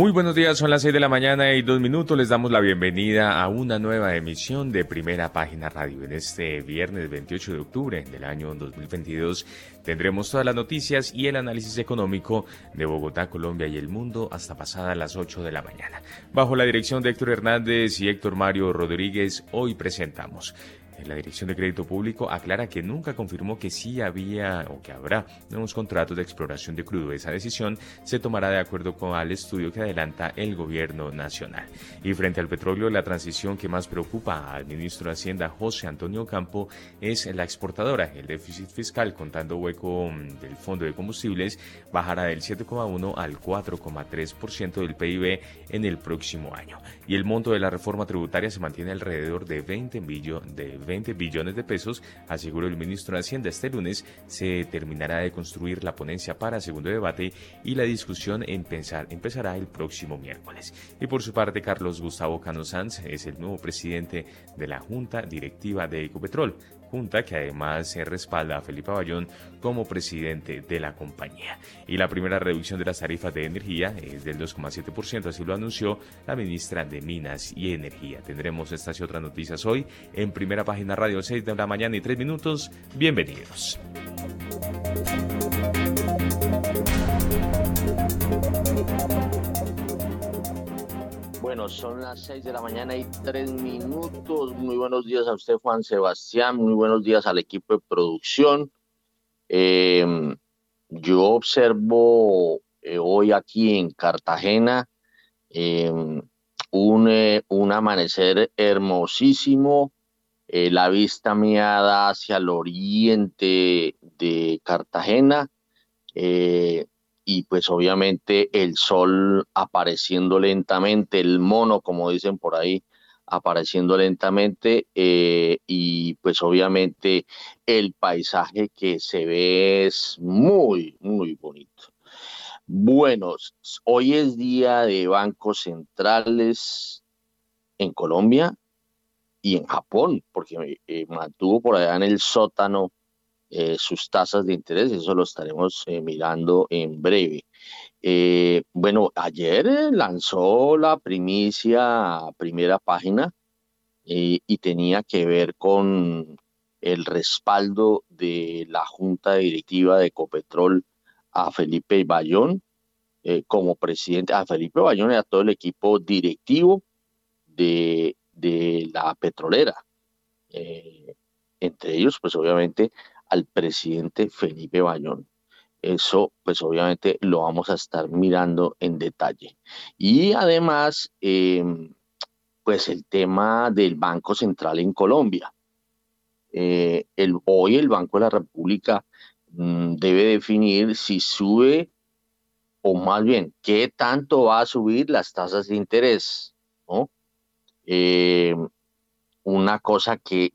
Muy buenos días, son las 6 de la mañana y dos minutos. Les damos la bienvenida a una nueva emisión de Primera Página Radio. En este viernes 28 de octubre del año 2022 tendremos todas las noticias y el análisis económico de Bogotá, Colombia y el mundo hasta pasadas las 8 de la mañana. Bajo la dirección de Héctor Hernández y Héctor Mario Rodríguez, hoy presentamos la Dirección de Crédito Público aclara que nunca confirmó que sí había o que habrá nuevos contratos de exploración de crudo. Esa decisión se tomará de acuerdo con el estudio que adelanta el gobierno nacional. Y frente al petróleo, la transición que más preocupa al ministro de Hacienda, José Antonio Campo, es la exportadora. El déficit fiscal, contando hueco mm, del Fondo de Combustibles, bajará del 7,1 al 4,3% del PIB en el próximo año. Y el monto de la reforma tributaria se mantiene alrededor de 20 billones de 20 billones de pesos, aseguró el ministro de Hacienda este lunes, se terminará de construir la ponencia para segundo debate y la discusión empezará el próximo miércoles. Y por su parte, Carlos Gustavo Cano Sanz es el nuevo presidente de la Junta Directiva de Ecopetrol junta que además se respalda a Felipe Bayón como presidente de la compañía. Y la primera reducción de las tarifas de energía es del 2,7%, así lo anunció la ministra de Minas y Energía. Tendremos estas y otras noticias hoy en primera página radio 6 de la mañana y 3 minutos. Bienvenidos. Son las 6 de la mañana y 3 minutos. Muy buenos días a usted, Juan Sebastián. Muy buenos días al equipo de producción. Em, yo observo eh, hoy aquí en Cartagena em, un, eh, un, amanecer hermosísimo. Eh, la vista mía da hacia el oriente de Cartagena y pues obviamente el sol apareciendo lentamente, el mono, como dicen por ahí, apareciendo lentamente eh, y pues obviamente el paisaje que se ve es muy, muy bonito. Bueno, hoy es día de bancos centrales en Colombia y en Japón, porque eh, mantuvo por allá en el sótano eh, sus tasas de interés, eso lo estaremos eh, mirando en breve. Eh, bueno, ayer lanzó la primicia primera página y tenía que ver con el respaldo de la Junta Directiva de Ecopetrol a Felipe Bayón como presidente, a Felipe Bayón y a todo el equipo directivo de, de la petrolera. entre ellos, pues obviamente al presidente Felipe Bayón. Eso, pues obviamente lo vamos a estar mirando en detalle. Y además, em, pues el tema del Banco Central en Colombia. Eh, el, hoy el Banco de la República mm, debe definir si sube o más bien qué tanto va a subir las tasas de interés. Em, una cosa que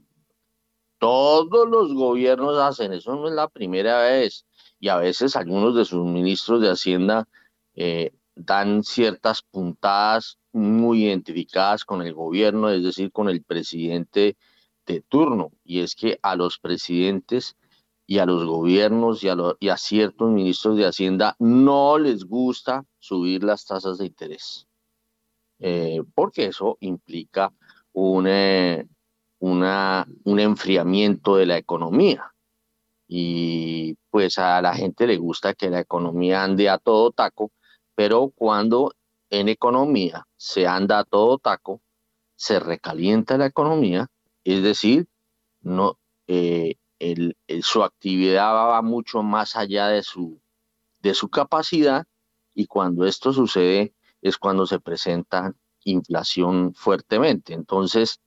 todos los gobiernos hacen, eso no es la primera vez. Y a veces algunos de sus ministros de Hacienda eh, dan ciertas puntadas muy identificadas con el gobierno, es decir, con el presidente de turno. Y es que a los presidentes y a los gobiernos y a, ciertos ministros de Hacienda no les gusta subir las tasas de interés, eh, porque eso implica un, eh, una, un enfriamiento de la economía. Y pues a la gente le gusta que la economía ande a todo taco, pero cuando en economía se anda a todo taco, se recalienta la economía, es decir, no, eh, su actividad va mucho más allá de su, de su capacidad y cuando esto sucede es cuando se presenta inflación fuertemente. Entonces,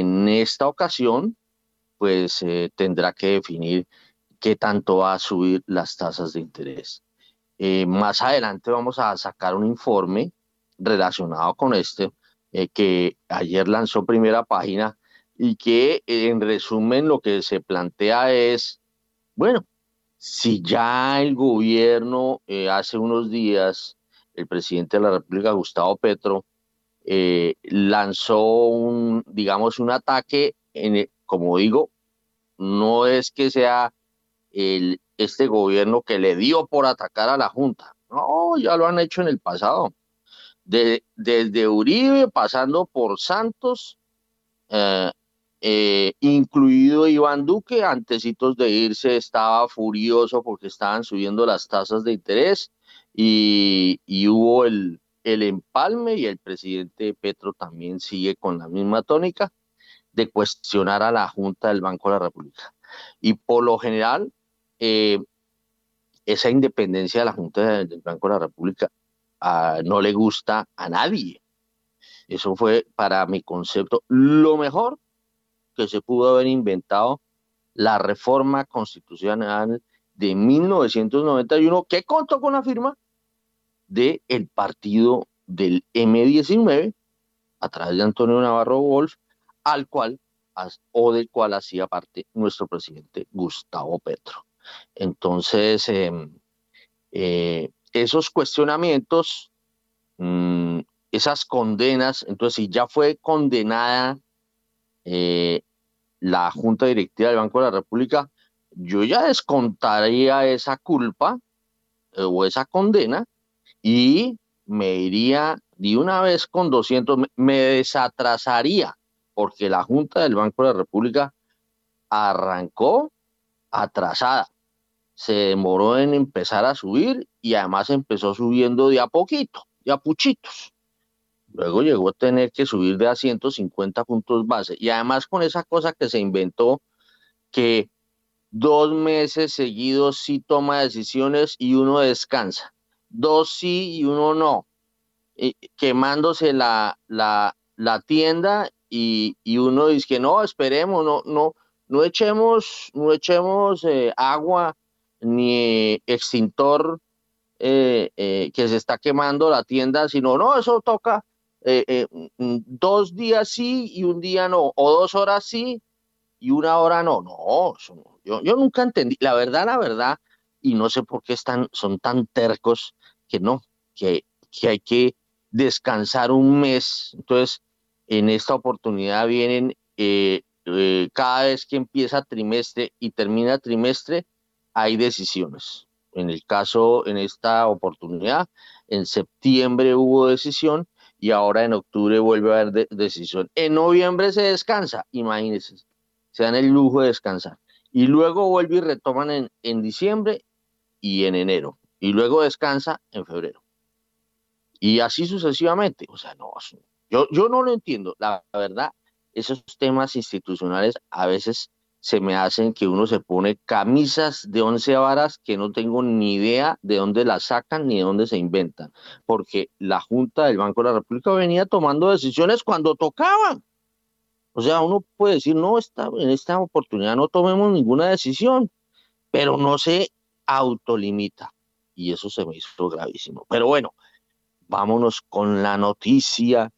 en esta ocasión, pues eh, tendrá que definir qué tanto va a subir las tasas de interés. Eh, más adelante vamos a sacar un informe relacionado con este eh, que ayer lanzó primera página y que en resumen lo que se plantea es, bueno, si ya el gobierno hace unos días, el presidente de la República, Gustavo Petro, eh, lanzó un, digamos, un ataque, en como digo, no es que sea el, este gobierno que le dio por atacar a la Junta, no, ya lo han hecho en el pasado. De, desde Uribe, pasando por Santos, eh, eh, incluido Iván Duque, antecitos de irse estaba furioso porque estaban subiendo las tasas de interés y, hubo el, el empalme y el presidente Petro también sigue con la misma tónica de cuestionar a la Junta del Banco de la República. Y por lo general, eh, esa independencia de la Junta del Banco de la República ah, no le gusta a nadie. Eso fue para mi concepto lo mejor que se pudo haber inventado la reforma constitucional de 1991 que contó con la firma del el partido del M19 a través de Antonio Navarro Wolf, al cual o del cual hacía parte nuestro presidente Gustavo Petro. Entonces, em, eh, esos cuestionamientos, mm, esas condenas, entonces si ya fue condenada eh, la Junta Directiva del Banco de la República, yo ya descontaría esa culpa eh, o esa condena y me iría de una vez con 200, me desatrasaría, porque la Junta del Banco de la República arrancó atrasada, se demoró en empezar a subir y además empezó subiendo de a poquito, de a puchitos. Luego llegó a tener que subir de a 150 puntos base. Y además con esa cosa que se inventó, que dos meses seguidos sí toma decisiones y uno descansa. Dos sí y uno no. quemándose la, la, tienda y, y, uno dice que no, esperemos, no, no, no echemos, no echemos eh, agua ni extintor eh, eh, que se está quemando la tienda, sino no, eso toca dos días sí y un día no, o dos horas sí y una hora no. No, yo, yo nunca entendí. La verdad, la verdad, y no sé por qué están, son tan tercos que no, que, que hay que descansar un mes. Entonces, en esta oportunidad vienen eh, cada vez que empieza trimestre y termina trimestre, hay decisiones. En el caso, en esta oportunidad, en septiembre hubo decisión y ahora en octubre vuelve a haber decisión. En noviembre se descansa, imagínense, se dan el lujo de descansar. Y luego vuelve y retoman en, en diciembre y en enero. Y luego descansa en febrero. Y así sucesivamente. O sea, no, yo, yo no lo entiendo. La verdad, esos temas institucionales a veces se me hacen que uno se pone camisas de once varas que no tengo ni idea de dónde las sacan ni de dónde se inventan, porque la Junta del Banco de la República venía tomando decisiones cuando tocaban. O sea, uno puede decir, no, esta, en esta oportunidad no tomemos ninguna decisión, pero no se autolimita. Y eso se me hizo gravísimo. Pero bueno, vámonos con la noticia.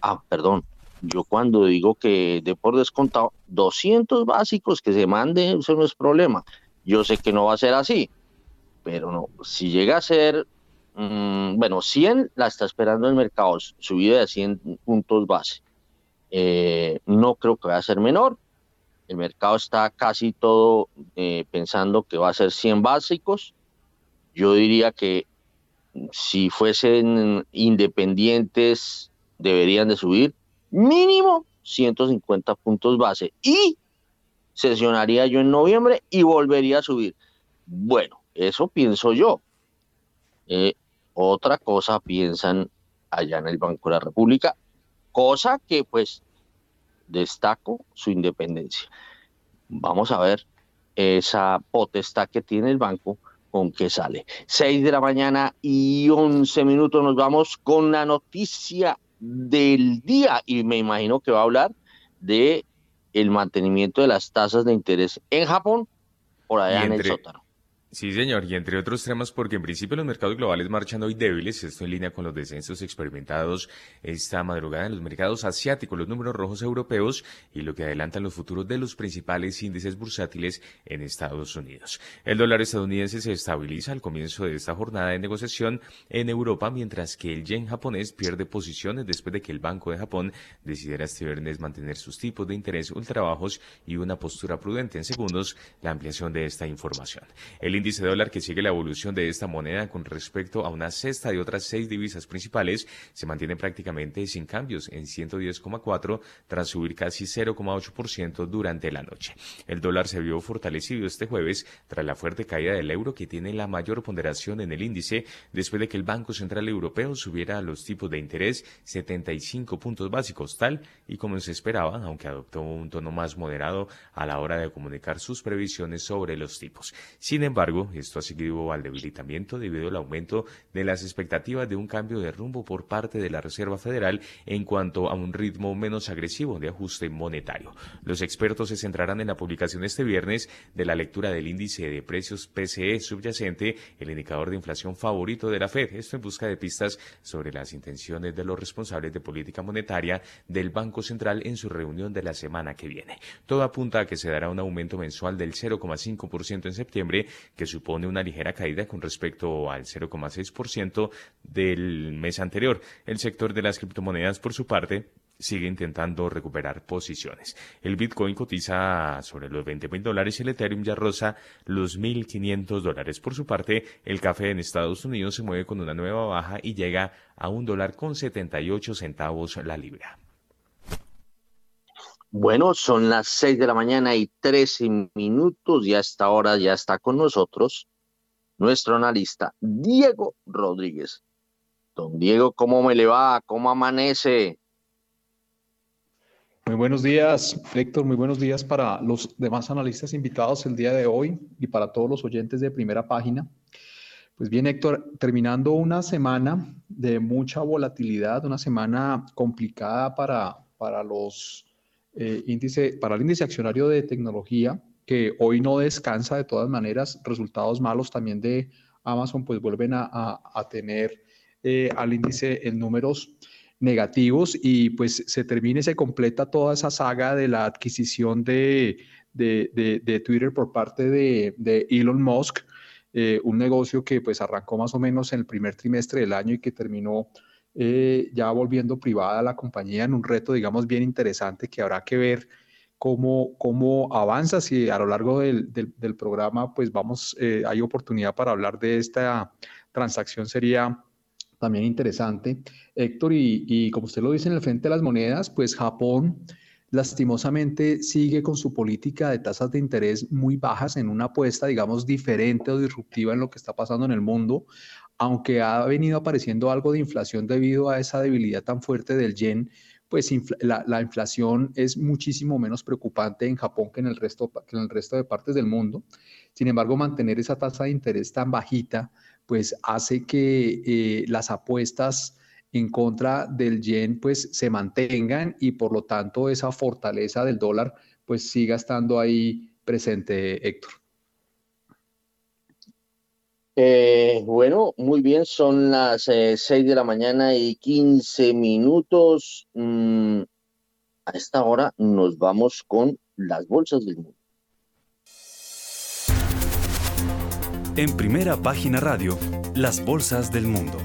Ah, perdón, yo cuando digo que de por descontado 200 básicos que se manden, eso no es problema. Yo sé que no va a ser así, pero no, si llega a ser, mm, bueno, 100 la está esperando el mercado, subida de 100 puntos base. Eh, no creo que vaya a ser menor. El mercado está casi todo eh, pensando que va a ser 100 básicos. Yo diría que si fuesen independientes deberían de subir mínimo 150 puntos base y sesionaría yo en noviembre y volvería a subir. Bueno, eso pienso yo. Eh, otra cosa piensan allá en el Banco de la República, cosa que pues destaco su independencia. Vamos a ver esa potestad que tiene el banco con qué sale. 6 de la mañana y 11 minutos nos vamos con la noticia del día y me imagino que va a hablar de el mantenimiento de las tasas de interés en Japón por allá en el sótano. Sí, señor, y entre otros temas, porque en principio los mercados globales marchan hoy débiles, esto en línea con los descensos experimentados esta madrugada en los mercados asiáticos, los números rojos europeos y lo que adelantan los futuros de los principales índices bursátiles en Estados Unidos. El dólar estadounidense se estabiliza al comienzo de esta jornada de negociación en Europa, mientras que el yen japonés pierde posiciones después de que el Banco de Japón decidiera este viernes mantener sus tipos de interés ultra bajos y una postura prudente. En segundos, la ampliación de esta información. El índice dólar que sigue la evolución de esta moneda con respecto a una cesta de otras seis divisas principales se mantiene prácticamente sin cambios en 110,4 tras subir casi 0,8% durante la noche. El dólar se vio fortalecido este jueves tras la fuerte caída del euro que tiene la mayor ponderación en el índice después de que el Banco Central Europeo subiera los tipos de interés 75 puntos básicos tal y como se esperaba, aunque adoptó un tono más moderado a la hora de comunicar sus previsiones sobre los tipos. Sin embargo, esto ha seguido al debilitamiento debido al aumento de las expectativas de un cambio de rumbo por parte de la Reserva Federal en cuanto a un ritmo menos agresivo de ajuste monetario. Los expertos se centrarán en la publicación este viernes de la lectura del índice de precios PCE subyacente, el indicador de inflación favorito de la Fed, esto en busca de pistas sobre las intenciones de los responsables de política monetaria del Banco Central en su reunión de la semana que viene. Todo apunta a que se dará un aumento mensual del 0,5% en septiembre, supone una ligera caída con respecto al 0,6% del mes anterior. El sector de las criptomonedas, por su parte, sigue intentando recuperar posiciones. El Bitcoin cotiza sobre los 20 mil dólares y el Ethereum ya roza los 1.500 dólares. Por su parte, el café en Estados Unidos se mueve con una nueva baja y llega a un dólar con 78 centavos la libra. Bueno, son las seis de la mañana y trece minutos y a esta hora ya está con nosotros nuestro analista Diego Rodríguez. Don Diego, ¿cómo me le va? ¿Cómo amanece? Muy buenos días, Héctor. Muy buenos días para los demás analistas invitados el día de hoy y para todos los oyentes de primera página. Pues bien, Héctor, terminando una semana de mucha volatilidad, una semana complicada para, para los eh, índice, para el índice accionario de tecnología, que hoy no descansa de todas maneras, resultados malos también de Amazon, pues vuelven a, tener eh, al índice en números negativos y pues se termina y se completa toda esa saga de la adquisición de, de, Twitter por parte de, Elon Musk, eh, un negocio que pues arrancó más o menos en el primer trimestre del año y que terminó eh, ya volviendo privada la compañía en un reto, digamos, bien interesante que habrá que ver cómo, cómo avanza, si a lo largo del, del, programa, pues vamos, eh, hay oportunidad para hablar de esta transacción, sería también interesante. Héctor, y, y como usted lo dice en el frente de las monedas, pues Japón lastimosamente sigue con su política de tasas de interés muy bajas en una apuesta, digamos, diferente o disruptiva en lo que está pasando en el mundo aunque ha venido apareciendo algo de inflación debido a esa debilidad tan fuerte del yen, pues la, inflación es muchísimo menos preocupante en Japón que en, el resto, que en el resto de partes del mundo. Sin embargo, mantener esa tasa de interés tan bajita, pues hace que eh, las apuestas en contra del yen pues se mantengan y por lo tanto esa fortaleza del dólar pues siga estando ahí presente, Héctor. Eh, bueno, muy bien, son las eh, seis de la mañana y 15 minutos. Mm, a esta hora nos vamos con las bolsas del mundo. En primera página radio, las bolsas del mundo.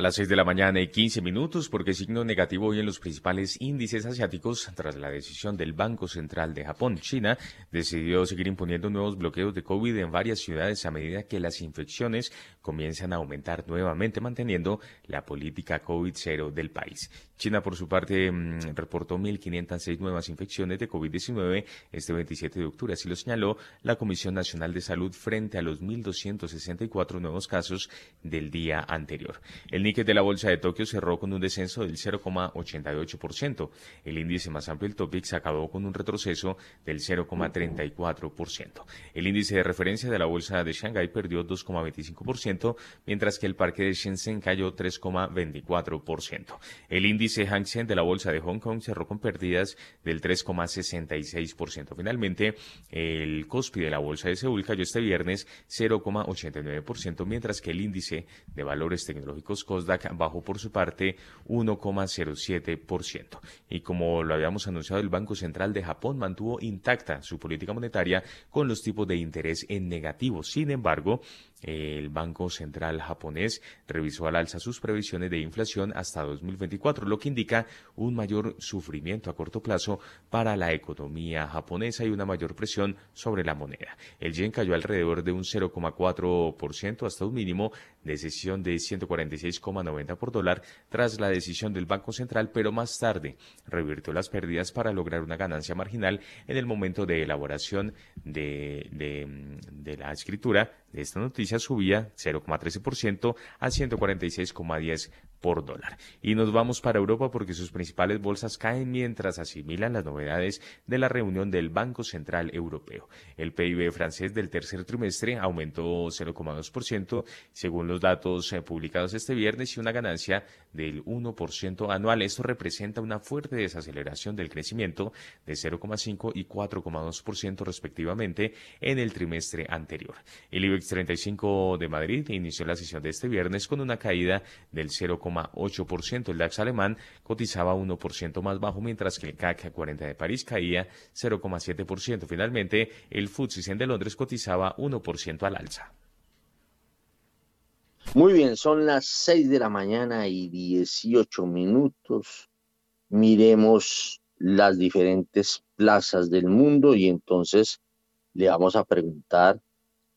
A las 6 de la mañana y 15 minutos, porque signo negativo hoy en los principales índices asiáticos tras la decisión del Banco Central de Japón. China decidió seguir imponiendo nuevos bloqueos de COVID en varias ciudades a medida que las infecciones comienzan a aumentar nuevamente, manteniendo la política COVID-0 del país. China, por su parte, mm, reportó 1.506 nuevas infecciones de COVID-19 este 27 de octubre, así lo señaló la Comisión Nacional de Salud frente a los 1.264 nuevos casos del día anterior. El Nikkei de la Bolsa de Tokio cerró con un descenso del 0,88%. El índice más amplio, el Topix, acabó con un retroceso del 0,34%. El índice de referencia de la Bolsa de Shanghái perdió 2,25%, mientras que el parque de Shenzhen cayó 3,24%. El índice Hang Seng de la Bolsa de Hong Kong cerró con pérdidas del 3,66%. Finalmente, el Kospi de la Bolsa de Seúl cayó este viernes 0,89%, mientras que el índice de valores tecnológicos Kosdaq bajó por su parte 1,07%. Y como lo habíamos anunciado, el Banco Central de Japón mantuvo intacta su política monetaria con los tipos de interés en negativo. Sin embargo, el Banco Central japonés revisó al alza sus previsiones de inflación hasta 2024, lo que indica un mayor sufrimiento a corto plazo para la economía japonesa y una mayor presión sobre la moneda. El yen cayó alrededor de un 0,4% hasta un mínimo de sesión de 146,90 por dólar tras la decisión del Banco Central, pero más tarde revirtió las pérdidas para lograr una ganancia marginal en el momento de elaboración de, de la escritura de esta noticia subía 0,13% a 146,10 por dólar. Y nos vamos para Europa porque sus principales bolsas caen mientras asimilan las novedades de la reunión del Banco Central Europeo. El PIB francés del tercer trimestre aumentó 0,2% según los datos eh, publicados este viernes y una ganancia del 1% anual. Esto representa una fuerte desaceleración del crecimiento de 0,5 y 4,2% respectivamente en el trimestre anterior. El IBEX 35 de Madrid inició la sesión de este viernes con una caída del 0,5 8%. El DAX alemán cotizaba 1% más bajo, mientras que el CAC 40 de París caía 0,7%. Finalmente, el FTSE 100 de Londres cotizaba 1% al alza. Muy bien, son las 6 de la mañana y 18 minutos. Miremos las diferentes plazas del mundo y entonces le vamos a preguntar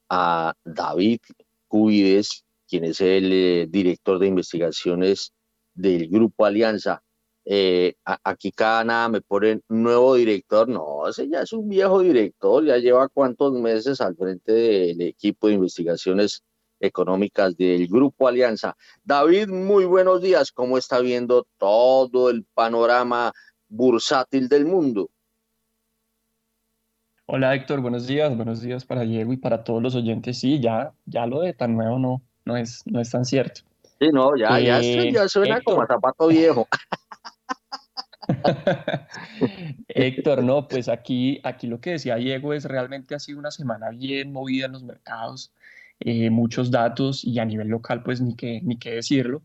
a David Cuides quien es el eh, director de investigaciones del Grupo Alianza. Eh, aquí cada nada me ponen nuevo director, no, ese ya es un viejo director, ya lleva cuántos meses al frente del equipo de investigaciones económicas del Grupo Alianza. David, muy buenos días, ¿cómo está viendo todo el panorama bursátil del mundo? Hola Héctor, buenos días, buenos días para Diego y para todos los oyentes. Sí, ya, ya lo de tan nuevo no, no es, no es tan cierto. Sí, no, ya, ya, ya suena como a zapato viejo. Héctor, no, pues aquí, aquí lo que decía Diego es realmente ha sido una semana bien movida en los mercados, eh, muchos datos y a nivel local pues ni qué, ni qué decirlo.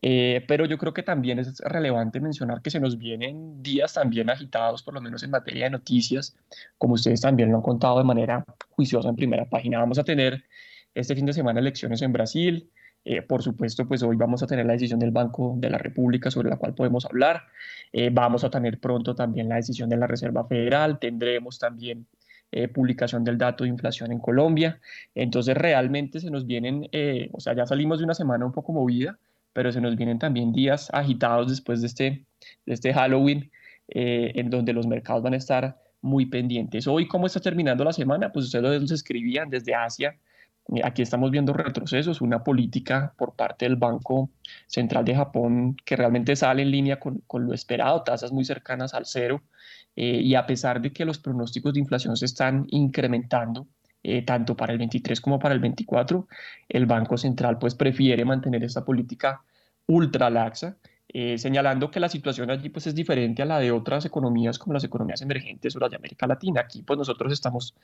Eh, pero yo creo que también es relevante mencionar que se nos vienen días también agitados, por lo menos en materia de noticias, como ustedes también lo han contado de manera juiciosa en primera página. Vamos a tener este fin de semana elecciones en Brasil. Eh, por supuesto, pues hoy vamos a tener la decisión del Banco de la República sobre la cual podemos hablar. Vamos a tener pronto también la decisión de la Reserva Federal. Tendremos también eh, publicación del dato de inflación en Colombia. Entonces, realmente se nos vienen, o sea, ya salimos de una semana un poco movida, pero se nos vienen también días agitados después de este, de este Halloween, en donde los mercados van a estar muy pendientes. Hoy, ¿cómo está terminando la semana? Pues ustedes los escribían desde Asia eh, aquí estamos viendo retrocesos, una política por parte del Banco Central de Japón que realmente sale en línea con, lo esperado, tasas muy cercanas al cero, eh, y a pesar de que los pronósticos de inflación se están incrementando, eh, tanto para el 23 como para el 24, el Banco Central pues prefiere mantener esta política ultra laxa eh, señalando que la situación allí pues, es diferente a la de otras economías como las economías emergentes o las de América Latina. Aquí pues nosotros estamos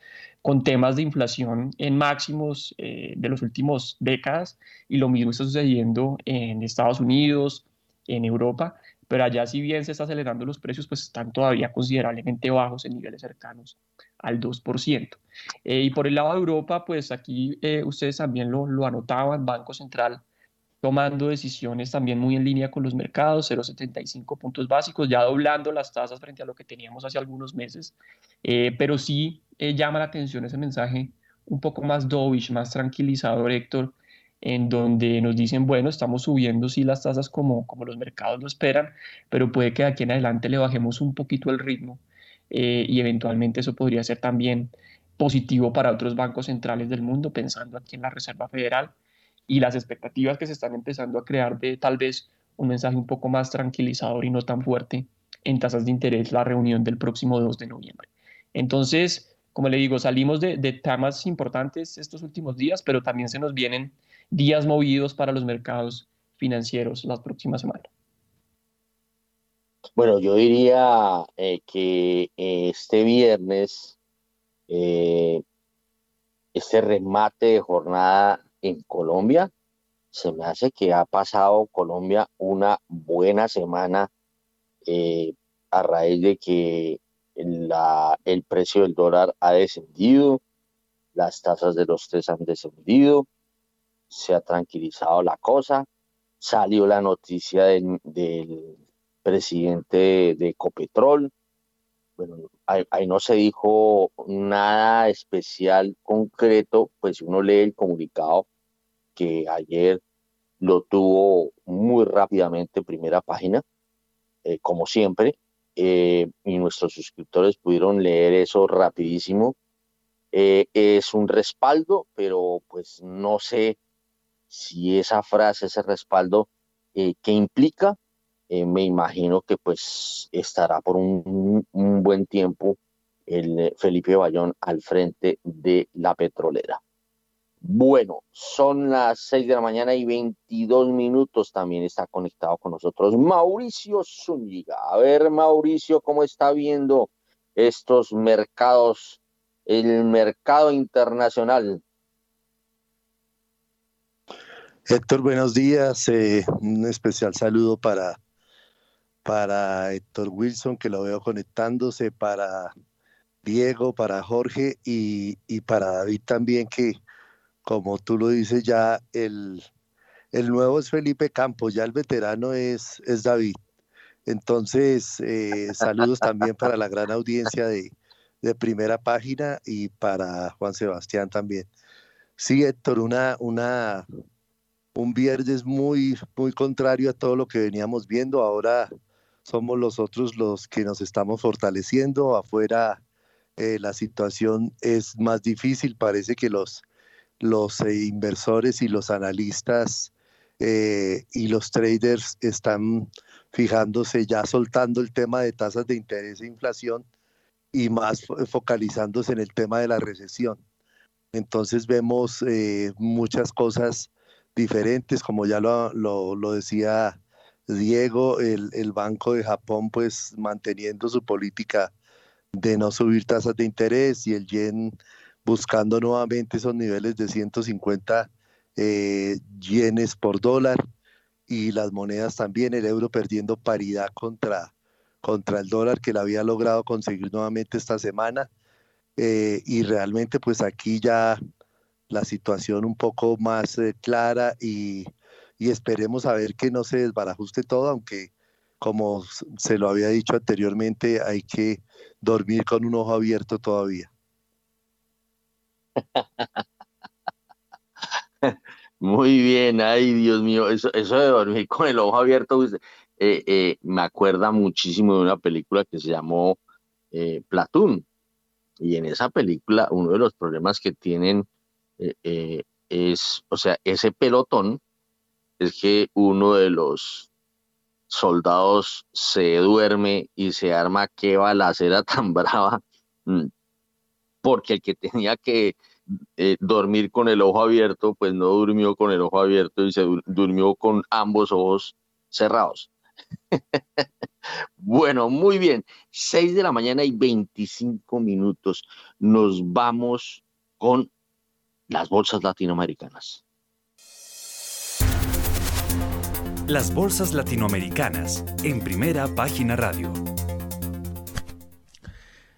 con temas de inflación en máximos de los últimos décadas y lo mismo está sucediendo en Estados Unidos, en Europa, pero allá si bien se está acelerando los precios, pues están todavía considerablemente bajos en niveles cercanos al 2%. Eh, y por el lado de Europa, pues aquí ustedes también lo, lo anotaban, Banco Central tomando decisiones también muy en línea con los mercados, 0,75 puntos básicos, ya doblando las tasas frente a lo que teníamos hace algunos meses, eh, pero sí eh, llama la atención ese mensaje un poco más dovish, más tranquilizador, Héctor, en donde nos dicen, bueno, estamos subiendo sí las tasas como, como los mercados lo esperan, pero puede que de aquí en adelante le bajemos un poquito el ritmo eh, y eventualmente eso podría ser también positivo para otros bancos centrales del mundo, pensando aquí en la Reserva Federal y las expectativas que se están empezando a crear de tal vez un mensaje un poco más tranquilizador y no tan fuerte en tasas de interés la reunión del próximo 2 de noviembre. Entonces, como le digo, salimos de, de temas importantes estos últimos días, pero también se nos vienen días movidos para los mercados financieros las próximas semanas. Bueno, yo diría eh, que eh, este viernes, eh, este remate de jornada en Colombia, se me hace que ha pasado Colombia una buena semana a raíz de que el precio del dólar ha descendido, las tasas de los tres han descendido, se ha tranquilizado la cosa, salió la noticia del, presidente de Ecopetrol, bueno, ahí, no se dijo nada especial concreto, pues uno lee el comunicado que ayer lo tuvo muy rápidamente primera página, eh, como siempre, eh, y nuestros suscriptores pudieron leer eso rapidísimo. Eh, es un respaldo, pero pues no sé si esa frase, ese respaldo, eh, ¿qué implica? me imagino que pues estará por un, un buen tiempo el Felipe Bayón al frente de la petrolera. Bueno, son las 6 de la mañana y 22 minutos. También está conectado con nosotros Mauricio Zúñiga. A ver, Mauricio, ¿cómo está viendo estos mercados, el mercado internacional? Héctor, buenos días. Eh, un especial saludo para, para Héctor Wilson, que lo veo conectándose, para Diego, para Jorge y, y para David también, que como tú lo dices, ya el, el nuevo es Felipe Campos, ya el veterano es, es David. Entonces, eh, saludos también para la gran audiencia de, de, primera página y para Juan Sebastián también. Sí, Héctor, una, una, un viernes muy, muy contrario a todo lo que veníamos viendo. Ahora somos los otros los que nos estamos fortaleciendo. Afuera eh, la situación es más difícil. Parece que los, los eh, inversores y los analistas eh, y los traders están fijándose ya soltando el tema de tasas de interés e inflación y más focalizándose en el tema de la recesión. Entonces vemos muchas cosas diferentes, como ya lo, lo, decía Diego, el, el, Banco de Japón pues manteniendo su política de no subir tasas de interés y el yen buscando nuevamente esos niveles de 150 eh, yenes por dólar y las monedas también, el euro perdiendo paridad contra, contra el dólar que la había logrado conseguir nuevamente esta semana. Eh, y realmente pues aquí ya la situación un poco más eh, clara y, esperemos a ver que no se desbarajuste todo, aunque como se lo había dicho anteriormente, hay que dormir con un ojo abierto todavía. Muy bien, ay Dios mío, eso, eso de dormir con el ojo abierto pues, eh, eh, me acuerda muchísimo de una película que se llamó eh, Platoon. Y en esa película uno de los problemas que tienen es, o sea, ese pelotón es que uno de los soldados se duerme y se arma qué balacera tan brava mm, porque el que tenía que eh, dormir con el ojo abierto, pues no durmió con el ojo abierto y se durmió con ambos ojos cerrados. bueno, muy bien. 6 de la mañana y 25 minutos. Nos vamos con las bolsas latinoamericanas. Las bolsas latinoamericanas en primera página radio.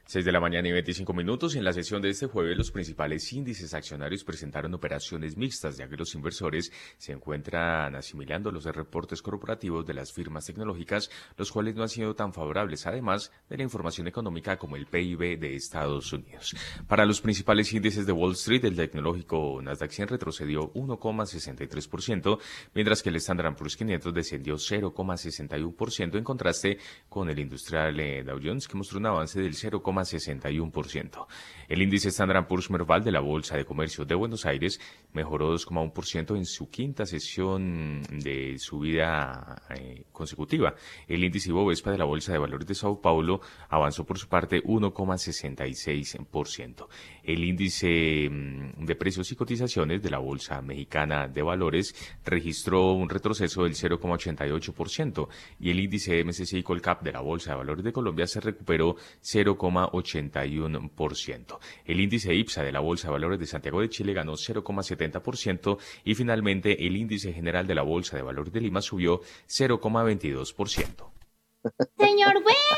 6 de la mañana y 25 minutos. En la sesión de este jueves, los principales índices accionarios presentaron operaciones mixtas, ya que los inversores se encuentran asimilando los reportes corporativos de las firmas tecnológicas, los cuales no han sido tan favorables, además de la información económica como el PIB de Estados Unidos. Para los principales índices de Wall Street, el tecnológico Nasdaq 100 retrocedió 1,63%, mientras que el Standard Poor's 500 descendió 0,61%, en contraste con el industrial eh, Dow Jones, que mostró un avance del 0,5%. 0,61%. El índice Standard Poor's Merval de la Bolsa de Comercio de Buenos Aires mejoró 2,1% en su quinta sesión de subida eh, consecutiva. El índice Bovespa de la Bolsa de Valores de Sao Paulo avanzó por su parte 1,66%. El índice mm, de precios y cotizaciones de la Bolsa Mexicana de Valores registró un retroceso del 0,88% y el índice MSCI Colcap de la Bolsa de Valores de Colombia se recuperó 0,81%. El índice IPSA de la Bolsa de Valores de Santiago de Chile ganó 0,70% y finalmente el índice general de la Bolsa de Valores de Lima subió 0,22%. Señor Wilson.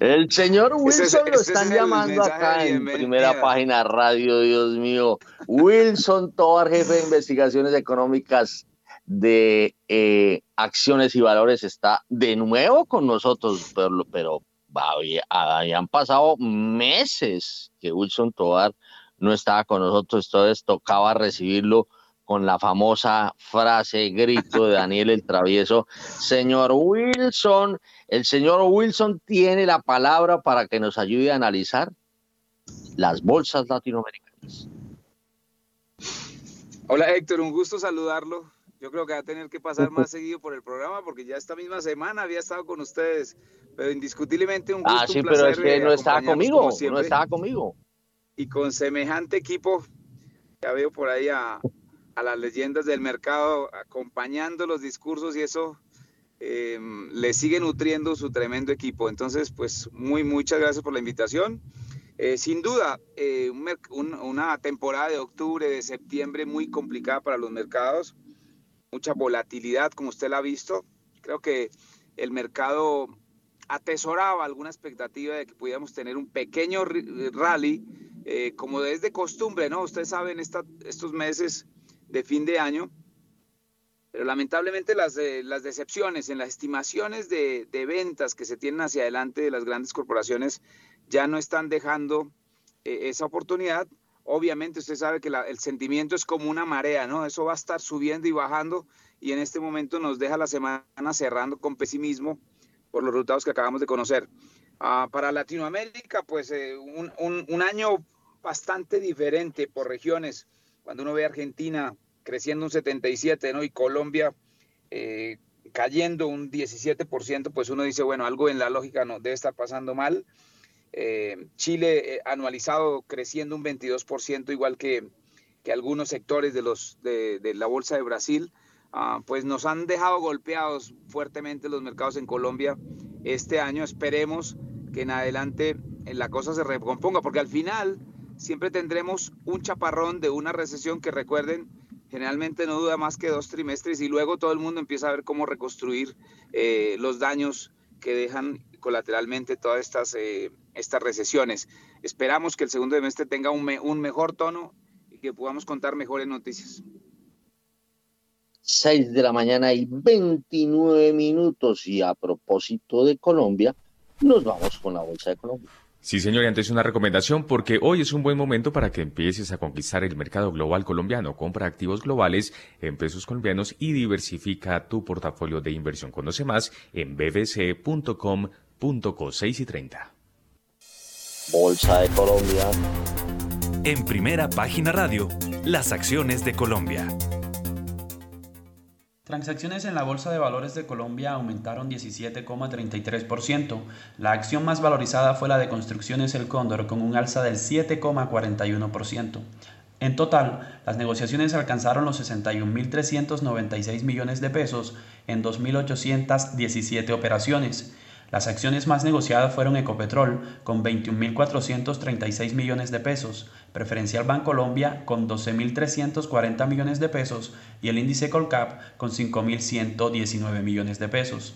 El señor Wilson lo están llamando acá en primera página radio, Dios mío. Wilson Tobar, jefe de investigaciones económicas de eh, acciones y valores, está de nuevo con nosotros, pero, pero habían pasado meses que Wilson Tobar no estaba con nosotros, entonces tocaba recibirlo con la famosa frase, grito de Daniel el Travieso, señor Wilson, el señor Wilson tiene la palabra para que nos ayude a analizar las bolsas latinoamericanas. Hola Héctor, un gusto saludarlo. Yo creo que va a tener que pasar más seguido por el programa porque ya esta misma semana había estado con ustedes, pero indiscutiblemente un gusto. Ah, sí, pero es que no estaba conmigo, no estaba conmigo. Y con semejante equipo, ya veo por ahí a, a las leyendas del mercado, acompañando los discursos y eso em, le sigue nutriendo su tremendo equipo. Entonces, pues muy, muchas gracias por la invitación. Eh, sin duda, eh, una temporada de octubre, de septiembre muy complicada para los mercados, mucha volatilidad, como usted la ha visto. Creo que el mercado atesoraba alguna expectativa de que pudiéramos tener un pequeño rally, eh, como es de costumbre, ¿no? Ustedes saben, estos meses de fin de año, pero lamentablemente las, las decepciones en las estimaciones de, ventas que se tienen hacia adelante de las grandes corporaciones ya no están dejando eh, esa oportunidad. Obviamente usted sabe que el sentimiento es como una marea, ¿no? Eso va a estar subiendo y bajando y en este momento nos deja la semana cerrando con pesimismo por los resultados que acabamos de conocer. Ah, para Latinoamérica, pues eh, un, un, año bastante diferente por regiones cuando uno ve a Argentina creciendo un 77, ¿no? Y Colombia eh, cayendo un 17%, pues uno dice, bueno, algo en la lógica no debe estar pasando mal. Eh, Chile eh, anualizado creciendo un 22%, igual que, algunos sectores de, la Bolsa de Brasil, ah, pues nos han dejado golpeados fuertemente los mercados en Colombia este año. Esperemos que en adelante la cosa se recomponga, porque al final siempre tendremos un chaparrón de una recesión que recuerden, generalmente no duda más que dos trimestres y luego todo el mundo empieza a ver cómo reconstruir eh, los daños que dejan colateralmente todas estas, eh, estas recesiones. Esperamos que el segundo semestre tenga un, un mejor tono y que podamos contar mejores noticias. 6 de la mañana y 29 minutos y a propósito de Colombia, nos vamos con la Bolsa de Colombia. Sí, señor, y antes una recomendación porque hoy es un buen momento para que empieces a conquistar el mercado global colombiano. Compra activos globales en pesos colombianos y diversifica tu portafolio de inversión. Conoce más en bbc.com.co 6 y 30. Bolsa de Colombia. En primera página radio, las acciones de Colombia. Transacciones en la Bolsa de Valores de Colombia aumentaron 17,33%. La acción más valorizada fue la de Construcciones El Cóndor con un alza del 7,41%. En total, las negociaciones alcanzaron los 61.396 millones de pesos en 2.817 operaciones. Las acciones más negociadas fueron Ecopetrol con 21.436 millones de pesos, Preferencial Bancolombia con 12.340 millones de pesos y el índice Colcap con 5.119 millones de pesos.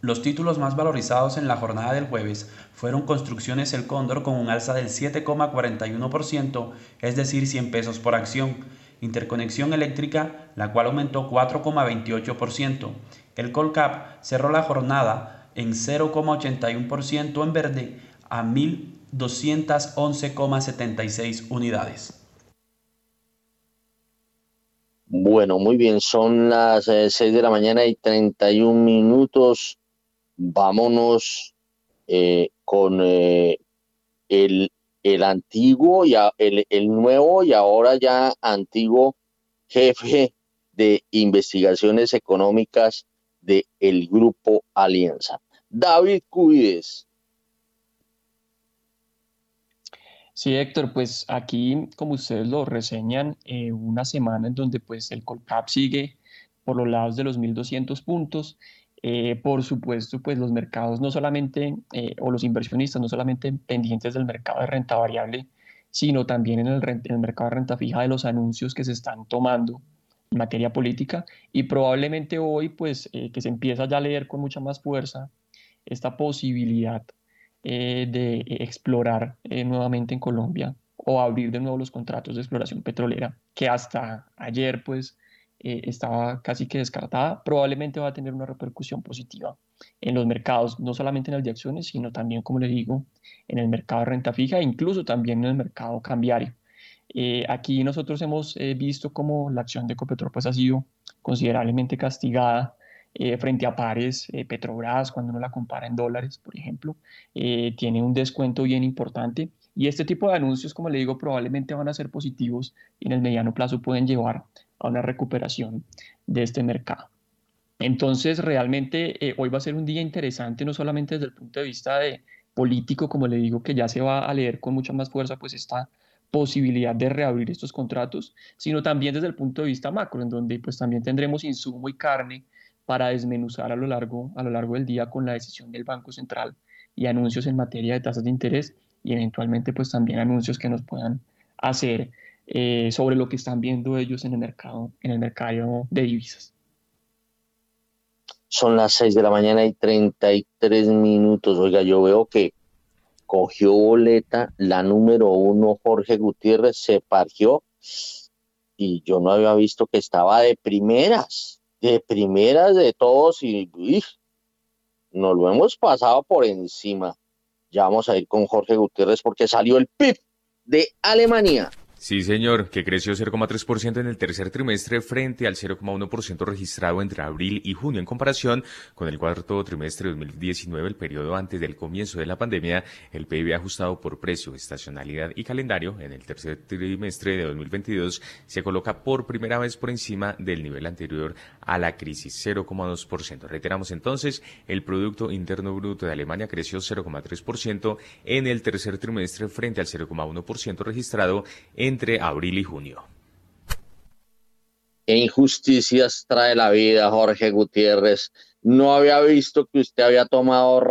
Los títulos más valorizados en la jornada del jueves fueron Construcciones El Cóndor con un alza del 7,41%, es decir, 100 pesos por acción. Interconexión Eléctrica, la cual aumentó 4,28%. El Colcap cerró la jornada en 0,81% en verde a 1.211,76 unidades. Bueno, muy bien, son las 6 eh, de la mañana y 31 minutos. Vámonos eh, con el, el, antiguo, y el, el nuevo y ahora ya antiguo jefe de investigaciones económicas del el Grupo Alianza. David Cuides. Sí, Héctor, pues aquí, como ustedes lo reseñan, eh, una semana en donde pues el Colcap sigue por los lados de los 1.200 puntos. Eh, por supuesto, pues los mercados no solamente, eh, o los inversionistas no solamente pendientes del mercado de renta variable, sino también en el, en el mercado de renta fija de los anuncios que se están tomando en materia política y probablemente hoy pues que se empieza ya a leer con mucha más fuerza esta posibilidad eh, de explorar eh, nuevamente en Colombia o abrir de nuevo los contratos de exploración petrolera, que hasta ayer pues eh, estaba casi que descartada, probablemente va a tener una repercusión positiva en los mercados, no solamente en el de acciones, sino también, como le digo, en el mercado de renta fija e incluso también en el mercado cambiario. aquí nosotros hemos visto cómo la acción de Ecopetrol pues, ha sido considerablemente castigada eh, frente a pares, eh, Petrobras, cuando uno la compara en dólares, por ejemplo, eh, tiene un descuento bien importante. Y este tipo de anuncios, como le digo, probablemente van a ser positivos y en el mediano plazo pueden llevar a una recuperación de este mercado. Entonces, realmente hoy va a ser un día interesante, no solamente desde el punto de vista de político, como le digo, que ya se va a leer con mucha más fuerza, pues esta posibilidad de reabrir estos contratos, sino también desde el punto de vista macro, en donde pues también tendremos insumo y carne para desmenuzar a lo, largo, a lo largo del día con la decisión del Banco Central y anuncios en materia de tasas de interés y eventualmente pues también anuncios que nos puedan hacer eh, sobre lo que están viendo ellos en el mercado, en el mercado de divisas. Son las 6 de la mañana y 33 minutos. Oiga, yo veo que cogió boleta la número uno, Jorge Gutiérrez, se partió y yo no había visto que estaba de primeras de primeras de todos y nos lo hemos pasado por encima. Ya vamos a ir con Jorge Gutiérrez porque salió el PIB de Alemania. Sí, señor, que creció 0,3% en el tercer trimestre frente al 0,1% registrado entre abril y junio en comparación con el cuarto trimestre de 2019, el periodo antes del comienzo de la pandemia. El PIB ajustado por precio, estacionalidad y calendario en el tercer trimestre de 2022 se coloca por primera vez por encima del nivel anterior a la crisis, 0,2%. Reiteramos entonces, el Producto Interno Bruto de Alemania creció 0,3% en el tercer trimestre frente al 0,1% registrado en entre abril y junio. ¿Qué injusticias trae la vida, Jorge Gutiérrez? No había visto que usted había tomado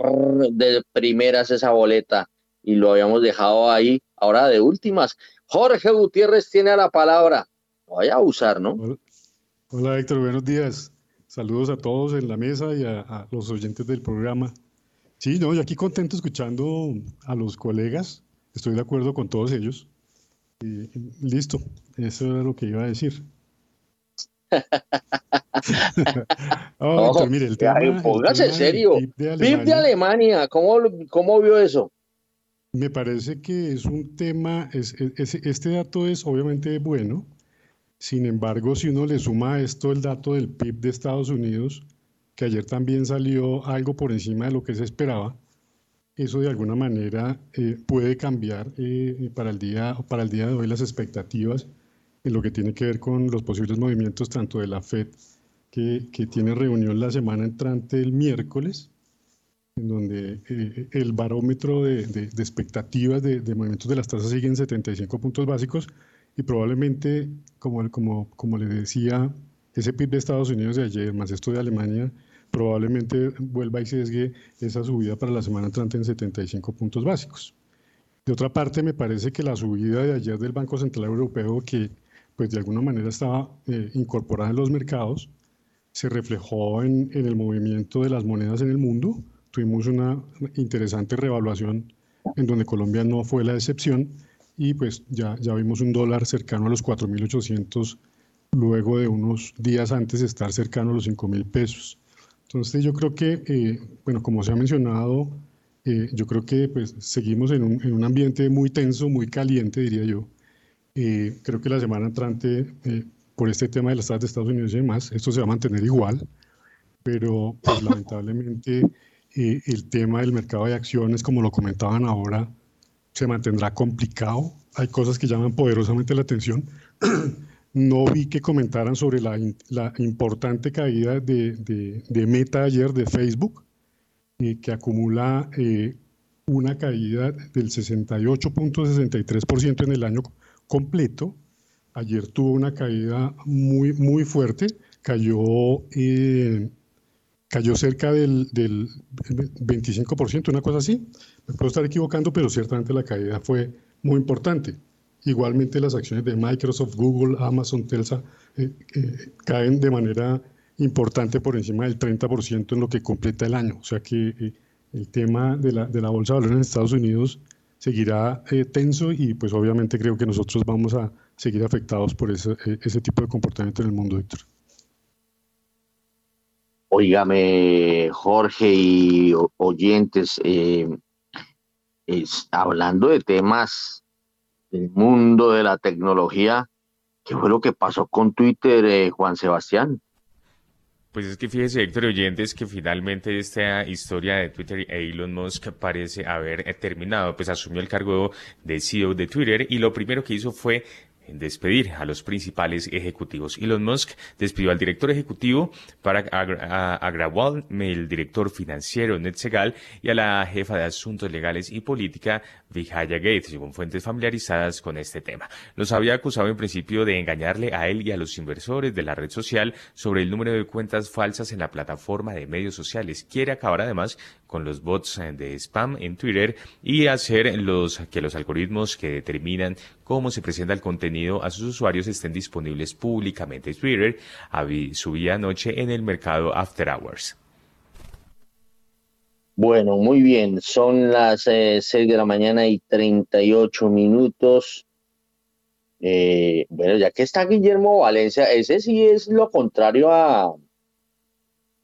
de primeras esa boleta y lo habíamos dejado ahí, ahora de últimas. Jorge Gutiérrez tiene la palabra. Voy a usar, ¿no? Hola, Héctor, buenos días. Saludos a todos en la mesa y a, a los oyentes del programa. Sí, no, yo aquí contento escuchando a los colegas. Estoy de acuerdo con todos ellos listo, eso era lo que iba a decir. oh, mire, el tema, póngase serio. PIB de Alemania, ¿cómo, ¿cómo, vio eso? Me parece que es un tema, es, este dato es obviamente bueno, sin embargo, si uno le suma a esto el dato del PIB de Estados Unidos, que ayer también salió algo por encima de lo que se esperaba, eso de alguna manera eh, puede cambiar eh, para, el día, para el día de hoy las expectativas en lo que tiene que ver con los posibles movimientos tanto de la Fed, que, que tiene reunión la semana entrante el miércoles, en donde eh, el barómetro de, de, expectativas de, de, movimientos de las tasas sigue en 75 puntos básicos y probablemente, como, como, como le decía, ese PIB de Estados Unidos de ayer, más esto de Alemania, probablemente vuelva y sesgue esa subida para la semana entrante en 75 puntos básicos. De otra parte, me parece que la subida de ayer del Banco Central Europeo, que pues de alguna manera estaba eh, incorporada en los mercados, se reflejó en, en, el movimiento de las monedas en el mundo. Tuvimos una interesante revaluación en donde Colombia no fue la excepción y pues ya, ya vimos un dólar cercano a los 4.800 luego de unos días antes de estar cercano a los 5.000 pesos. Entonces yo creo que, eh, bueno, como se ha mencionado, eh, yo creo que pues, seguimos en un, en un, ambiente muy tenso, muy caliente, diría yo. Eh, creo que la semana entrante, por este tema de las tasas de Estados Unidos y demás, esto se va a mantener igual, pero pues, lamentablemente eh, el tema del mercado de acciones, como lo comentaban ahora, se mantendrá complicado. Hay cosas que llaman poderosamente la atención. No vi que comentaran sobre la, importante caída de, Meta ayer de Facebook, eh, que acumula eh, una caída del 68.63% en el año completo. Ayer tuvo una caída muy, muy fuerte, cayó cayó cerca del, del 25%, una cosa así. Me puedo estar equivocando, pero ciertamente la caída fue muy importante. Igualmente las acciones de Microsoft, Google, Amazon, Telsa eh, eh, caen de manera importante por encima del 30% en lo que completa el año. O sea que eh, el tema de la, de la bolsa de valores en Estados Unidos seguirá tenso y pues obviamente creo que nosotros vamos a seguir afectados por ese, ese tipo de comportamiento en el mundo, Víctor. Óigame, Jorge y oyentes, eh, hablando de temas del mundo de la tecnología, ¿qué fue lo que pasó con Twitter, eh, Juan Sebastián? Pues es que fíjese, Héctor oyentes, que finalmente esta historia de Twitter e Elon Musk parece haber terminado. Pues asumió el cargo de CEO de Twitter y lo primero que hizo fue despedir a los principales ejecutivos. Elon Musk despidió al director ejecutivo para Agrawal, el director financiero Ned Segal y a la jefa de asuntos legales y política Vijaya Gates, según fuentes familiarizadas con este tema. Los había acusado en principio de engañarle a él y a los inversores de la red social sobre el número de cuentas falsas en la plataforma de medios sociales. Quiere acabar además con los bots de spam en Twitter y hacer los, que los algoritmos que determinan cómo se presenta el contenido a sus usuarios estén disponibles públicamente. Twitter subía anoche en el mercado After Hours. Bueno, muy bien. Son las eh, 6 de la mañana y 38 minutos. Eh, bueno, ya que está Guillermo Valencia, ese sí es lo contrario a,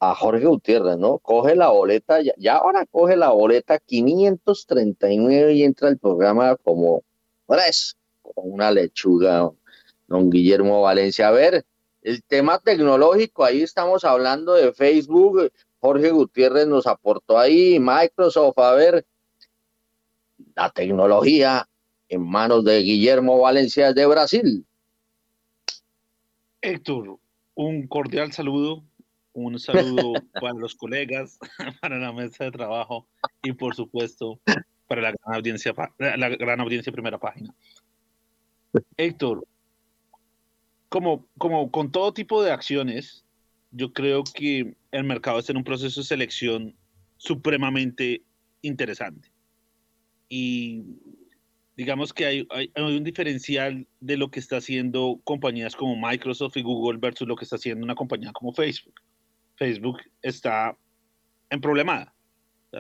a Jorge Gutiérrez, ¿no? Coge la boleta, ya, ahora coge la boleta 539 y entra al programa como tres una lechuga, don Guillermo Valencia. A ver, el tema tecnológico, ahí estamos hablando de Facebook, Jorge Gutiérrez nos aportó ahí, Microsoft, a ver, la tecnología en manos de Guillermo Valencia de Brasil. Héctor, un cordial saludo, un saludo para los colegas, para la mesa de trabajo y por supuesto para la gran audiencia, la gran audiencia primera página. Héctor, como, como con todo tipo de acciones, yo creo que el mercado está en un proceso de selección supremamente interesante. Y digamos que hay, hay, un diferencial de lo que está haciendo compañías como Microsoft y Google versus lo que está haciendo una compañía como Facebook. Facebook está en problemada.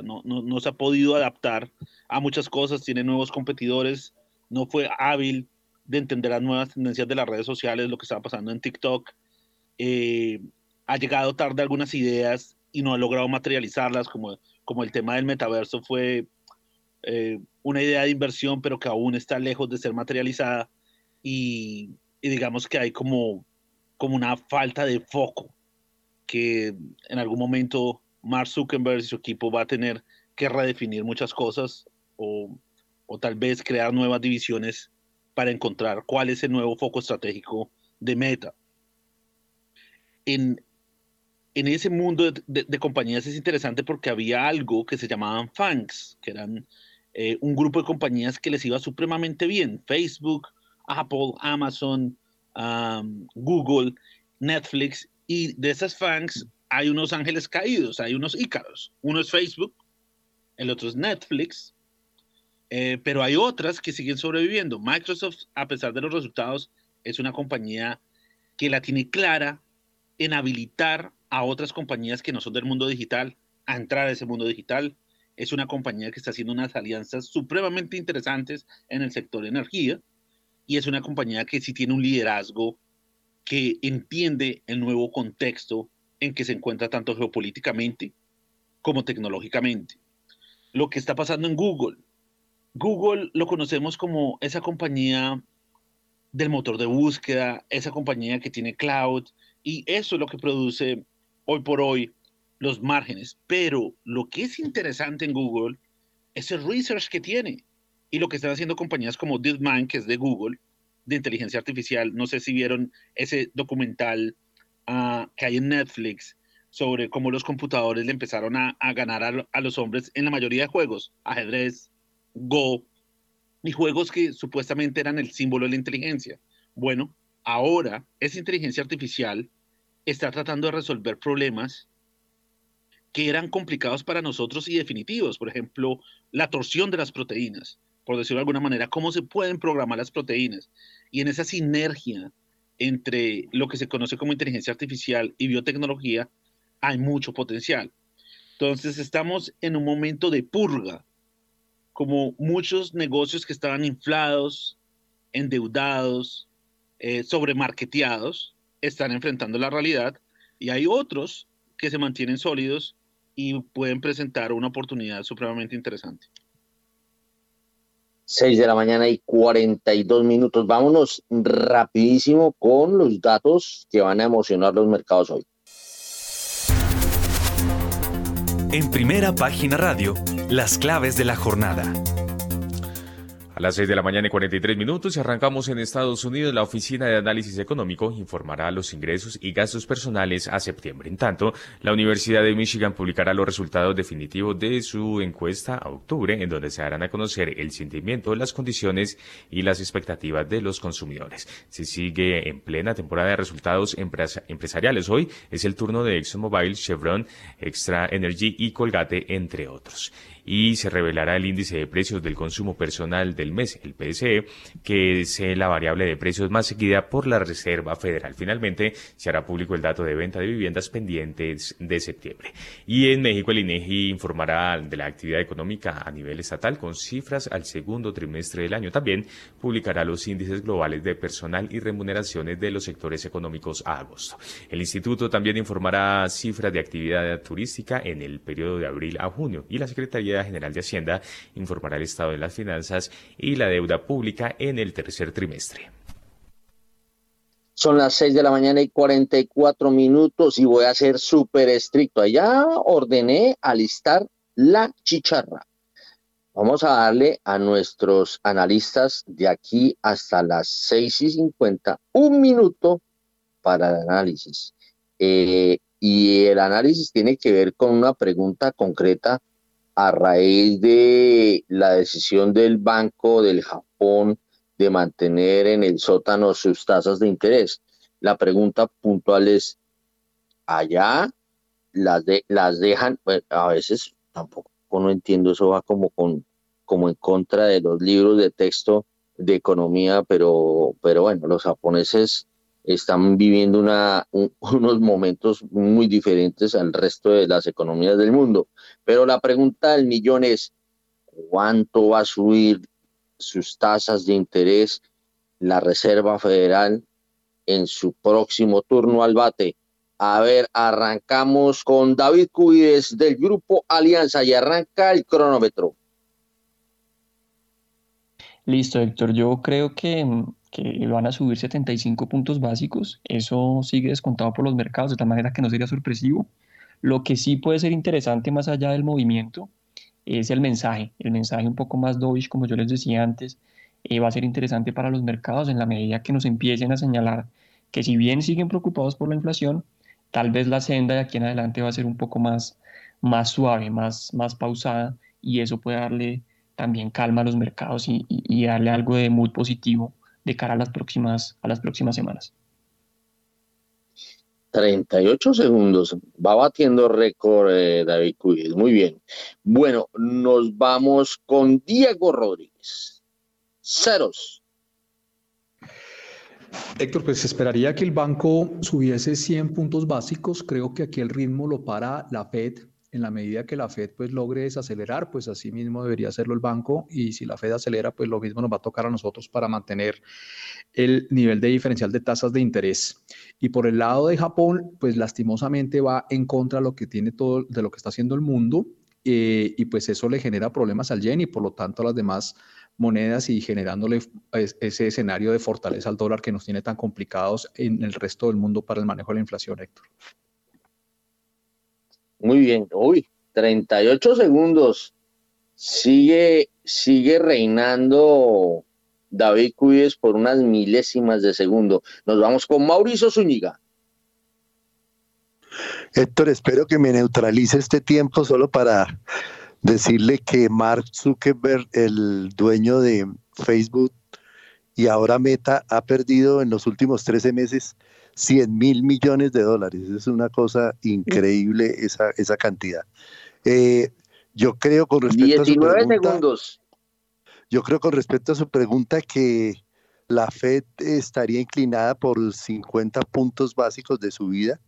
no, no, no, se ha podido adaptar a muchas cosas, tiene nuevos competidores, no fue hábil de entender las nuevas tendencias de las redes sociales, lo que estaba pasando en TikTok. Eh, ha llegado tarde algunas ideas y no ha logrado materializarlas, como, como el tema del metaverso fue eh, una idea de inversión, pero que aún está lejos de ser materializada. Y, digamos que hay como, como una falta de foco que en algún momento Mark Zuckerberg y su equipo va a tener que redefinir muchas cosas o, o tal vez crear nuevas divisiones para encontrar cuál es el nuevo foco estratégico de Meta. En, ese mundo de, compañías es interesante porque había algo que se llamaban FANGs, que eran eh, un grupo de compañías que les iba supremamente bien. Facebook, Apple, Amazon, Google, Netflix. Y de esas FANGs hay unos ángeles caídos, hay unos ícaros. Uno es Facebook, el otro es Netflix, eh, pero hay otras que siguen sobreviviendo. Microsoft, a pesar de los resultados, es una compañía que la tiene clara en habilitar a otras compañías que no son del mundo digital a entrar a ese mundo digital. Es una compañía que está haciendo unas alianzas supremamente interesantes en el sector de energía y es una compañía que sí tiene un liderazgo que entiende el nuevo contexto en que se encuentra tanto geopolíticamente como tecnológicamente. Lo que está pasando en Google, Google lo conocemos como esa compañía del motor de búsqueda, esa compañía que tiene cloud, y eso es lo que produce hoy por hoy los márgenes, pero lo que es interesante en Google es el research que tiene y lo que están haciendo compañías como DeepMind, que es de Google, de inteligencia artificial. No sé si vieron ese documental uh, que hay en Netflix sobre cómo los computadores le empezaron a, a ganar a, a, los hombres en la mayoría de juegos, ajedrez, Go, y juegos que supuestamente eran el símbolo de la inteligencia. Bueno, ahora esa inteligencia artificial está tratando de resolver problemas que eran complicados para nosotros y definitivos. Por ejemplo, la torsión de las proteínas, por decirlo de alguna manera, cómo se pueden programar las proteínas. Y en esa sinergia entre lo que se conoce como inteligencia artificial y biotecnología, hay mucho potencial. Entonces estamos en un momento de purga, como muchos negocios que estaban inflados, endeudados, eh, sobremarketeados, están enfrentando la realidad y hay otros que se mantienen sólidos y pueden presentar una oportunidad supremamente interesante. 6 de la mañana y 42 minutos. Vámonos rapidísimo con los datos que van a emocionar los mercados hoy. En primera página radio, las claves de la jornada. Las 6 de la mañana y 43 minutos arrancamos en Estados Unidos. La Oficina de Análisis Económico informará los ingresos y gastos personales a septiembre. En tanto, la Universidad de Michigan publicará los resultados definitivos de su encuesta a octubre, en donde se darán a conocer el sentimiento, las condiciones y las expectativas de los consumidores. Se sigue en plena temporada de resultados empresariales. Hoy es el turno de ExxonMobil, Chevron, Extra Energy y Colgate, entre otros y se revelará el índice de precios del consumo personal del mes, el PSE, que es eh, la variable de precios más seguida por la Reserva Federal. Finalmente, se hará público el dato de venta de viviendas pendientes de septiembre. Y en México, el INEGI informará de la actividad económica a nivel estatal con cifras al segundo trimestre del año. También publicará los índices globales de personal y remuneraciones de los sectores económicos a agosto. El instituto también informará cifras de actividad turística en el periodo de abril a junio y la Secretaría General de Hacienda informará el estado de las finanzas y la deuda pública en el tercer trimestre. Son las 6 de la mañana y 44 minutos y voy a ser súper estricto. Allá ordené alistar la chicharra. Vamos a darle a nuestros analistas de aquí hasta las 6 y 50 un minuto para el análisis. Eh, y el análisis tiene que ver con una pregunta concreta a raíz de la decisión del Banco del Japón de mantener en el sótano sus tasas de interés. La pregunta puntual es, allá las, de, las dejan, a veces tampoco no entiendo, eso va como, con, como en contra de los libros de texto de economía, pero, pero bueno, los japoneses están viviendo unos momentos muy diferentes al resto de las economías del mundo. Pero la pregunta del millón es, ¿cuánto va a subir sus tasas de interés la Reserva Federal en su próximo turno al bate? A ver, arrancamos con David Cuides del Grupo Alianza y arranca el cronómetro. Listo, Héctor. Yo creo que que van a subir 75 puntos básicos. Eso sigue descontado por los mercados, de tal manera que no sería sorpresivo. Lo que sí puede ser interesante más allá del movimiento es el mensaje. El mensaje un poco más dovish, como yo les decía antes, eh, va a ser interesante para los mercados en la medida que nos empiecen a señalar que si bien siguen preocupados por la inflación, tal vez la senda de aquí en adelante va a ser un poco más, más suave, más, más pausada y eso puede darle también calma a los mercados y, y darle algo de mood positivo de cara a las próximas, a las próximas semanas. 38 segundos. Va batiendo récord eh, David Cuyes. Muy bien. Bueno, nos vamos con Diego Rodríguez. Ceros. Héctor, pues esperaría que el banco subiese 100 puntos básicos. Creo que aquí el ritmo lo para la Fed en la medida que la Fed pues logre desacelerar, pues así mismo debería hacerlo el banco y si la Fed acelera, pues lo mismo nos va a tocar a nosotros para mantener el nivel de diferencial de tasas de interés. Y por el lado de Japón, pues lastimosamente va en contra de lo que tiene todo, de lo que está haciendo el mundo eh, y pues eso le genera problemas al yen y por lo tanto a las demás monedas y generándole pues, ese escenario de fortaleza al dólar que nos tiene tan complicados en el resto del mundo para el manejo de la inflación, Héctor. Muy bien. Uy, 38 segundos. Sigue, sigue reinando David Cuyes por unas milésimas de segundo. Nos vamos con Mauricio Zúñiga. Héctor, espero que me neutralice este tiempo solo para decirle que Mark Zuckerberg, el dueño de Facebook y ahora Meta, ha perdido en los últimos 13 meses 100 mil millones de dólares. Es una cosa increíble esa, esa cantidad. Eh, yo creo con respecto a su pregunta, segundos. Yo creo con respecto a su pregunta que la Fed estaría inclinada por 50 puntos básicos de subida.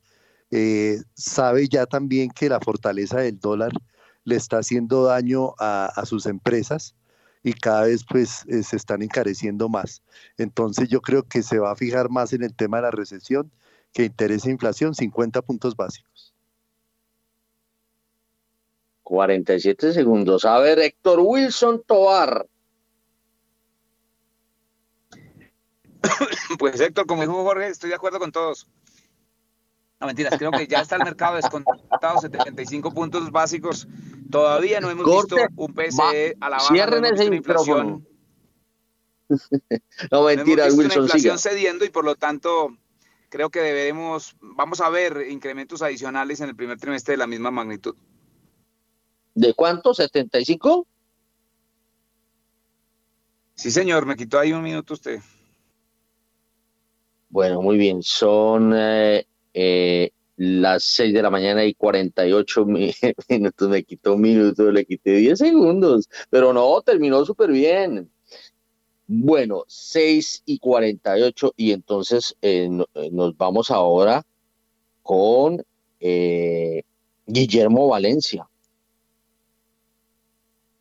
Eh, sabe ya también que la fortaleza del dólar le está haciendo daño a, sus empresas y cada vez pues eh, se están encareciendo más. Entonces yo creo que se va a fijar más en el tema de la recesión que interesa inflación, 50 puntos básicos. 47 segundos. A ver, Héctor Wilson Toar. Pues Héctor, como dijo Jorge, estoy de acuerdo con todos. No, mentiras, creo que ya está el mercado descontado, 75 puntos básicos. Todavía no hemos visto un PCE a la baja. Cierren ese inflación. no, mentiras, no Wilson. Una inflación cediendo y por lo tanto creo que debemos, vamos a ver incrementos adicionales en el primer trimestre de la misma magnitud. ¿De cuánto? ¿75? Sí, señor, me quitó ahí un minuto usted. Bueno, muy bien. Son eh, eh, las 6 de la mañana y 48 minutos. Me quitó un minuto, le quité 10 segundos. Pero no, terminó súper bien. Bueno, 6 y 48 y entonces eh, nos vamos ahora con Guillermo Valencia.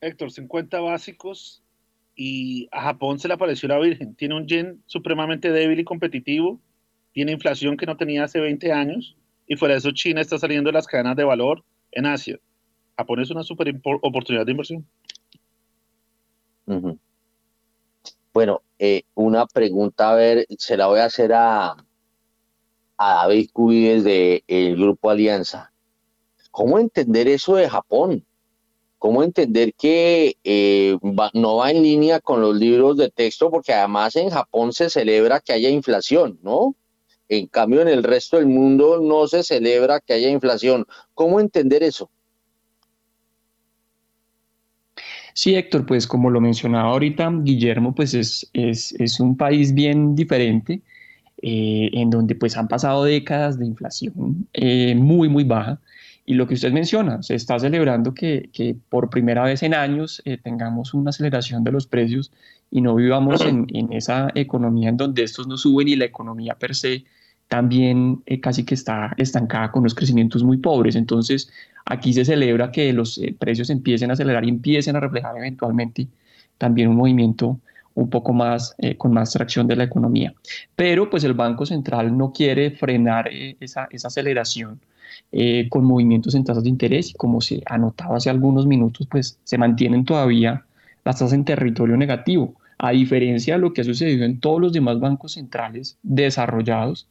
Héctor, 50 básicos y a Japón se le apareció la Virgen. Tiene un yen supremamente débil y competitivo, tiene inflación que no tenía hace 20 años y fuera de eso China está saliendo de las cadenas de valor en Asia. Japón es una super oportunidad de inversión. Bueno, eh, una pregunta, a ver, se la voy a hacer a, David Cubides del Grupo Alianza. ¿Cómo entender eso de Japón? cómo entender que eh, no va en línea con los libros de texto, porque además en Japón se celebra que haya inflación, ¿no? En cambio, en el resto del mundo no se celebra que haya inflación. ¿Cómo entender eso? Sí, Héctor, pues como lo mencionaba ahorita, Guillermo, pues es, es, un país bien diferente, eh, en donde pues han pasado décadas de inflación eh, muy, muy baja y lo que usted menciona, se está celebrando que, que por primera vez en años eh, tengamos una aceleración de los precios y no vivamos en, en, esa economía en donde estos no suben y la economía per se también eh, casi que está estancada con los crecimientos muy pobres. Entonces, aquí se celebra que los eh, precios empiecen a acelerar y empiecen a reflejar eventualmente también un movimiento un poco más, con más tracción de la economía. Pero pues el Banco Central no quiere frenar esa, esa aceleración eh, con movimientos en tasas de interés y como se anotaba hace algunos minutos, pues se mantienen todavía las tasas en territorio negativo, a diferencia de lo que ha sucedido en todos los demás bancos centrales desarrollados,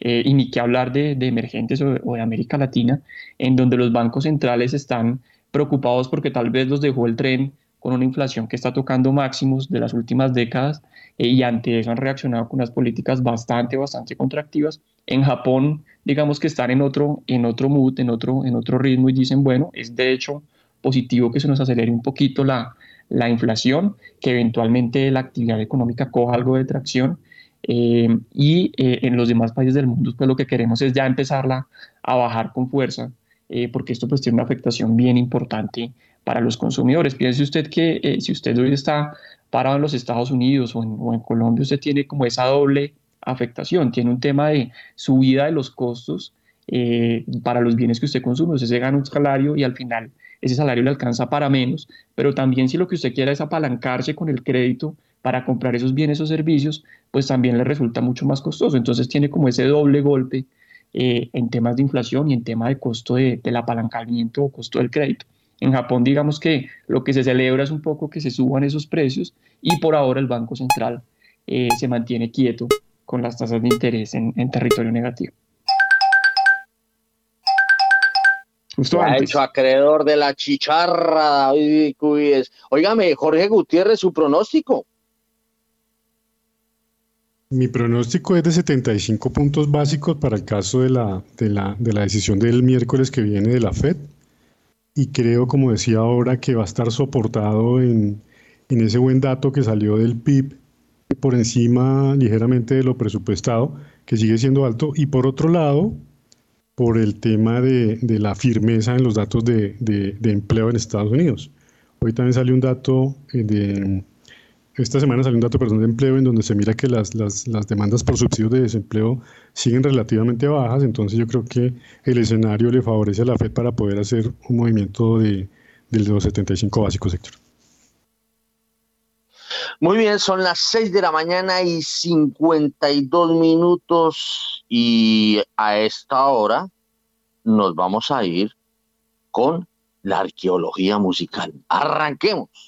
eh, y ni que hablar de, emergentes o, de América Latina, en donde los bancos centrales están preocupados porque tal vez los dejó el tren con una inflación que está tocando máximos de las últimas décadas eh, y ante eso han reaccionado con unas políticas bastante, bastante contractivas. En Japón, digamos que están en otro, en otro mood, en otro, en otro ritmo y dicen, bueno, es de hecho positivo que se nos acelere un poquito la, la inflación, que eventualmente la actividad económica coja algo de tracción. Eh, y eh, en los demás países del mundo, pues lo que queremos es ya empezarla a bajar con fuerza, porque esto pues tiene una afectación bien importante para los consumidores. Piense usted que eh, si usted hoy está parado en los Estados Unidos o en, Colombia, usted tiene como esa doble afectación. Tiene un tema de subida de los costos eh, para los bienes que usted consume. Usted se gana un salario y al final ese salario le alcanza para menos, pero también si lo que usted quiera es apalancarse con el crédito para comprar esos bienes o servicios, pues también le resulta mucho más costoso. Entonces tiene como ese doble golpe eh, en temas de inflación y en tema de costo del apalancamiento o costo del crédito. En Japón, digamos que lo que se celebra es un poco que se suban esos precios y por ahora el Banco Central eh, se mantiene quieto con las tasas de interés en, territorio negativo. Justo ha hecho acreedor de la chicharra, David Cubíes. Óigame, Jorge Gutiérrez, su pronóstico. Mi pronóstico es de 75 puntos básicos para el caso de la, de la, de la decisión del miércoles que viene de la Fed. Y creo, como decía ahora, que va a estar soportado en, en ese buen dato que salió del PIB por encima ligeramente de lo presupuestado, que sigue siendo alto. Y por otro lado, por el tema de, de la firmeza en los datos de, de, de empleo en Estados Unidos. Hoy también salió un dato eh, de esta semana salió un dato perdón, de empleo en donde se mira que las, las, las, demandas por subsidios de desempleo siguen relativamente bajas, entonces yo creo que el escenario le favorece a la Fed para poder hacer un movimiento de, de los 75 básicos, sector. Muy bien, son las 6 de la mañana y 52 minutos y a esta hora nos vamos a ir con la arqueología musical. Arranquemos.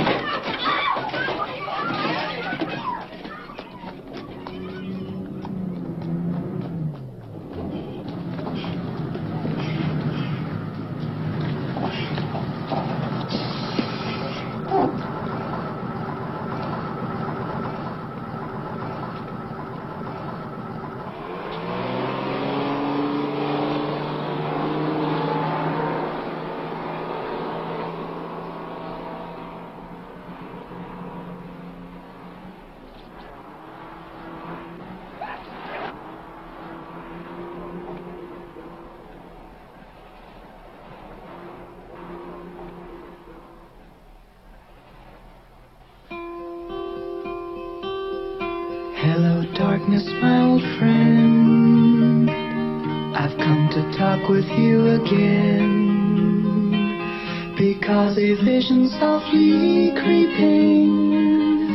Because a vision softly creeping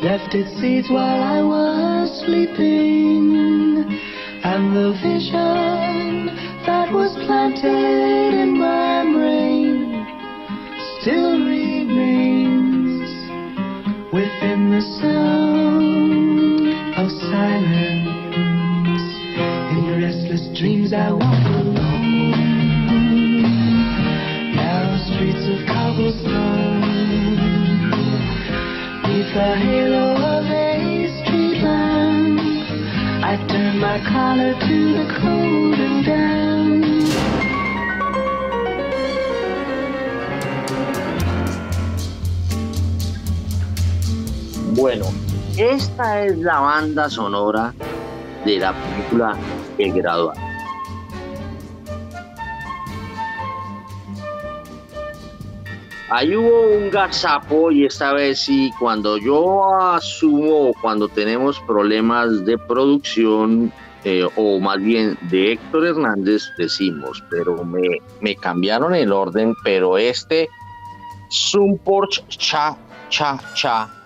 left its seeds while I was sleeping. And the vision la banda sonora de la película El Graduado. Ahí hubo un gazapo y esta vez sí, cuando yo asumo, cuando tenemos problemas de producción, eh, o más bien de Héctor Hernández, decimos, pero me, cambiaron el orden, pero este Sumport Cha Cha Cha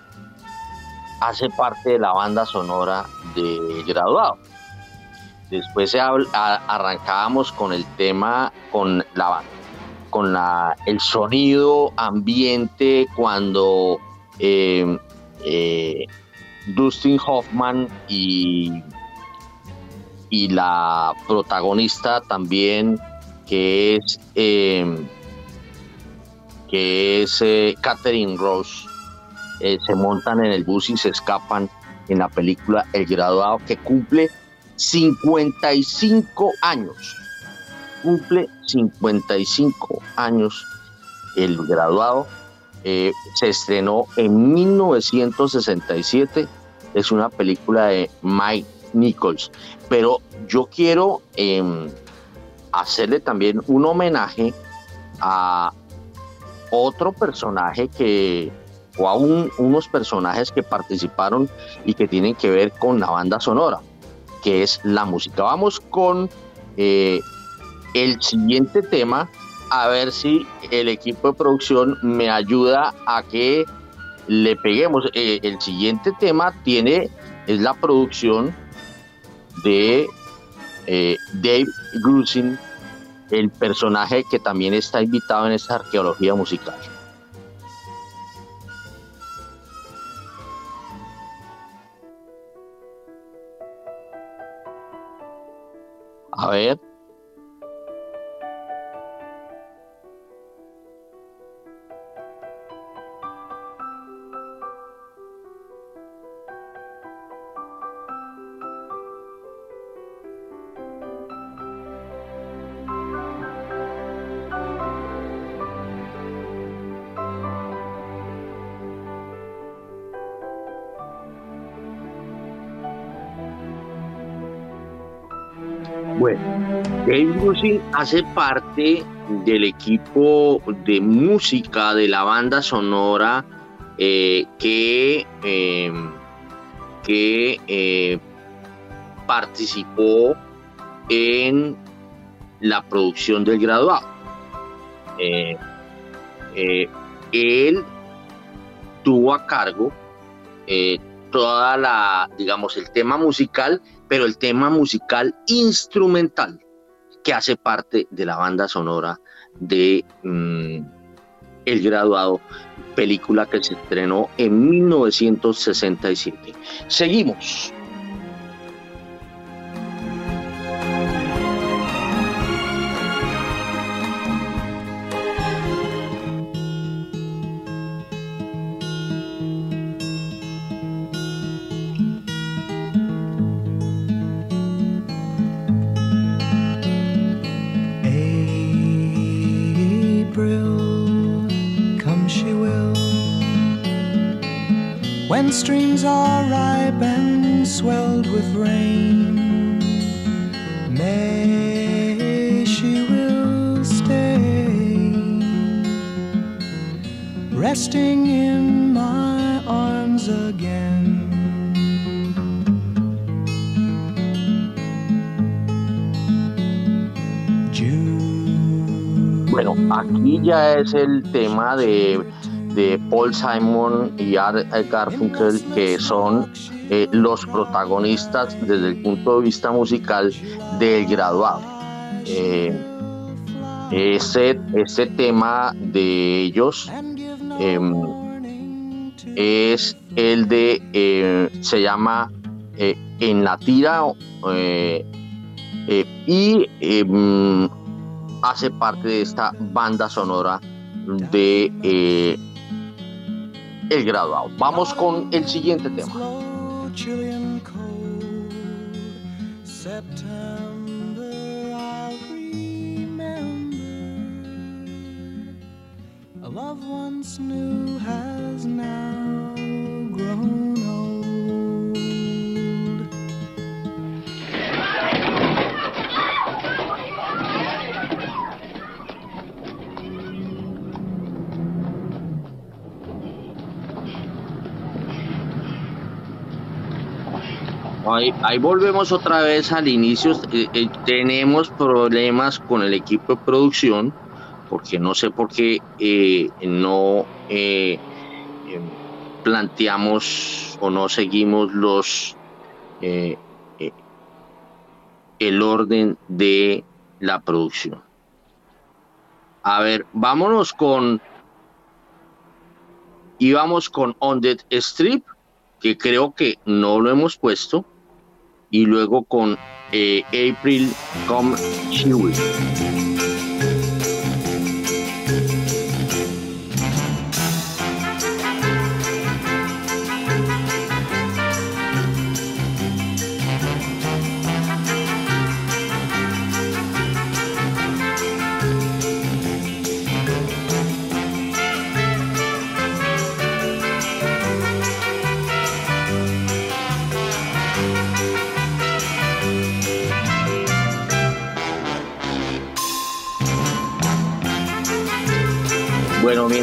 hace parte de la banda sonora de Graduado. Después arrancábamos con el tema, con la con la, el sonido ambiente cuando eh, eh, Dustin Hoffman y, y la protagonista también que es eh, que es eh, Catherine Rose eh, se montan en el bus y se escapan en la película El Graduado, que cumple 55 años. Cumple 55 años El Graduado. Eh, se estrenó en 1967. Es una película de Mike Nichols. Pero yo quiero em, hacerle también un homenaje a otro personaje que o a un- unos personajes que participaron y que tienen que ver con la banda sonora, que es la música. Vamos con eh, el siguiente tema, a ver si el equipo de producción me ayuda a que le peguemos. Eh, el siguiente tema tiene, es la producción de eh, Dave Grusin, el personaje que también está invitado en esta arqueología musical. A ver. Bueno, Dave Grusin hace parte del equipo de música de la banda sonora eh, que, eh, que eh, participó en la producción del graduado. Él tuvo a cargo toda la, digamos, el tema musical, pero el tema musical instrumental que hace parte de la banda sonora de mm, El Graduado, película que se estrenó en 1967. Seguimos. She will stay, resting in my arms again. Bueno, aquí ya es el tema de, de Paul Simon y Art Garfunkel, que son los protagonistas desde el punto de vista musical del graduado. Eh, ese, ese tema de ellos em, es el de, eh, se llama eh, En la tira eh, y em, hace parte de esta banda sonora de El Graduado. Vamos con el siguiente tema. Chilly and cold. September, I'll remember. A love once new has now grown old. Ahí, volvemos otra vez al inicio. Eh, eh, tenemos problemas con el equipo de producción porque no sé por qué eh, no eh, planteamos o no seguimos los el orden de la producción. A ver, vámonos con y vamos con On the Strip, que creo que no lo hemos puesto, y luego con eh, April Come She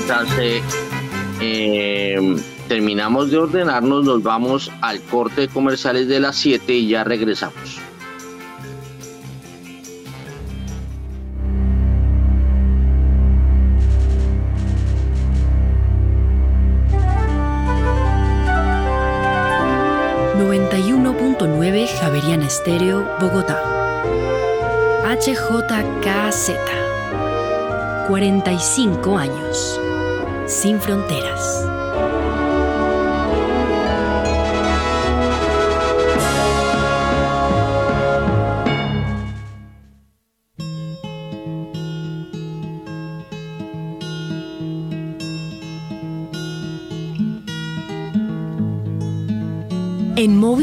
Mientras eh, terminamos de ordenarnos, nos vamos al corte de comerciales de las 7 y ya regresamos. Javerian Estéreo, Bogotá. HJKZ. 45 años. Sin fronteras.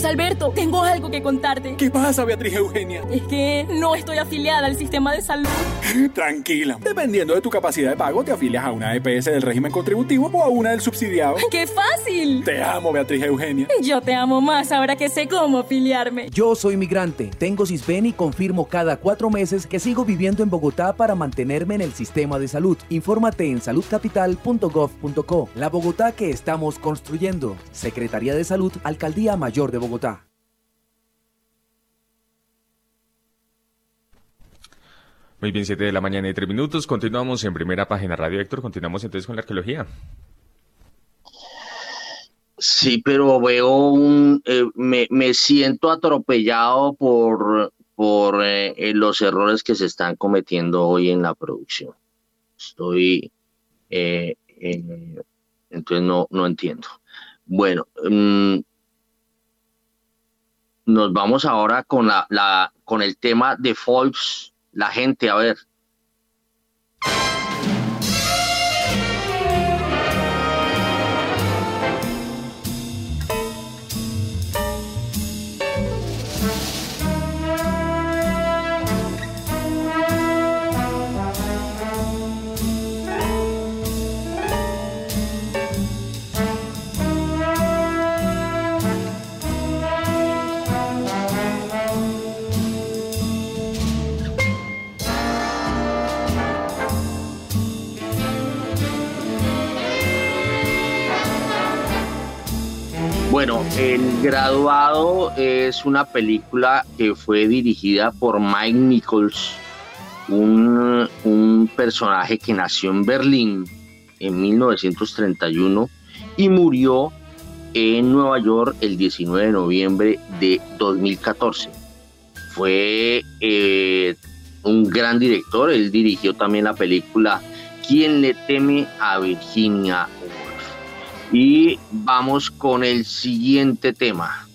Carlos Alberto, tengo algo que contarte. ¿Qué pasa, Beatriz Eugenia? Es que no estoy afiliada al sistema de salud. Tranquila. Dependiendo de tu capacidad de pago, te afilias a una EPS del régimen contributivo o a una del subsidiado. ¡Qué fácil! Te amo, Beatriz Eugenia. Yo te amo más ahora que sé cómo afiliarme. Yo soy migrante, tengo CISBEN y confirmo cada cuatro meses que sigo viviendo en Bogotá para mantenerme en el sistema de salud. Infórmate en saludcapital.gov.co. La Bogotá que estamos construyendo. Secretaría de Salud, Alcaldía Mayor de Bogotá. Muy bien, 7 de la mañana y 3 minutos. Continuamos en primera página Radio Héctor. Continuamos entonces con la arqueología. Sí, pero veo un, eh, me, me siento atropellado por, por eh, eh, los errores que se están cometiendo hoy en la producción. Estoy, eh, eh, entonces no, no entiendo. Bueno, mm, nos vamos ahora con la, con el tema de Forbes, la gente, a ver. Bueno, El Graduado es una película que fue dirigida por Mike Nichols, un, personaje que nació en Berlín en 1931 y murió en Nueva York el 19 de noviembre de 2014. Fue eh, un gran director, él dirigió también la película ¿Quién le teme a Virginia? Y vamos con el siguiente tema.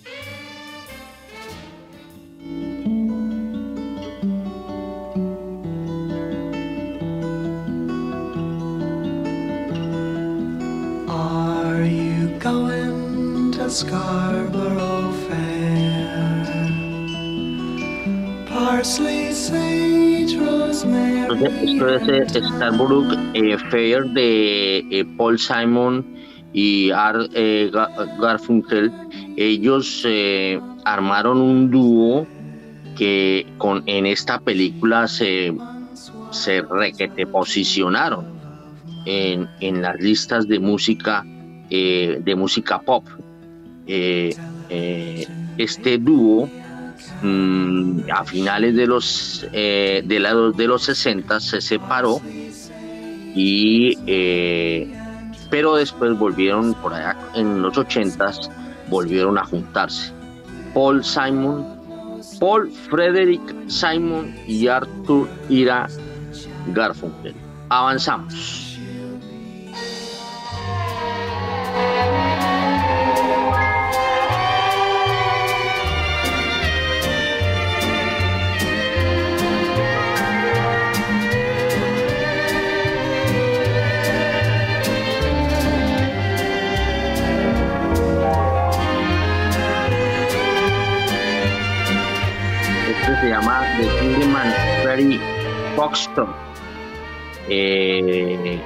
Are you going to Scarborough Fair? Parsley, sage, rosemary. Entonces, esto es eh, Scarborough eh, Fair de eh, Paul Simon y eh, Ga- Garfunkel. Ellos eh, armaron un dúo que con, en esta película se, se requete posicionaron en, en las listas de música eh, de música pop. Este dúo mm, a finales de los de, la- de los 60 se separó y pero después volvieron por allá en los 80 volvieron a juntarse. Paul Simon Paul Frederick Simon y Arthur Ira Garfunkel. Avanzamos Foxtrot. Eh,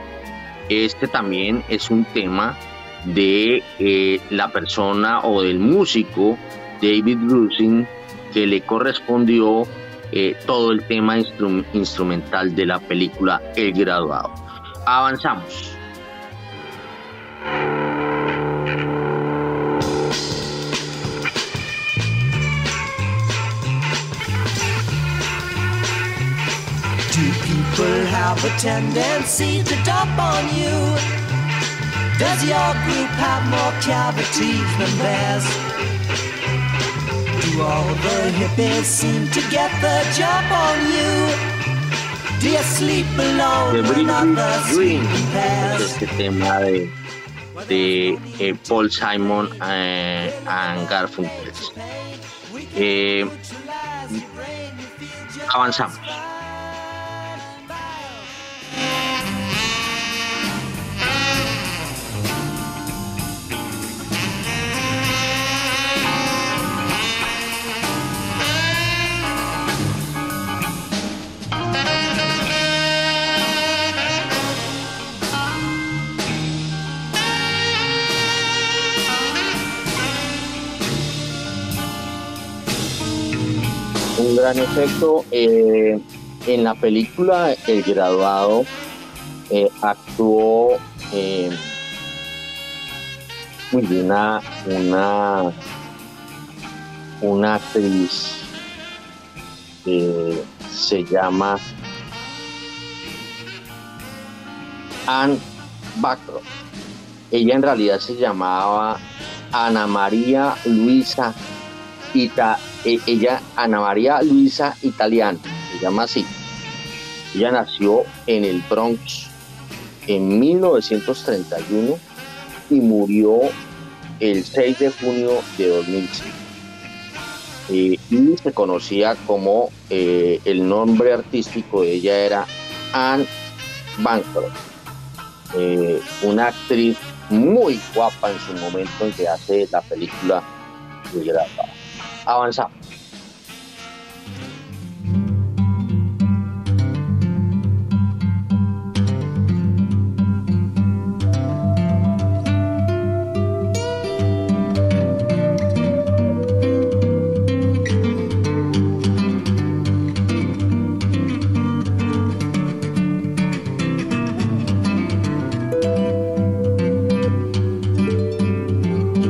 este también es un tema de eh, la persona o del músico David Russin que le correspondió eh, todo el tema instru- instrumental de la película El Graduado. Avanzamos. People have a tendency to dump on you? Does your group have more cavities than theirs? Do all the hippies seem to get the jump on you? Do you sleep alone The when others sleep in pairs? este tema de, de eh, Paul Simon eh, and Garfunkel. Eh, avanzamos. Gran efecto. Eh, en la película El Graduado eh, actuó eh, una, una, una actriz que se llama Anne Backroft. Ella en realidad se llamaba Ana María Luisa Ita, e- ella, Ana María Luisa Italiano, se llama así. Ella nació en el Bronx en 1931 y murió el 6 de junio de 2005. Eh, y se conocía como eh, el nombre artístico de ella era Anne Bancroft, eh, una actriz muy guapa en su momento en que hace la película de Graduado avanzamos.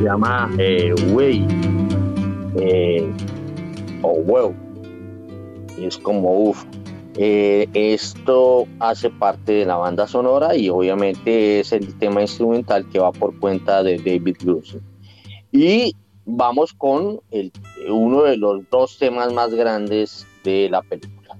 Llama eh, Way wow. Es como uff. esto hace parte de la banda sonora y obviamente es el tema instrumental que va por cuenta de David Grusin. Y vamos con el, uno de los dos temas más grandes de la película.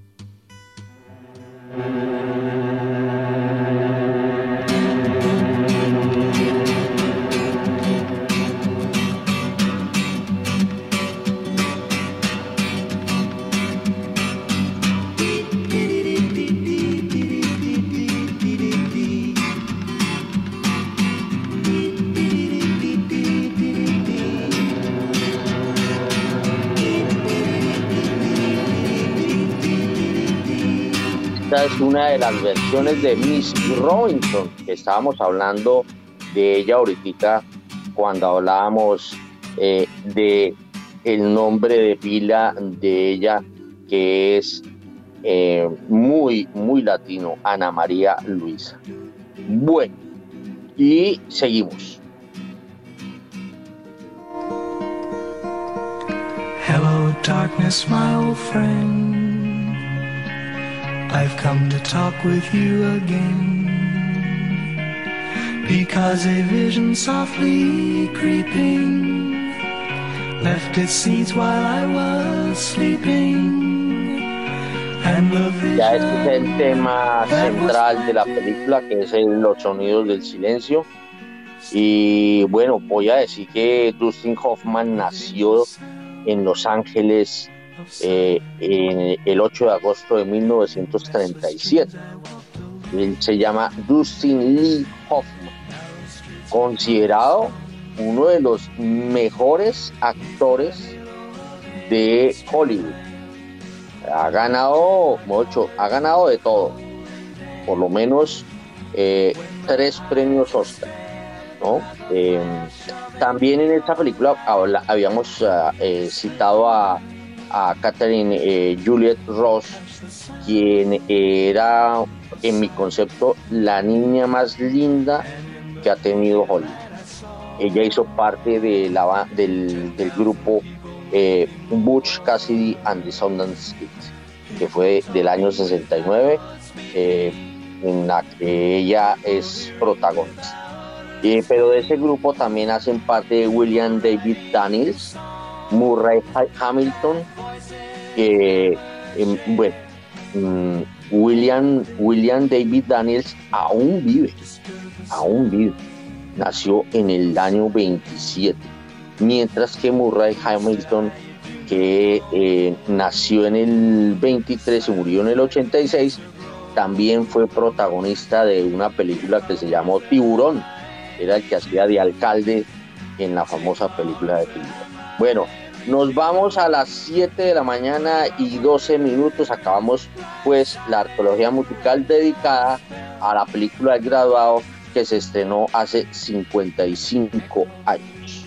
Esta es una de las versiones de Miss Robinson, que estábamos hablando de ella ahorita cuando hablábamos eh, de el nombre de pila de ella, que es eh, muy, muy latino, Ana María Luisa. Bueno, y seguimos. Hello, darkness, my old friend. I've come to talk with you again. Because a vision softly creeping left its seeds while I was sleeping. And the Ya este es el tema central de la película, que es el- los sonidos del silencio. Y bueno, voy a decir que Dustin Hoffman nació en Los Ángeles eh, el 8 de agosto de 1937. Él se llama Dustin Lee Hoffman, considerado uno de los mejores actores de Hollywood. Ha ganado mucho, ha ganado de todo, por lo menos eh, tres premios Oscar. Eh, también en esta película habíamos ah, eh, citado a a Catherine eh, Juliet Ross, quien era, en mi concepto, la niña más linda que ha tenido Hollywood. Ella hizo parte de la, del, grupo eh, Butch Cassidy and the Sundance Kids, que fue del año 69, eh, en la que ella es protagonista. pero de ese grupo también hacen parte William David Daniels, Murray Hamilton, que, em, bueno, mm, William, William David Daniels aún vive, aún vive. Nació en el año 27, mientras que Murray Hamilton, que eh, nació en el 23 y murió en el 86, también fue protagonista de una película que se llamó Tiburón. Era el que hacía de alcalde en la famosa película de Tiburón. Bueno, nos vamos a las 7 de la mañana y 12 minutos. Acabamos pues la arqueología musical dedicada a la película El Graduado que se estrenó hace 55 años.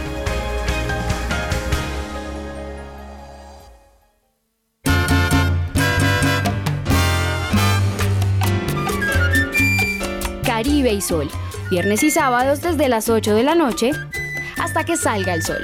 Y Sol, viernes y sábados desde las 8 de la noche hasta que salga el sol.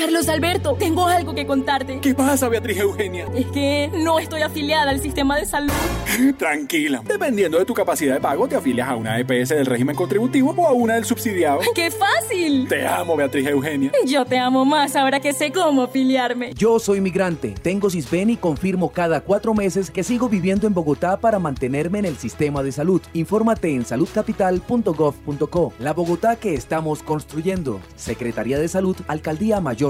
Carlos Alberto, tengo algo que contarte. ¿Qué pasa, Beatriz Eugenia? Es que no estoy afiliada al sistema de salud. Tranquila. Dependiendo de tu capacidad de pago, te afilias a una EPS del régimen contributivo o a una del subsidiado. ¡Qué fácil! Te amo, Beatriz Eugenia. Yo te amo más ahora que sé cómo afiliarme. Yo soy migrante, tengo CISBEN y confirmo cada cuatro meses que sigo viviendo en Bogotá para mantenerme en el sistema de salud. Infórmate en saludcapital.gov.co. La Bogotá que estamos construyendo. Secretaría de Salud, Alcaldía Mayor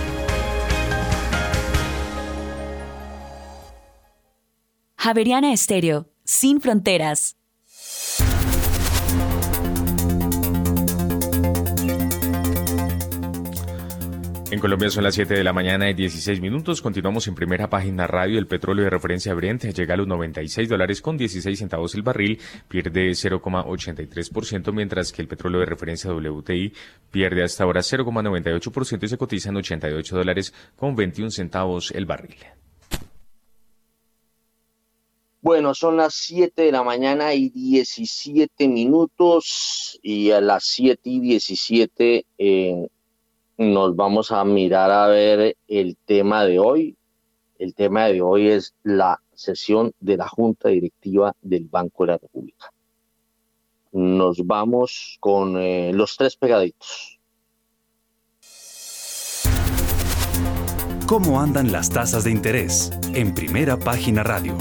Javeriana Estéreo, sin fronteras. En Colombia son las 7 de la mañana y 16 minutos. Continuamos en primera página radio. El petróleo de referencia Brent llega a los 96 dólares con 16 centavos el barril, pierde 0,83%, mientras que el petróleo de referencia WTI pierde hasta ahora 0,98% y se cotiza en 88 dólares con 21 centavos el barril. Bueno, son las 7 de la mañana y 17 minutos y a las 7 y 17 eh, nos vamos a mirar a ver el tema de hoy. El tema de hoy es la sesión de la Junta Directiva del Banco de la República. Nos vamos con eh, los tres pegaditos. ¿Cómo andan las tasas de interés? En primera página radio.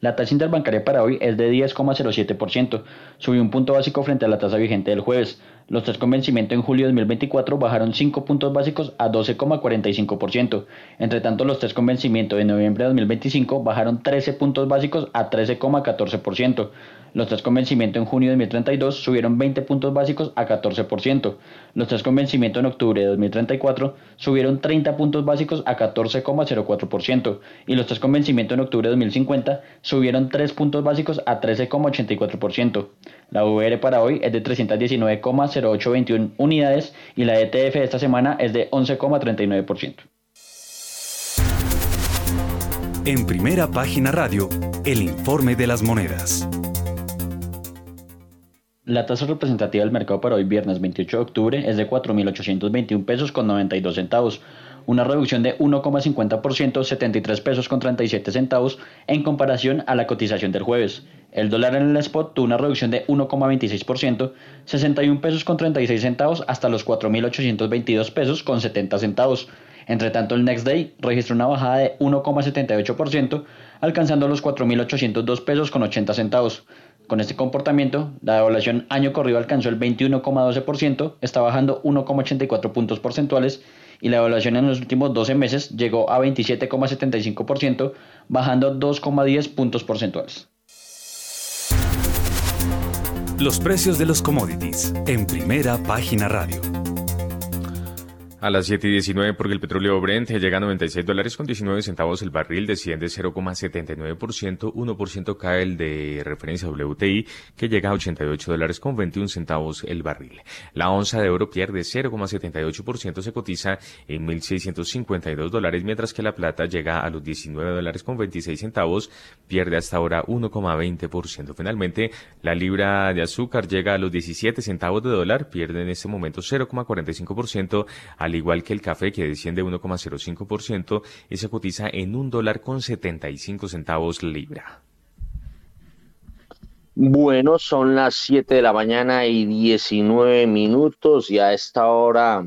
La tasa interbancaria para hoy es de 10,07%, subió un punto básico frente a la tasa vigente del jueves. Los tres con vencimiento en julio de 2024 bajaron 5 puntos básicos a 12,45%. Entre tanto, los tres con vencimiento de noviembre de 2025 bajaron 13 puntos básicos a 13,14%. Los tres con vencimiento en junio de 2032 subieron 20 puntos básicos a 14%. Los tres con vencimiento en octubre de 2034 subieron 30 puntos básicos a 14,04%. Y los tres con vencimiento en octubre de 2050 subieron 3 puntos básicos a 13,84%. La VR para hoy es de 319,0821 unidades y la ETF de esta semana es de 11,39%. En primera página radio, el informe de las monedas. La tasa representativa del mercado para hoy viernes 28 de octubre es de 4.821 pesos con 92 centavos, una reducción de 1,50%, 73 pesos con 37 centavos en comparación a la cotización del jueves. El dólar en el spot tuvo una reducción de 1,26%, 61 pesos con 36 centavos hasta los 4.822 pesos con 70 centavos. Entre tanto, el Next Day registró una bajada de 1,78%, alcanzando los 4.802 pesos con 80 centavos. Con este comportamiento, la devaluación año corrido alcanzó el 21,12%, está bajando 1,84 puntos porcentuales y la evaluación en los últimos 12 meses llegó a 27,75%, bajando 2,10 puntos porcentuales. Los precios de los commodities en primera página radio. A las 7 y 19 porque el petróleo Brent llega a 96 dólares con 19 centavos el barril, desciende 0,79%, 1% cae el de referencia WTI que llega a 88 dólares con 21 centavos el barril. La onza de oro pierde 0,78%, se cotiza en 1.652 dólares, mientras que la plata llega a los 19 dólares con 26 centavos, pierde hasta ahora 1,20%. Finalmente, la libra de azúcar llega a los 17 centavos de dólar, pierde en este momento 0,45% al igual que el café que desciende 1,05% y se cotiza en un dólar con 75 centavos libra. Bueno, son las 7 de la mañana y 19 minutos y a esta hora,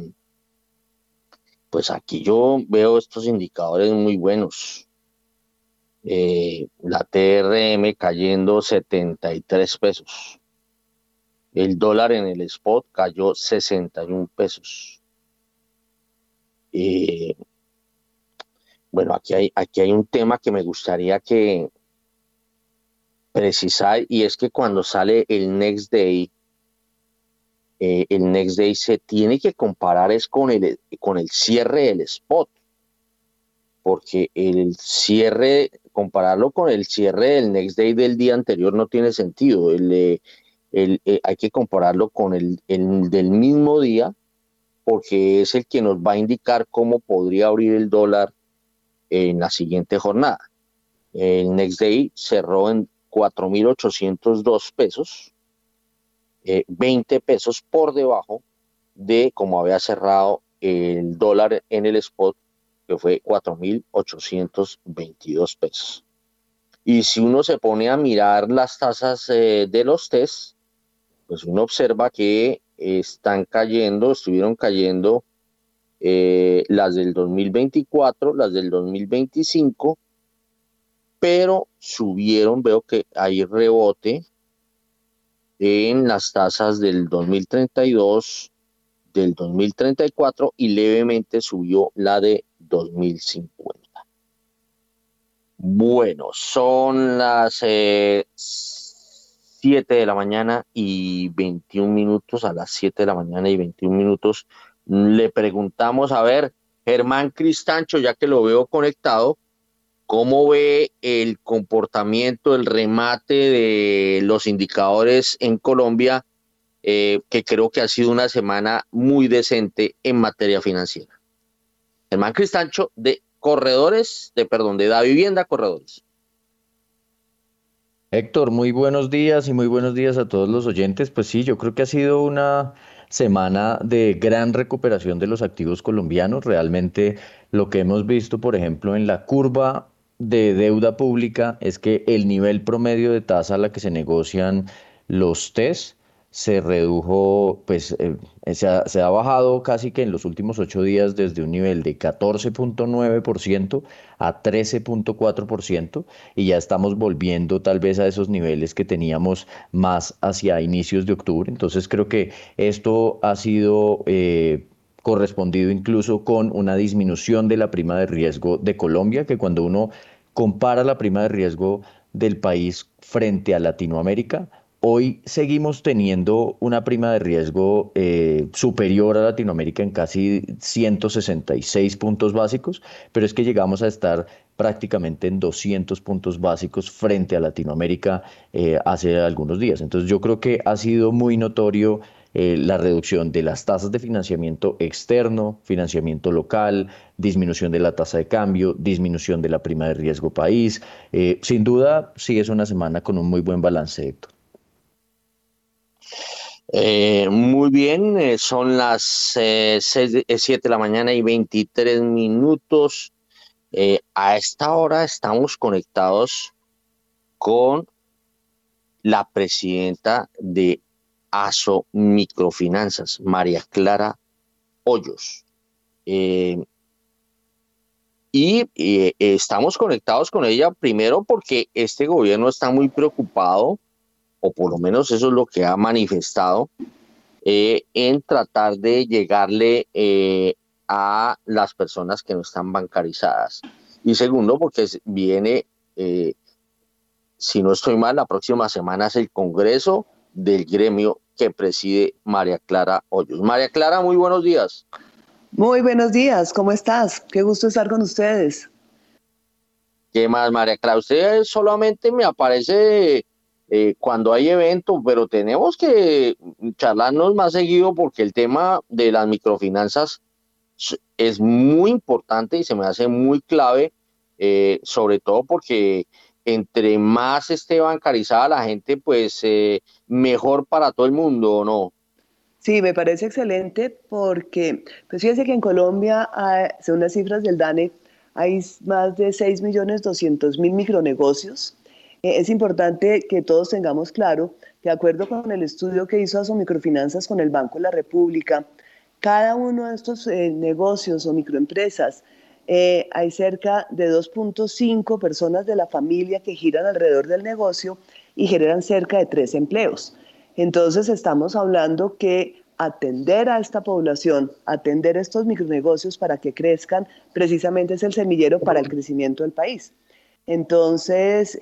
pues aquí yo veo estos indicadores muy buenos. Eh, la TRM cayendo 73 pesos. El dólar en el spot cayó 61 pesos. Eh, bueno, aquí hay, aquí hay un tema que me gustaría que precisar y es que cuando sale el next day, eh, el next day se tiene que comparar es con el, con el cierre del spot, porque el cierre, compararlo con el cierre del next day del día anterior no tiene sentido. El, el, hay que compararlo con el del mismo día porque es el que nos va a indicar cómo podría abrir el dólar en la siguiente jornada. El next day cerró en 4.802 pesos, 20 eh, pesos por debajo de como había cerrado el dólar en el spot, que fue 4.822 pesos. Y si uno se pone a mirar las tasas eh, de los test, pues uno observa que están cayendo, estuvieron cayendo eh, las del 2024, las del 2025, pero subieron, veo que hay rebote en las tasas del 2032, del 2034 y levemente subió la de 2050. Bueno, son las eh, 7 de la mañana y 21 minutos, a las 7 de la mañana y 21 minutos, le preguntamos, a ver, Germán Cristancho, ya que lo veo conectado, ¿cómo ve el comportamiento, el remate de los indicadores en Colombia, eh, que creo que ha sido una semana muy decente en materia financiera? Germán Cristancho, de Corredores, de perdón, de Da Vivienda Corredores. Héctor, muy buenos días y muy buenos días a todos los oyentes. Pues sí, yo creo que ha sido una semana de gran recuperación de los activos colombianos. Realmente lo que hemos visto, por ejemplo, en la curva de deuda pública es que el nivel promedio de tasa a la que se negocian los TES se redujo, pues eh, se, ha, se, ha, bajado casi que en los últimos ocho días desde un nivel de 14.9% a 13.4% y ya estamos volviendo tal vez a esos niveles que teníamos más hacia inicios de octubre. Entonces creo que esto ha sido... Eh, correspondido incluso con una disminución de la prima de riesgo de Colombia, que cuando uno compara la prima de riesgo del país frente a Latinoamérica, Hoy seguimos teniendo una prima de riesgo eh, superior a Latinoamérica en casi 166 puntos básicos, pero es que llegamos a estar prácticamente en 200 puntos básicos frente a Latinoamérica eh, hace algunos días. Entonces yo creo que ha sido muy notorio eh, la reducción de las tasas de financiamiento externo, financiamiento local, disminución de la tasa de cambio, disminución de la prima de riesgo país. sin duda, sí es una semana con un muy buen balance, Héctor. Eh, muy bien, eh, son las 7 eh, de la mañana y 23 minutos. a esta hora estamos conectados con la presidenta de ASO Microfinanzas, María Clara Hoyos. y estamos conectados con ella primero porque este gobierno está muy preocupado o por lo menos eso es lo que ha manifestado, eh, en tratar de llegarle eh, a las personas que no están bancarizadas. Y segundo, porque viene, eh, si no estoy mal, la próxima semana es el Congreso del gremio que preside María Clara Hoyos. María Clara, muy buenos días. Muy buenos días, ¿cómo estás? Qué gusto estar con ustedes. ¿Qué más, María Clara? Usted solamente me aparece eh, cuando hay eventos, pero tenemos que charlarnos más seguido porque el tema de las microfinanzas es muy importante y se me hace muy clave, eh, sobre todo porque entre más esté bancarizada la gente, pues eh, mejor para todo el mundo, ¿no? Sí, me parece excelente porque, pues fíjense que en Colombia, según las cifras del DANE, hay más de 6.200.000 micronegocios es importante que todos tengamos claro que de acuerdo con el estudio que hizo Aso Microfinanzas con el Banco de la República, cada uno de estos eh, negocios o microempresas eh, hay cerca de 2.5 personas de la familia que giran alrededor del negocio y generan cerca de tres empleos. Entonces estamos hablando que atender a esta población, atender a estos micronegocios para que crezcan, precisamente es el semillero para el crecimiento del país. Entonces,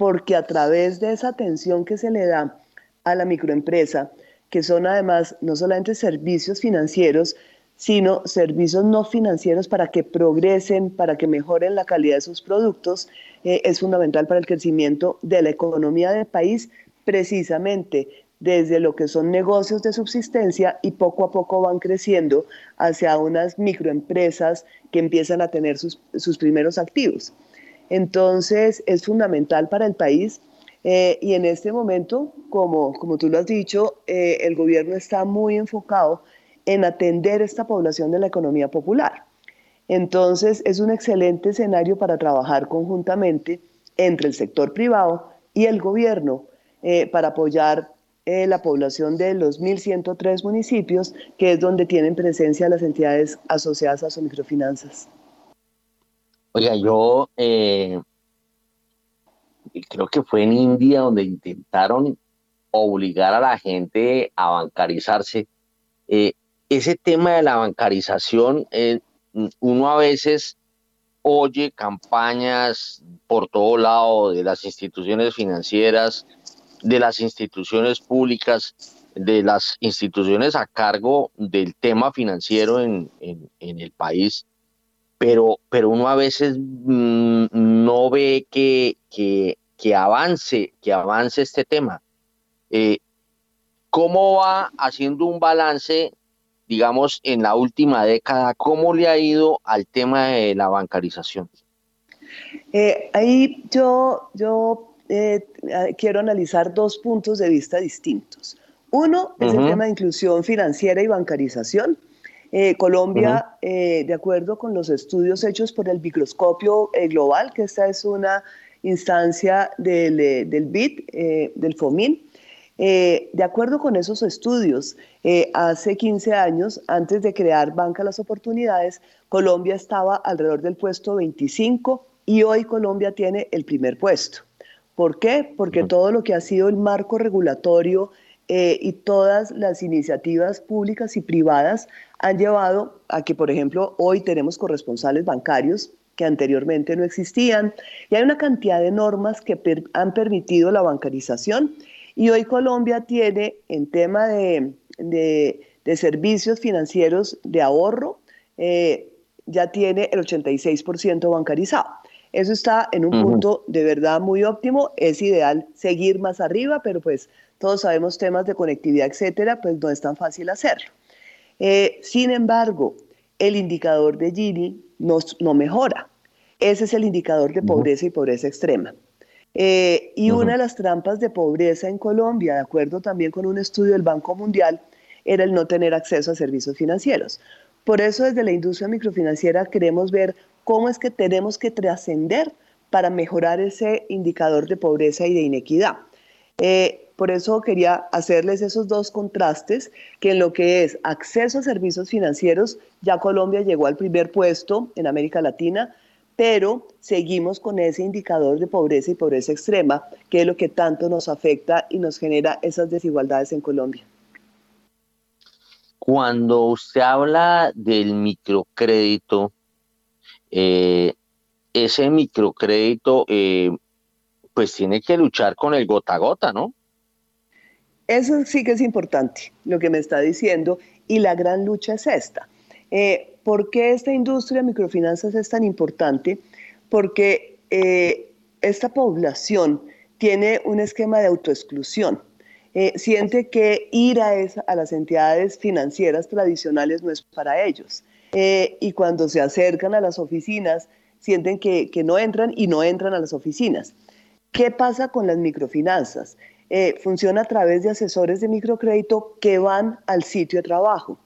porque a través de esa atención que se le da a la microempresa, que son además no solamente servicios financieros, sino servicios no financieros para que progresen, para que mejoren la calidad de sus productos, eh, es fundamental para el crecimiento de la economía del país, precisamente desde lo que son negocios de subsistencia y poco a poco van creciendo hacia unas microempresas que empiezan a tener sus, sus primeros activos. Entonces, es fundamental para el país eh, y en este momento, como, como tú lo has dicho, eh, el gobierno está muy enfocado en atender esta población de la economía popular. Entonces, es un excelente escenario para trabajar conjuntamente entre el sector privado y el gobierno eh, para apoyar la población de los 1.103 municipios, que es donde tienen presencia las entidades asociadas a sus microfinanzas. Oiga, yo eh, creo que fue en India donde intentaron obligar a la gente a bancarizarse. Eh, ese tema de la bancarización, eh, uno a veces oye campañas por todo lado de las instituciones financieras, de las instituciones públicas, de las instituciones a cargo del tema financiero en, el país, pero, pero uno a veces mm, no ve que, que, avance, que avance este tema. Eh, ¿Cómo va haciendo un balance, digamos, en la última década? ¿Cómo le ha ido al tema de la bancarización? Eh, ahí yo, yo eh, quiero analizar dos puntos de vista distintos. Uno es el tema de inclusión financiera y bancarización. Eh, Colombia, de acuerdo con los estudios hechos por el microscopio global, que esta es una instancia del, del BID, del FOMIN, de acuerdo con esos estudios, hace 15 años, antes de crear Banca Las Oportunidades, Colombia estaba alrededor del puesto 25 y hoy Colombia tiene el primer puesto. ¿Por qué? Porque todo lo que ha sido el marco regulatorio eh, y todas las iniciativas públicas y privadas han llevado a que, por ejemplo, hoy tenemos corresponsales bancarios que anteriormente no existían y hay una cantidad de normas que han permitido la bancarización y hoy Colombia tiene en tema de, servicios financieros de ahorro, eh, ya tiene el 86% bancarizado. Eso está en un punto de verdad muy óptimo. Es ideal seguir más arriba, pero pues todos sabemos temas de conectividad, etcétera, pues no es tan fácil hacerlo. Eh, sin embargo, el indicador de Gini no, no, mejora. Ese es el indicador de pobreza y pobreza extrema. Eh, y una de las trampas de pobreza en Colombia, de acuerdo también con un estudio del Banco Mundial, era el no tener acceso a servicios financieros. Por eso desde la industria microfinanciera queremos ver cómo es que tenemos que trascender para mejorar ese indicador de pobreza y de inequidad. Eh, por eso quería hacerles esos dos contrastes, que en lo que es acceso a servicios financieros, ya Colombia llegó al primer puesto en América Latina, pero seguimos con ese indicador de pobreza y pobreza extrema, que es lo que tanto nos afecta y nos genera esas desigualdades en Colombia. Cuando usted habla del microcrédito, eh, ese microcrédito eh, pues tiene que luchar con el gota a gota, ¿no? Eso sí que es importante, lo que me está diciendo, y la gran lucha es esta. Eh, ¿Por qué esta industria de microfinanzas es tan importante? Porque esta población tiene un esquema de autoexclusión. siente que ir a, a las entidades financieras tradicionales no es para ellos. Eh, y cuando se acercan a las oficinas sienten que, no entran y no entran a las oficinas. ¿Qué pasa con las microfinanzas? Eh, funciona a través de asesores de microcrédito que van al sitio de trabajo.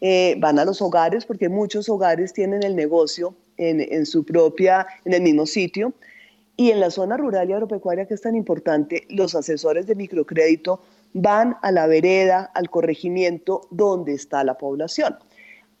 Eh, van a los hogares porque muchos hogares tienen el negocio en, en, su propia, en el mismo sitio. Y en la zona rural y agropecuaria que es tan importante, los asesores de microcrédito van a la vereda, al corregimiento donde está la población.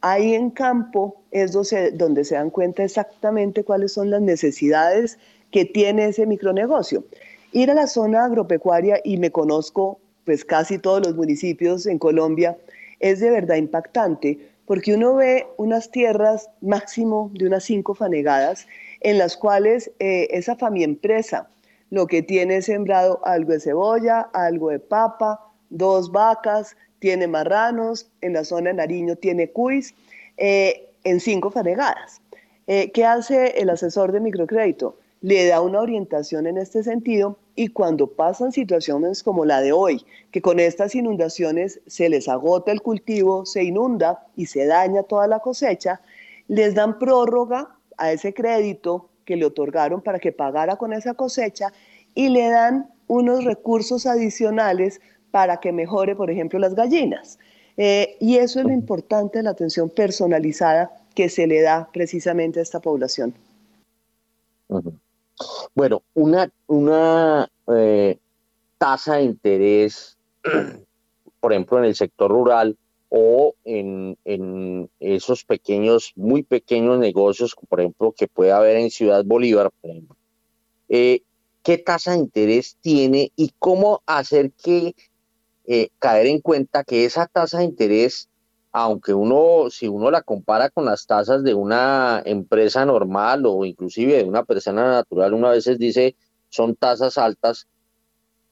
Ahí en campo es donde, se dan cuenta exactamente cuáles son las necesidades que tiene ese micronegocio. Ir a la zona agropecuaria, y me conozco pues casi todos los municipios en Colombia, es de verdad impactante porque uno ve unas tierras máximo de unas cinco fanegadas en las cuales eh, esa familia empresa lo que tiene es sembrado algo de cebolla, algo de papa, dos vacas, tiene marranos, en la zona de Nariño tiene cuis, eh, en cinco fanegadas. Eh, ¿Qué hace el asesor de microcrédito? Le da una orientación en este sentido y cuando pasan situaciones como la de hoy, que con estas inundaciones se les agota el cultivo, se inunda y se daña toda la cosecha, les dan prórroga a ese crédito que le otorgaron para que pagara con esa cosecha y le dan unos recursos adicionales para que mejore, por ejemplo, las gallinas. Eh, y eso es lo importante de la atención personalizada que se le da precisamente a esta población. Bueno, una, eh, tasa de interés, por ejemplo, en el sector rural o en, esos pequeños, muy pequeños negocios, por ejemplo, que puede haber en Ciudad Bolívar, por ejemplo, eh, ¿qué tasa de interés tiene y cómo hacer que eh, caer en cuenta que esa tasa de interés, aunque uno, si uno la compara con las tasas de una empresa normal o inclusive de una persona natural, uno a veces dice son tasas altas,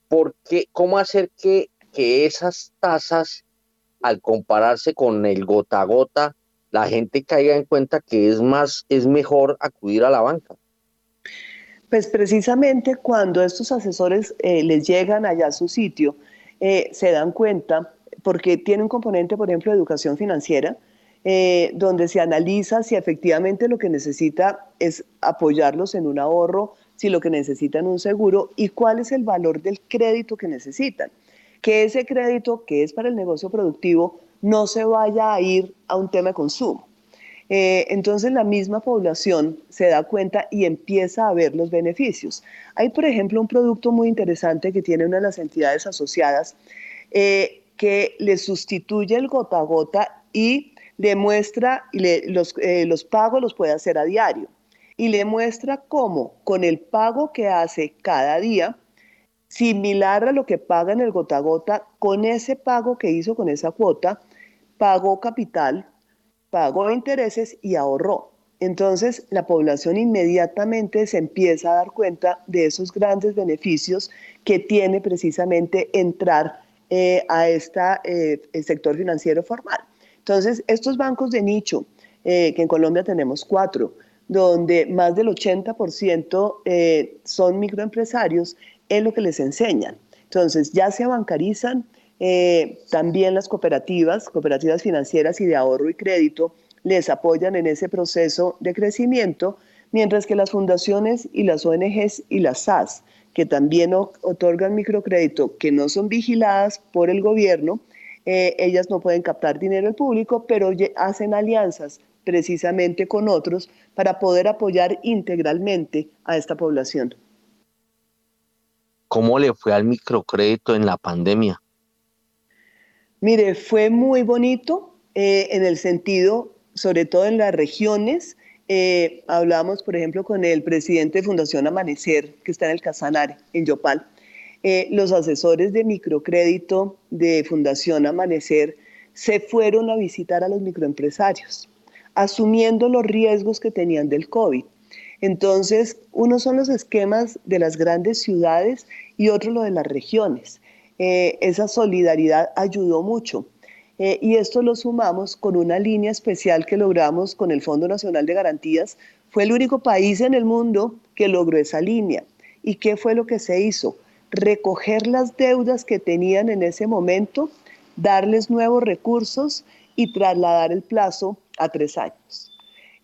porque ¿cómo hacer que que esas tasas, al compararse con el gota a gota, la gente caiga en cuenta que es más, es mejor acudir a la banca? Pues precisamente cuando estos asesores eh, les llegan allá a su sitio, eh, se dan cuenta, porque tiene un componente, por ejemplo, de educación financiera, eh, donde se analiza si efectivamente lo que necesita es apoyarlos en un ahorro, si lo que necesitan un seguro y cuál es el valor del crédito que necesitan. Que ese crédito que es para el negocio productivo no se vaya a ir a un tema de consumo. Eh, entonces la misma población se da cuenta y empieza a ver los beneficios. Hay, por ejemplo, un producto muy interesante que tiene una de las entidades asociadas eh, que le sustituye el gota a gota y le muestra, y los, eh, los pagos los puede hacer a diario y le muestra cómo con el pago que hace cada día, similar a lo que paga en el gota a gota, con ese pago que hizo con esa cuota, pagó capital, pagó intereses y ahorró. Entonces la población inmediatamente se empieza a dar cuenta de esos grandes beneficios que tiene precisamente entrar eh, a este sector financiero formal. Entonces estos bancos de nicho, eh, que en Colombia tenemos cuatro, donde más del 80% eh, son microempresarios, es lo que les enseñan. Entonces, ya se bancarizan, también las cooperativas, cooperativas financieras y de ahorro y crédito, les apoyan en ese proceso de crecimiento, mientras que las fundaciones y las ONGs y las SAS, que también otorgan microcrédito, que no son vigiladas por el gobierno, eh, ellas no pueden captar dinero al público, pero hacen alianzas precisamente con otros para poder apoyar integralmente a esta población. ¿Cómo le fue al microcrédito en la pandemia? Mire, fue muy bonito eh, en el sentido, sobre todo en las regiones. Eh, hablamos, por ejemplo, con el presidente de Fundación Amanecer, que está en el Casanare, en Yopal. Eh, los asesores de microcrédito de Fundación Amanecer se fueron a visitar a los microempresarios asumiendo los riesgos que tenían del COVID. Entonces, uno son los esquemas de las grandes ciudades y otro lo de las regiones. Eh, esa solidaridad ayudó mucho. Eh, y esto lo sumamos con una línea especial que logramos con el Fondo Nacional de Garantías. Fue el único país en el mundo que logró esa línea. ¿Y qué fue lo que se hizo? Recoger las deudas que tenían en ese momento, darles nuevos recursos y trasladar el plazo a tres años.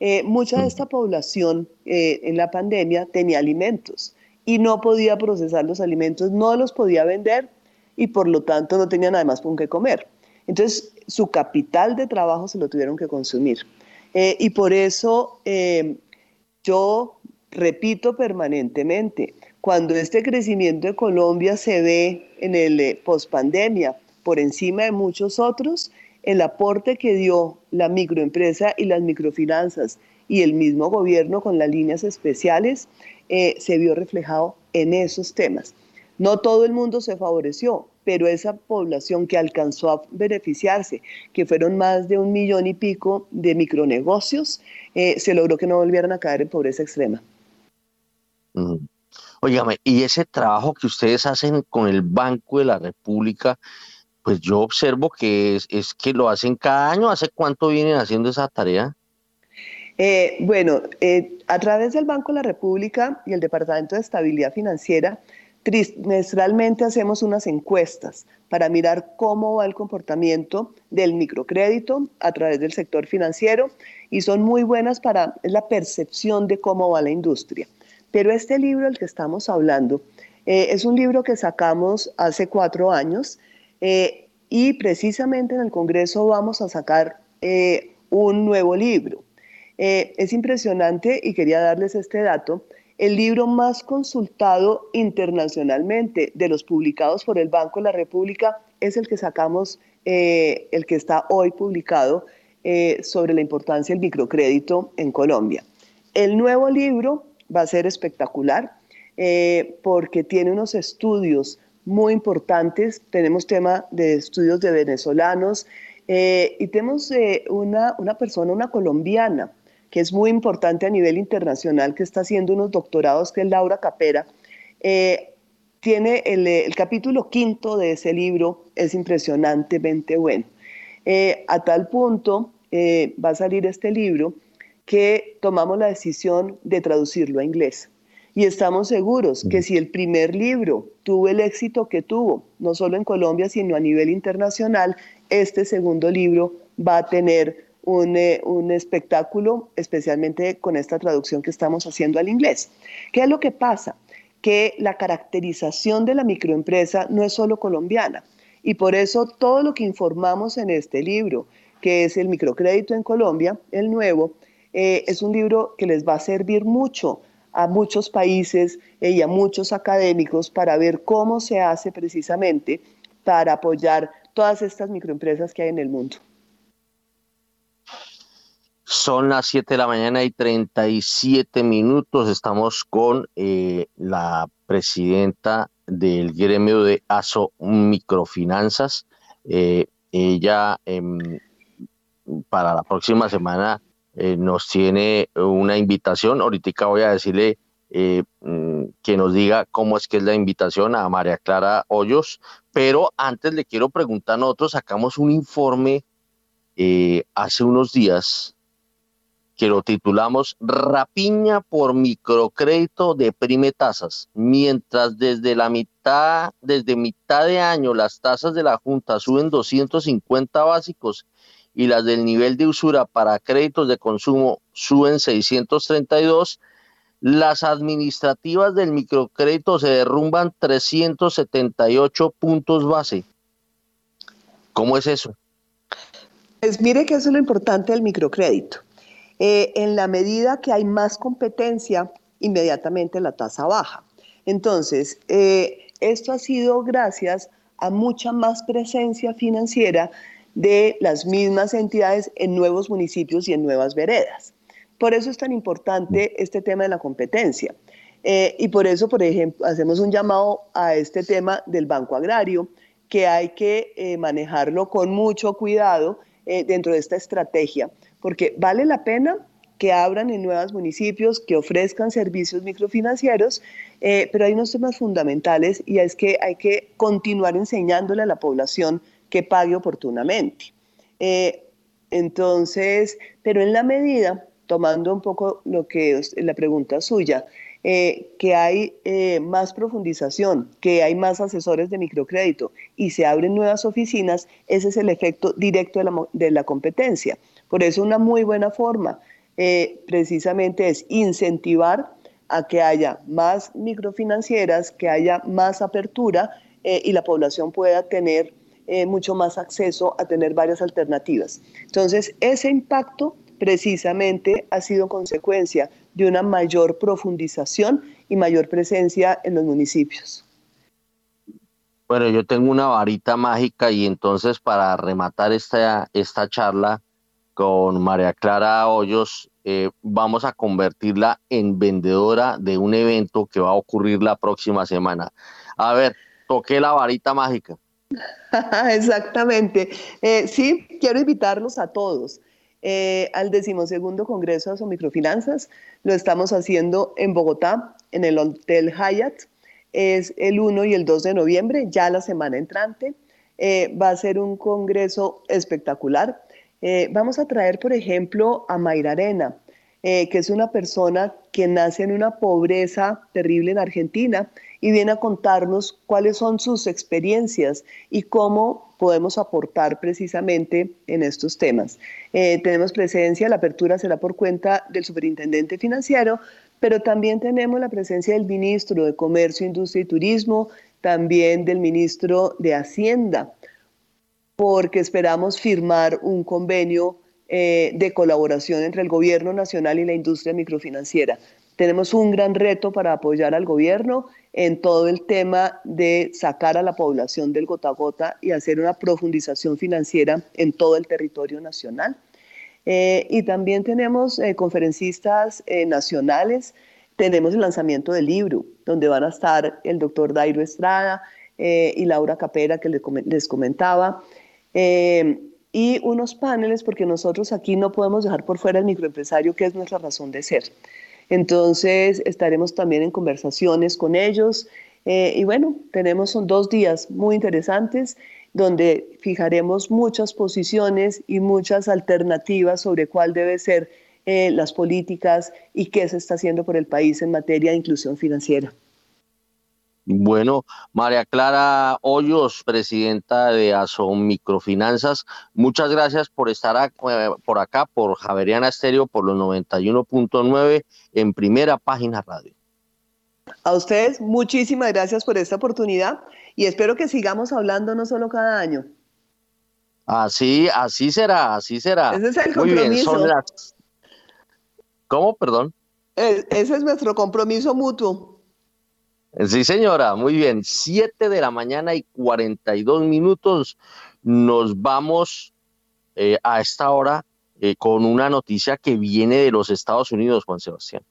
Eh, mucha de esta población eh, en la pandemia tenía alimentos y no podía procesar los alimentos, no los podía vender y por lo tanto no tenían además con qué comer. Entonces su capital de trabajo se lo tuvieron que consumir. Eh, y por eso yo repito permanentemente, cuando este crecimiento de Colombia se ve en el pospandemia por encima de muchos otros, el aporte que dio la microempresa y las microfinanzas y el mismo gobierno con las líneas especiales eh, se vio reflejado en esos temas. No todo el mundo se favoreció, pero esa población que alcanzó a beneficiarse, que fueron más de un millón y pico de micronegocios, eh, se logró que no volvieran a caer en pobreza extrema. Mm. y ese trabajo que ustedes hacen con el Banco de la República, pues yo observo que es, que lo hacen cada año. ¿Hace cuánto vienen haciendo esa tarea? Eh, bueno, eh, a través del Banco de la República y el Departamento de Estabilidad Financiera, trimestralmente hacemos unas encuestas para mirar cómo va el comportamiento del microcrédito a través del sector financiero y son muy buenas para la percepción de cómo va la industria. Pero este libro del que estamos hablando eh, es un libro que sacamos hace cuatro años eh, y precisamente en el Congreso vamos a sacar eh, un nuevo libro. Es impresionante y quería darles este dato. El libro más consultado internacionalmente de los publicados por el Banco de la República es el que sacamos, el que está hoy publicado sobre la importancia del microcrédito en Colombia. El nuevo libro va a ser espectacular porque tiene unos estudios muy importantes. Tenemos tema de estudios de venezolanos eh, y tenemos eh, una, una persona, una colombiana, que es muy importante a nivel internacional, que está haciendo unos doctorados, que es Laura Capera, eh, tiene el, el, capítulo quinto de ese libro, es impresionantemente bueno. Eh, a tal punto eh, va a salir este libro que tomamos la decisión de traducirlo a inglés. Y estamos seguros que si el primer libro tuvo el éxito que tuvo, no solo en Colombia, sino a nivel internacional, este segundo libro va a tener un, eh, un, espectáculo, especialmente con esta traducción que estamos haciendo al inglés. ¿Qué es lo que pasa? Que la caracterización de la microempresa no es solo colombiana y por eso todo lo que informamos en este libro, que es el microcrédito en Colombia, el nuevo, eh, es un libro que les va a servir mucho a muchos países eh, y a muchos académicos para ver cómo se hace precisamente para apoyar todas estas microempresas que hay en el mundo. Son las 7 de la mañana y 37 minutos. Estamos con eh, la presidenta del gremio de ASO Microfinanzas. Eh, ella em, para la próxima semana eh, nos tiene una invitación. Ahorita voy a decirle eh, mm, que nos diga cómo es que es la invitación a María Clara Hoyos, pero antes le quiero preguntar, nosotros sacamos un informe hace unos días que lo titulamos Rapiña por microcrédito deprime tasas, mientras desde la mitad, desde mitad de año las tasas de la Junta suben 250 básicos y las del nivel de usura para créditos de consumo suben 632, las administrativas del microcrédito se derrumban 378 puntos base. ¿Cómo es eso? Pues mire que eso es lo importante del microcrédito eh, en la medida que hay más competencia, inmediatamente la tasa baja. Entonces, eh, esto ha sido gracias a mucha más presencia financiera de las mismas entidades en nuevos municipios y en nuevas veredas. Por eso es tan importante este tema de la competencia. Eh, y por eso, por ejemplo, hacemos un llamado a este tema del Banco Agrario, que hay que manejarlo con mucho cuidado dentro de esta estrategia, porque vale la pena que abran en nuevos municipios, que ofrezcan servicios microfinancieros, eh, pero hay unos temas fundamentales y es que hay que continuar enseñándole a la población que pague oportunamente. Eh, entonces, pero en la medida, tomando un poco lo que es la pregunta suya, eh, que hay más profundización, que hay más asesores de microcrédito y se abren nuevas oficinas, ese es el efecto directo de la, de la competencia. Por eso una muy buena forma eh, precisamente es incentivar a que haya más microfinancieras, que haya más apertura eh, y la población pueda tener eh, mucho más acceso a tener varias alternativas. Entonces, ese impacto precisamente ha sido consecuencia de una mayor profundización y mayor presencia en los municipios. Bueno, yo tengo una varita mágica y entonces para rematar esta, esta charla, con María Clara Hoyos, eh, vamos a convertirla en vendedora de un evento que va a ocurrir la próxima semana. A ver, toqué la varita mágica. Exactamente. Eh, sí, quiero invitarlos a todos eh, al decimosegundo Congreso de Microfinanzas. Lo estamos haciendo en Bogotá, en el Hotel Hyatt. Es el 1 y el 2 de noviembre, ya la semana entrante. va a ser un congreso espectacular eh, vamos a traer, por ejemplo, a Mayra Arena, eh, que es una persona que nace en una pobreza terrible en Argentina y viene a contarnos cuáles son sus experiencias y cómo podemos aportar precisamente en estos temas. Eh, tenemos presencia, la apertura será por cuenta del superintendente financiero, pero también tenemos la presencia del ministro de Comercio, Industria y Turismo, también del ministro de Hacienda, porque esperamos firmar un convenio eh, de colaboración entre el gobierno nacional y la industria microfinanciera. Tenemos un gran reto para apoyar al gobierno en todo el tema de sacar a la población del gota a gota y hacer una profundización financiera en todo el territorio nacional. Eh, y también tenemos eh, conferencistas nacionales, tenemos el lanzamiento del libro, donde van a estar el doctor Dairo Estrada y Laura Capera, que les comentaba. Eh, y unos paneles, porque nosotros aquí no podemos dejar por fuera el microempresario, que es nuestra razón de ser. Entonces, estaremos también en conversaciones con ellos Eh, y bueno, tenemos son dos días muy interesantes donde fijaremos muchas posiciones y muchas alternativas sobre cuál debe ser eh, las políticas y qué se está haciendo por el país en materia de inclusión financiera. Bueno, María Clara Hoyos, presidenta de ASO Microfinanzas, muchas gracias por estar por acá, por Javeriana Estéreo, por los 91.9 en primera página radio. A ustedes, muchísimas gracias por esta oportunidad y espero que sigamos hablando no solo cada año. Así, así será, así será. Ese es el compromiso. ¿Cómo? Perdón. ese es nuestro compromiso mutuo. Sí, señora, muy bien. Siete de la mañana y 42 minutos. Nos vamos eh, a esta hora eh, con una noticia que viene de los Estados Unidos, Juan Sebastián.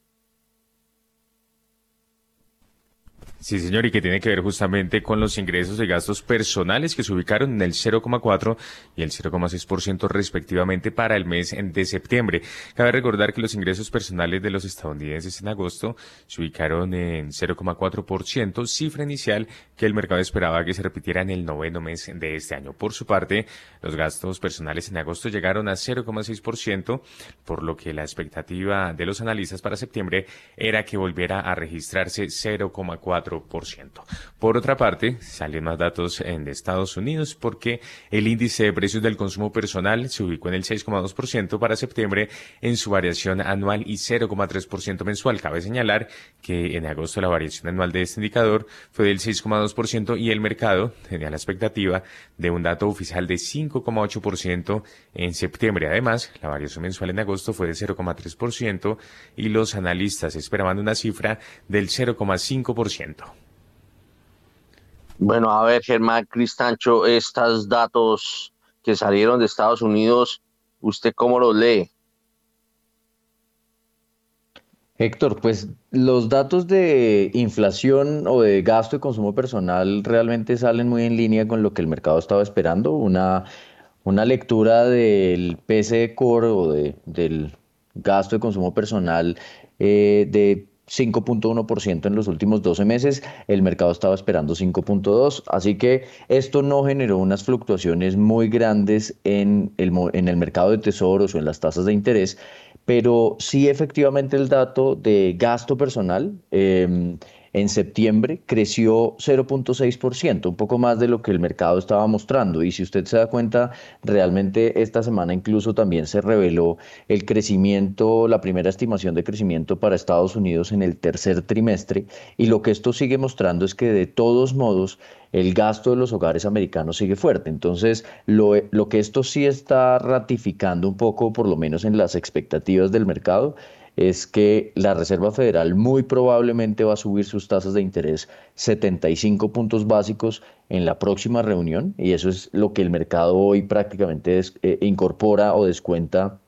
Sí, señor, y que tiene que ver justamente con los ingresos y gastos personales que se ubicaron en el 0,4 y el 0,6% respectivamente para el mes de septiembre. Cabe recordar que los ingresos personales de los estadounidenses en agosto se ubicaron en 0,4%, cifra inicial que el mercado esperaba que se repitiera en el noveno mes de este año. Por su parte, los gastos personales en agosto llegaron a 0,6%, por lo que la expectativa de los analistas para septiembre era que volviera a registrarse 0,4%. Por otra parte, salen más datos en Estados Unidos porque el índice de precios del consumo personal se ubicó en el 6,2% para septiembre en su variación anual y 0,3% mensual. Cabe señalar que en agosto la variación anual de este indicador fue del 6,2% y el mercado tenía la expectativa de un dato oficial de 5,8% en septiembre. Además, la variación mensual en agosto fue de 0,3% y los analistas esperaban una cifra del 0,5%. Bueno, a ver, Germán Cristancho, estos datos que salieron de Estados Unidos, ¿usted cómo los lee? Héctor, pues los datos de inflación o de gasto y consumo personal realmente salen muy en línea con lo que el mercado estaba esperando. Una, una lectura del PCE Core o de, del gasto de consumo personal eh, de 5.1% en los últimos 12 meses, el mercado estaba esperando 5.2%, así que esto no generó unas fluctuaciones muy grandes en el, mercado de tesoros o en las tasas de interés, pero sí efectivamente el dato de gasto personal eh, en septiembre creció 0.6%, un poco más de lo que el mercado estaba mostrando. Y si usted se da cuenta, realmente esta semana incluso también se reveló el crecimiento, la primera estimación de crecimiento para Estados Unidos en el tercer trimestre. Y lo que esto sigue mostrando es que de todos modos el gasto de los hogares americanos sigue fuerte. Entonces, lo, lo que esto sí está ratificando un poco, por lo menos en las expectativas del mercado, es que la Reserva Federal muy probablemente va a subir sus tasas de interés 75 puntos básicos en la próxima reunión y eso es lo que el mercado hoy prácticamente eh, incorpora o descuenta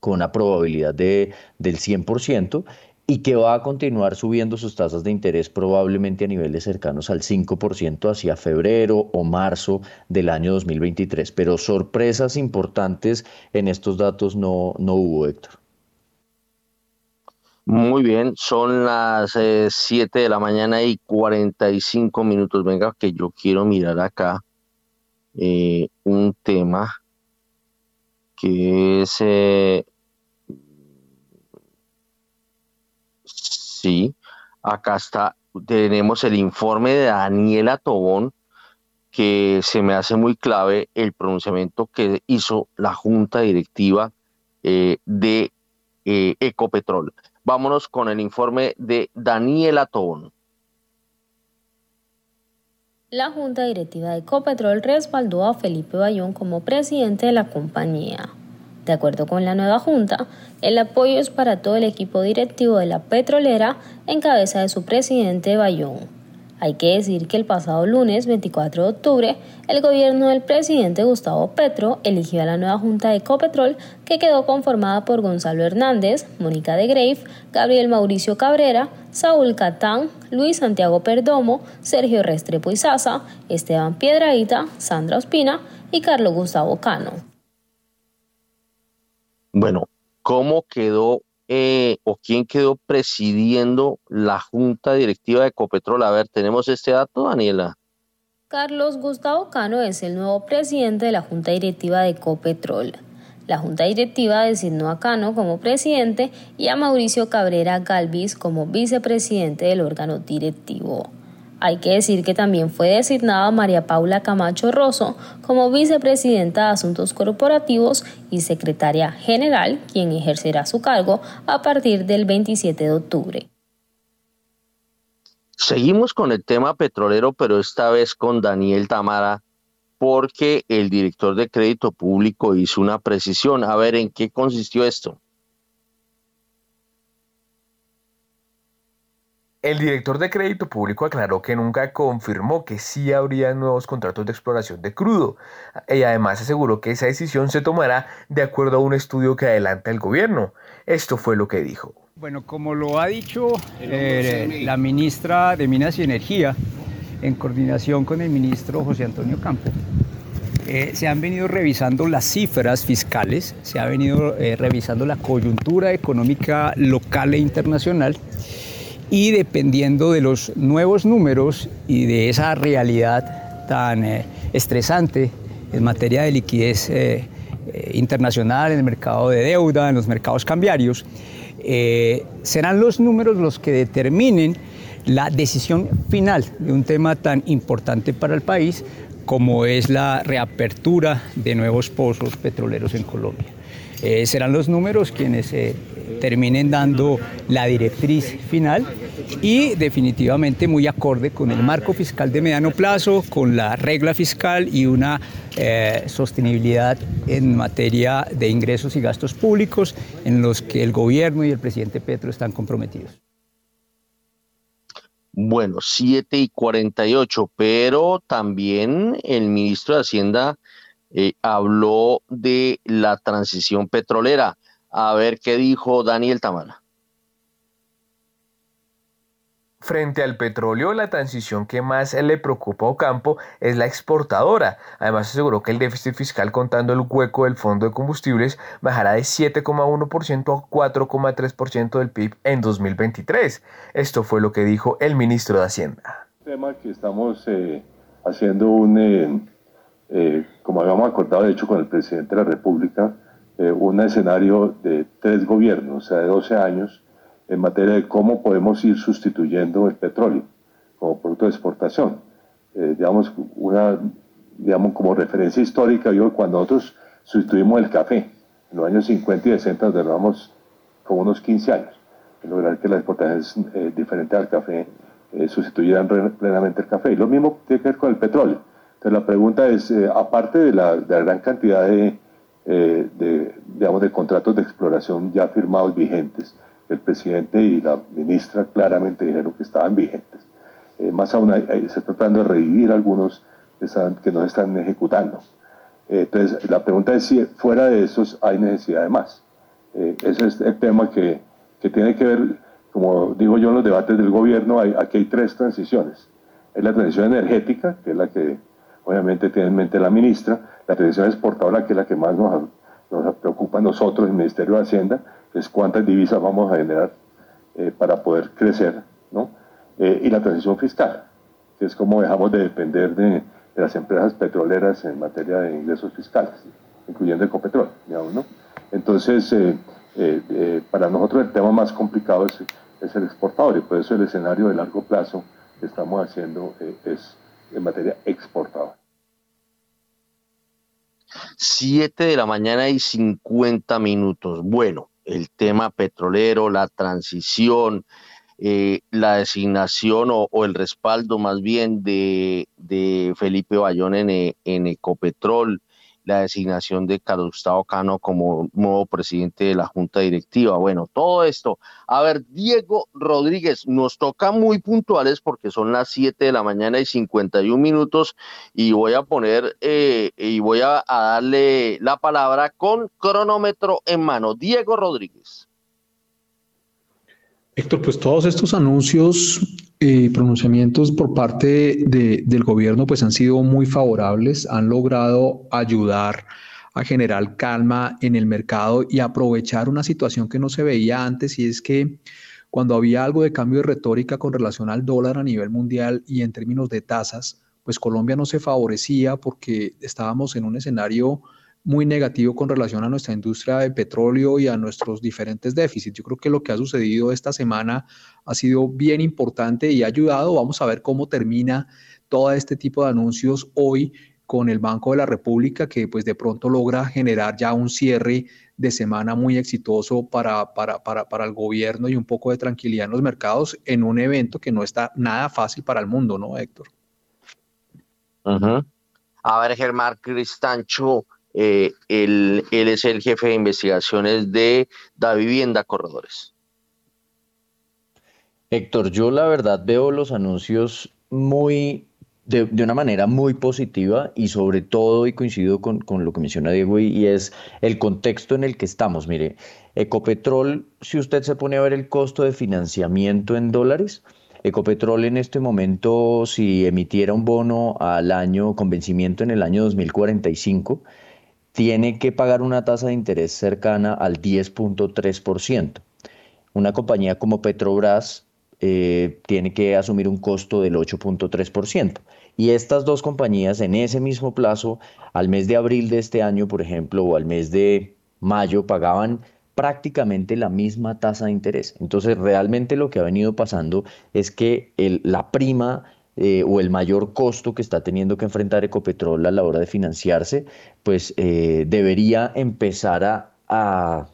con una probabilidad de, del 100% y que va a continuar subiendo sus tasas de interés probablemente a niveles cercanos al 5% hacia febrero o marzo del año 2023. Pero sorpresas importantes en estos datos no, no hubo, Héctor. Muy bien, son las 7 eh, de la mañana y 45 minutos. Venga, que yo quiero mirar acá eh, un tema que es... Eh, sí, acá está, tenemos el informe de Daniela Tobón, que se me hace muy clave el pronunciamiento que hizo la Junta Directiva de Ecopetrol. Vámonos con el informe de Daniela Tobón. La Junta Directiva de Ecopetrol respaldó a Felipe Bayón como presidente de la compañía. De acuerdo con la nueva Junta, el apoyo es para todo el equipo directivo de la petrolera en cabeza de su presidente Bayón. Hay que decir que el pasado lunes 24 de octubre, el gobierno del presidente Gustavo Petro eligió a la nueva Junta de Ecopetrol que quedó conformada por Gonzalo Hernández, Mónica de Grave, Gabriel Mauricio Cabrera, Saúl Catán, Luis Santiago Perdomo, Sergio Restrepo Izaza, Esteban Piedraíta, Sandra Ospina y Carlos Gustavo Cano. Bueno, ¿cómo quedó eh, o quién quedó presidiendo la junta directiva de Ecopetrol. A ver, ¿tenemos este dato, Daniela? Carlos Gustavo Cano es el nuevo presidente de la junta directiva de Ecopetrol. La junta directiva designó a Cano como presidente y a Mauricio Cabrera Galvis como vicepresidente del órgano directivo. Hay que decir que también fue designada María Paula Camacho Rosso como vicepresidenta de Asuntos Corporativos y secretaria general, quien ejercerá su cargo a partir del 27 de octubre. Seguimos con el tema petrolero, pero esta vez con Daniel Tamara, porque el director de crédito público hizo una precisión. A ver, ¿en qué consistió esto? El director de crédito público aclaró que nunca confirmó que sí habría nuevos contratos de exploración de crudo y además aseguró que esa decisión se tomará de acuerdo a un estudio que adelanta el gobierno. Esto fue lo que dijo. Bueno, como lo ha dicho eh, la ministra de Minas y Energía, en coordinación con el ministro José Antonio Campo, eh, se han venido revisando las cifras fiscales, se ha venido eh, revisando la coyuntura económica local e internacional y dependiendo de los nuevos números y de esa realidad tan eh, estresante en materia de liquidez eh, eh, internacional, en el mercado de deuda, en los mercados cambiarios, serán los números los que determinen la decisión final de un tema tan importante para el país como es la reapertura de nuevos pozos petroleros en Colombia. Serán los números quienes terminen dando la directriz final y definitivamente muy acorde con el marco fiscal de mediano plazo, con la regla fiscal y una eh, sostenibilidad en materia de ingresos y gastos públicos en los que el gobierno y el presidente Petro están comprometidos. Bueno, 7 y 48, pero también el ministro de Hacienda eh, habló de la transición petrolera. A ver qué dijo Daniel Tamala. Frente al petróleo, la transición que más le preocupa a Ocampo es la exportadora. Además, aseguró que el déficit fiscal contando el hueco del Fondo de Combustibles bajará de 7,1% a 4,3% del PIB en 2023. Esto fue lo que dijo el ministro de Hacienda. Tema que estamos eh, haciendo un, eh, eh, como habíamos acordado de hecho con el presidente de la República, un escenario de tres gobiernos, o sea, de 12 años en materia de cómo podemos ir sustituyendo el petróleo como producto de exportación. Eh, digamos, una, digamos, como referencia histórica, yo cuando nosotros sustituimos el café, en los años 50 y 60 nos demoramos como unos 15 años en lograr que las exportaciones eh, diferentes al café eh, sustituyeran plenamente el café. Y lo mismo tiene que ver con el petróleo. Entonces la pregunta es, aparte de la, gran cantidad de, de, digamos, de contratos de exploración ya firmados vigentes, el presidente y la ministra claramente dijeron que estaban vigentes. Eh, más aún, se está tratando de revivir algunos que, están, que no están ejecutando. Eh, entonces, la pregunta es si fuera de esos hay necesidad de más. Eh, ese es el tema que, que, tiene que ver, como digo yo en los debates del gobierno, aquí hay tres transiciones. Es la transición energética, que es la que obviamente tiene en mente la ministra, la transición exportadora, que es la que más nos, nos preocupa a nosotros, el Ministerio de Hacienda, es cuántas divisas vamos a generar eh, para poder crecer, ¿no? Eh, y la transición fiscal, que es como dejamos de depender de, las empresas petroleras en materia de ingresos fiscales, incluyendo Ecopetrol, digamos, ¿no? Entonces, eh, para nosotros el tema más complicado es, es, el exportador y por eso el escenario de largo plazo que estamos haciendo es en materia exportadora. 7 de la mañana y 50 minutos. Bueno, el tema petrolero, la transición, eh, la designación o, el respaldo más bien de, Felipe Bayón en, en Ecopetrol, la designación de Carlos Gustavo Cano como nuevo presidente de la Junta Directiva. Bueno, todo esto. A ver, Diego Rodríguez, nos toca muy puntuales porque son las 7 de la mañana y 51 minutos y voy a poner eh, y voy a, a darle la palabra con cronómetro en mano. Diego Rodríguez. Héctor, pues todos estos anuncios y pronunciamientos por parte del gobierno pues han sido muy favorables, han logrado ayudar a generar calma en el mercado y aprovechar una situación que no se veía antes y es que cuando había algo de cambio de retórica con relación al dólar a nivel mundial y en términos de tasas, pues Colombia no se favorecía porque estábamos en un escenario muy negativo con relación a nuestra industria de petróleo y a nuestros diferentes déficits. Yo creo que lo que ha sucedido esta semana ha sido bien importante y ha ayudado. Vamos a ver cómo termina todo este tipo de anuncios hoy con el Banco de la República, que pues de pronto logra generar ya un cierre de semana muy exitoso para, para, para, para, el gobierno y un poco de tranquilidad en los mercados en un evento que no está nada fácil para el mundo, ¿no, Héctor? A ver, Germán Cristancho, eh, él, es el jefe de investigaciones de Da Vivienda Corredores. Héctor, yo la verdad veo los anuncios muy de, una manera muy positiva y sobre todo, y coincido con, con lo que menciona Diego, y, y, es el contexto en el que estamos. Mire, Ecopetrol, si usted se pone a ver el costo de financiamiento en dólares, Ecopetrol en este momento, si emitiera un bono al año con vencimiento en el año 2045, tiene que pagar una tasa de interés cercana al 10.3%. Una compañía como Petrobras eh, tiene que asumir un costo del 8.3%. Y estas dos compañías en ese mismo plazo, al mes de abril de este año, por ejemplo, o al mes de mayo, pagaban prácticamente la misma tasa de interés. Entonces, realmente lo que ha venido pasando es que la prima eh, o el mayor costo que está teniendo que enfrentar Ecopetrol a la hora de financiarse, pues eh, debería empezar a,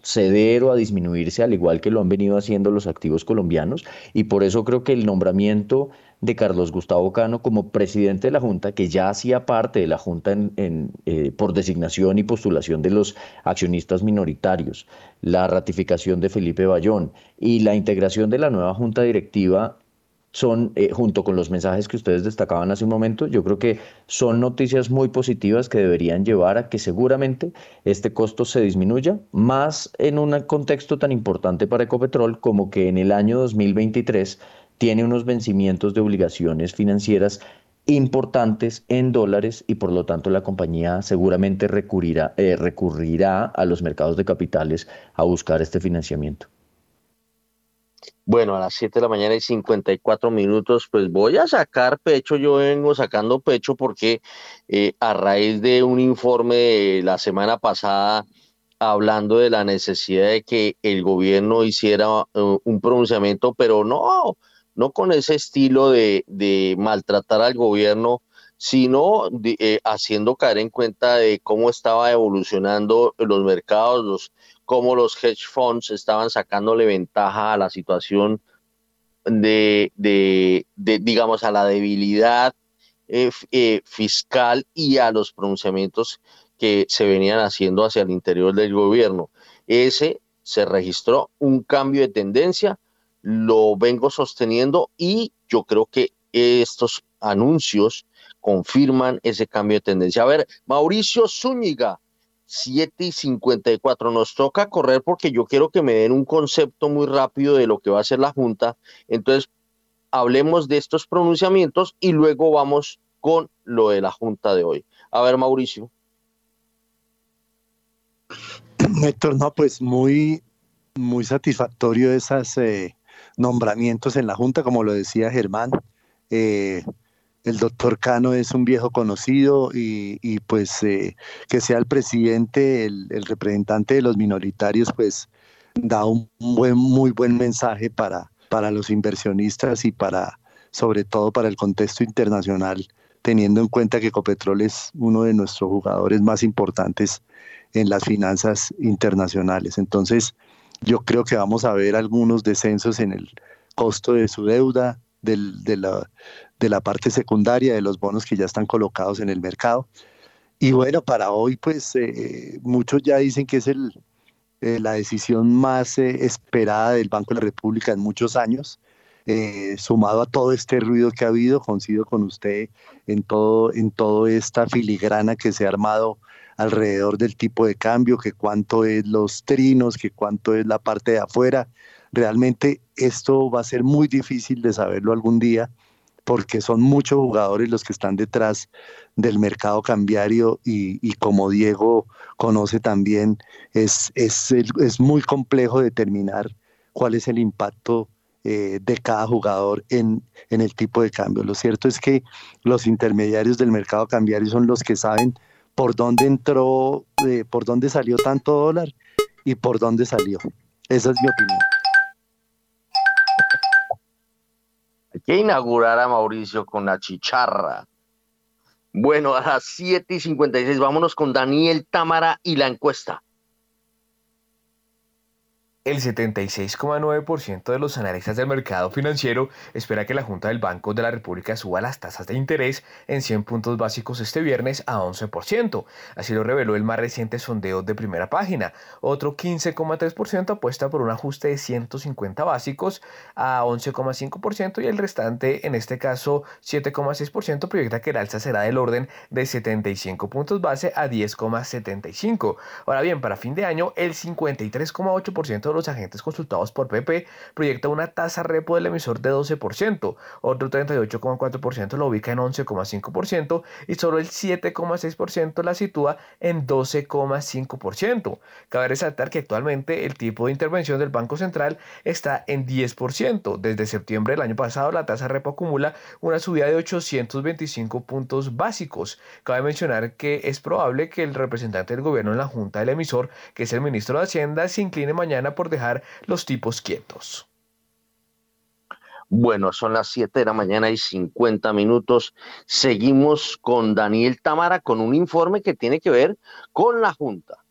ceder o a disminuirse, al igual que lo han venido haciendo los activos colombianos. Y por eso creo que el nombramiento de Carlos Gustavo Cano como presidente de la Junta, que ya hacía parte de la Junta eh, por designación y postulación de los accionistas minoritarios, la ratificación de Felipe Bayón y la integración de la nueva Junta Directiva son, eh, junto con los mensajes que ustedes destacaban hace un momento, yo creo que son noticias muy positivas que deberían llevar a que seguramente este costo se disminuya, más en un contexto tan importante para Ecopetrol como que en el año 2023 tiene unos vencimientos de obligaciones financieras importantes en dólares y por lo tanto la compañía seguramente recurrirá, eh, recurrirá a los mercados de capitales a buscar este financiamiento. Bueno, a las 7 de la mañana y 54 minutos, pues voy a sacar pecho, yo vengo sacando pecho porque eh, a raíz de un informe de la semana pasada hablando de la necesidad de que el gobierno hiciera uh, un pronunciamiento, pero no, no con ese estilo de, de maltratar al gobierno, sino de, eh, haciendo caer en cuenta de cómo estaba evolucionando los mercados, los cómo los hedge funds estaban sacándole ventaja a la situación de, de, digamos, a la debilidad eh, eh, fiscal y a los pronunciamientos que se venían haciendo hacia el interior del gobierno. Ese se registró un cambio de tendencia, lo vengo sosteniendo y yo creo que estos anuncios confirman ese cambio de tendencia. A ver, Mauricio Zúñiga, 7 y 54. Nos toca correr porque yo quiero que me den un concepto muy rápido de lo que va a hacer la Junta. Entonces, hablemos de estos pronunciamientos y luego vamos con lo de la Junta de hoy. A ver, Mauricio. Héctor, no, pues muy, muy satisfactorio esos eh, nombramientos en la Junta, como lo decía Germán. Eh, el doctor Cano es un viejo conocido y, y pues eh, que sea el presidente, el, representante de los minoritarios, pues da un buen, muy buen mensaje para, para los inversionistas y para, sobre todo para el contexto internacional, teniendo en cuenta que Ecopetrol es uno de nuestros jugadores más importantes en las finanzas internacionales. Entonces, yo creo que vamos a ver algunos descensos en el costo de su deuda, de, la, de la parte secundaria de los bonos que ya están colocados en el mercado. Y bueno, para hoy, pues eh, muchos ya dicen que es el, eh, la decisión más eh, esperada del Banco de la República en muchos años. sumado a todo este ruido que ha habido, coincido con usted en todo, en toda esta filigrana que se ha armado alrededor del tipo de cambio, que cuánto es los trinos, que cuánto es la parte de afuera. Realmente esto va a ser muy difícil de saberlo algún día porque son muchos jugadores los que están detrás del mercado cambiario y, como Diego conoce también, es, es, es, muy complejo determinar cuál es el impacto eh, de cada jugador en, en el tipo de cambio. Lo cierto es que los intermediarios del mercado cambiario son los que saben por dónde entró, eh, por dónde salió tanto dólar y por dónde salió. Esa es mi opinión. Que inaugurar a Mauricio con la chicharra. Bueno, a las 7 y 56, vámonos con Daniel Támara y la encuesta. El 76,9% de los analistas del mercado financiero espera que la Junta del Banco de la República suba las tasas de interés en 100 puntos básicos este viernes a 11%. Así lo reveló el más reciente sondeo de primera página. Otro 15,3% apuesta por un ajuste de 150 básicos a 11,5% y el restante, en este caso 7,6%, proyecta que el alza será del orden de 75 puntos base a 10,75. Ahora bien, para fin de año, el 53,8% de los agentes consultados por PP proyecta una tasa repo del emisor de 12%, otro 38,4% lo ubica en 11,5% y solo el 7,6% la sitúa en 12,5%. Cabe resaltar que actualmente el tipo de intervención del Banco Central está en 10%. Desde septiembre del año pasado la tasa repo acumula una subida de 825 puntos básicos. Cabe mencionar que es probable que el representante del gobierno en la junta del emisor, que es el ministro de Hacienda, se incline mañana por dejar los tipos quietos. Bueno, son las 7 de la mañana y 50 minutos. Seguimos con Daniel Tamara con un informe que tiene que ver con la Junta.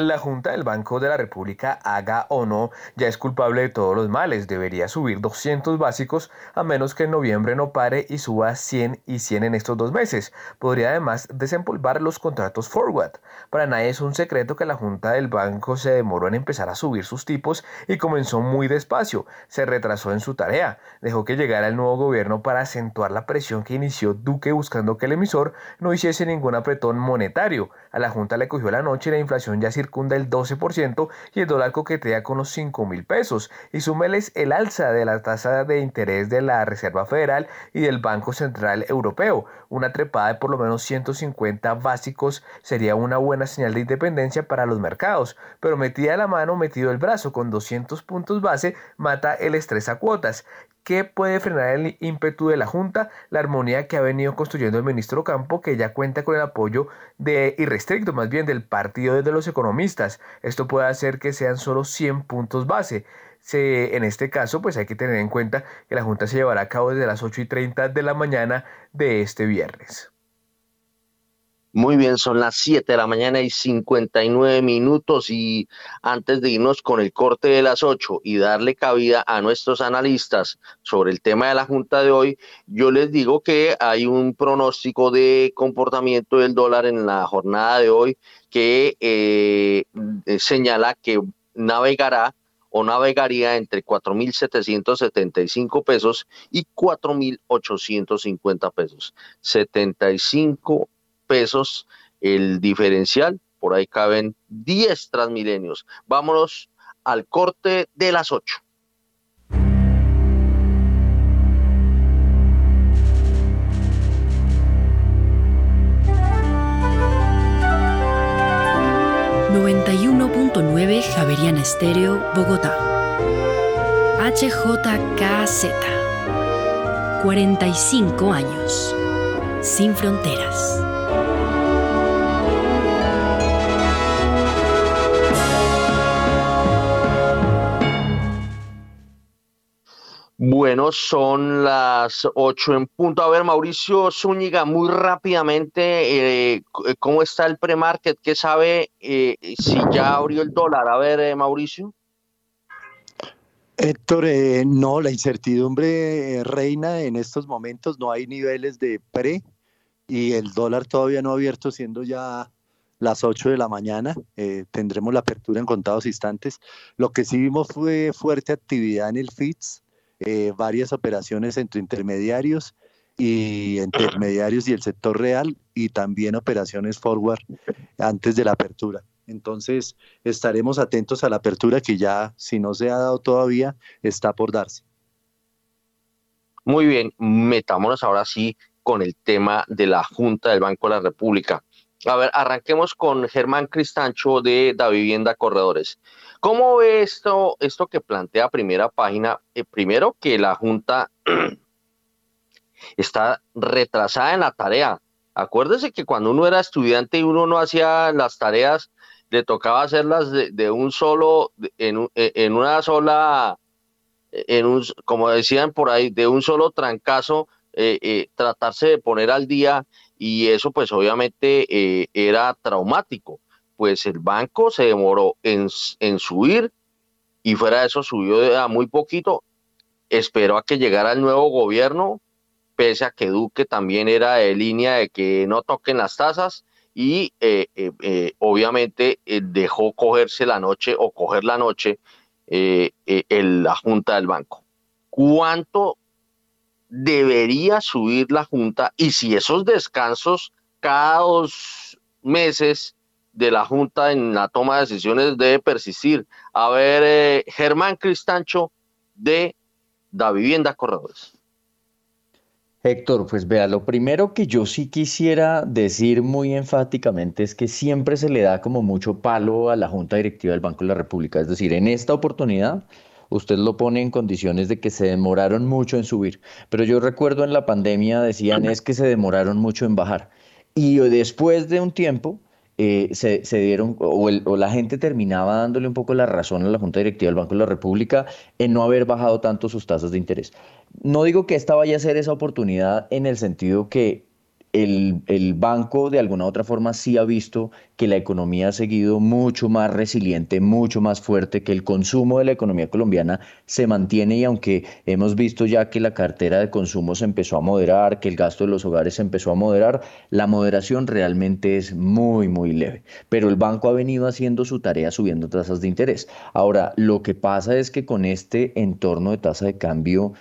La Junta del Banco de la República, haga o no, ya es culpable de todos los males. Debería subir 200 básicos a menos que en noviembre no pare y suba 100 y 100 en estos dos meses. Podría además desempolvar los contratos forward. Para nadie es un secreto que la Junta del Banco se demoró en empezar a subir sus tipos y comenzó muy despacio. Se retrasó en su tarea. Dejó que llegara el nuevo gobierno para acentuar la presión que inició Duque buscando que el emisor no hiciese ningún apretón monetario. A la Junta le cogió la noche y la inflación ya circunda el 12% y el dólar coquetea con los 5 mil pesos. Y súmeles el alza de la tasa de interés de la Reserva Federal y del Banco Central Europeo. Una trepada de por lo menos 150 básicos sería una buena señal de independencia para los mercados, pero metida la mano, metido el brazo con 200 puntos base, mata el estrés a cuotas. ¿Qué puede frenar el ímpetu de la Junta? La armonía que ha venido construyendo el ministro Campo, que ya cuenta con el apoyo de irrestricto, más bien del partido de los economistas. Esto puede hacer que sean solo 100 puntos base. Se, en este caso, pues hay que tener en cuenta que la Junta se llevará a cabo desde las 8 y 30 de la mañana de este viernes. Muy bien, son las 7 de la mañana y 59 minutos y antes de irnos con el corte de las 8 y darle cabida a nuestros analistas sobre el tema de la Junta de hoy, yo les digo que hay un pronóstico de comportamiento del dólar en la jornada de hoy que eh, señala que navegará o navegaría entre 4.775 pesos y 4.850 pesos. 75 pesos el diferencial, por ahí caben 10 transmilenios. Vámonos al corte de las 8. .9 Javerian Estéreo, Bogotá. HJKZ. 45 años. Sin fronteras. Bueno, son las ocho en punto. A ver, Mauricio Zúñiga, muy rápidamente, eh, eh, ¿cómo está el pre-market? ¿Qué sabe eh, si ya abrió el dólar? A ver, Mauricio. Héctor, no, la incertidumbre reina en estos momentos, no hay niveles de pre y el dólar todavía no ha abierto, siendo ya las 8 de la mañana. tendremos la apertura en contados instantes. Lo que sí vimos fue fuerte actividad en el FITS eh, varias operaciones entre intermediarios y intermediarios y el sector real y también operaciones forward antes de la apertura. Entonces estaremos atentos a la apertura que ya, si no se ha dado todavía, está por darse. Muy bien, metámonos ahora sí con el tema de la Junta del Banco de la República. A ver, arranquemos con Germán Cristancho de Da Vivienda Corredores. ¿Cómo ve esto, esto que plantea primera página? Eh, primero que la Junta está retrasada en la tarea. Acuérdese que cuando uno era estudiante y uno no hacía las tareas, le tocaba hacerlas de, un solo, en, en, una sola, en un, como decían por ahí, de un solo trancazo, eh, eh, tratarse de poner al día y eso pues obviamente eh, era traumático. Pues el banco se demoró en, en subir y fuera de eso subió a muy poquito. Esperó a que llegara el nuevo gobierno, pese a que Duque también era de línea de que no toquen las tasas y eh, eh, obviamente dejó cogerse la noche o coger la noche la junta del banco. ¿Cuánto debería subir la Junta y si esos descansos cada dos meses de la Junta en la toma de decisiones debe persistir. A ver, eh, Germán Cristancho de Da Vivienda Corredores. Héctor, pues vea, lo primero que yo sí quisiera decir muy enfáticamente es que siempre se le da como mucho palo a la Junta Directiva del Banco de la República. Es decir, en esta oportunidad usted lo pone en condiciones de que se demoraron mucho en subir. Pero yo recuerdo en la pandemia decían es que se demoraron mucho en bajar. Y después de un tiempo eh, se, dieron, o, o, la gente terminaba dándole un poco la razón a la Junta Directiva del Banco de la República en no haber bajado tanto sus tasas de interés. No digo que esta vaya a ser esa oportunidad en el sentido que el, banco de alguna u otra forma sí ha visto que la economía ha seguido mucho más resiliente, mucho más fuerte, que el consumo de la economía colombiana se mantiene y aunque hemos visto ya que la cartera de consumo se empezó a moderar, que el gasto de los hogares se empezó a moderar, la moderación realmente es muy, muy leve. Pero el banco ha venido haciendo su tarea subiendo tasas de interés. Ahora, lo que pasa es que con este entorno de tasa de cambio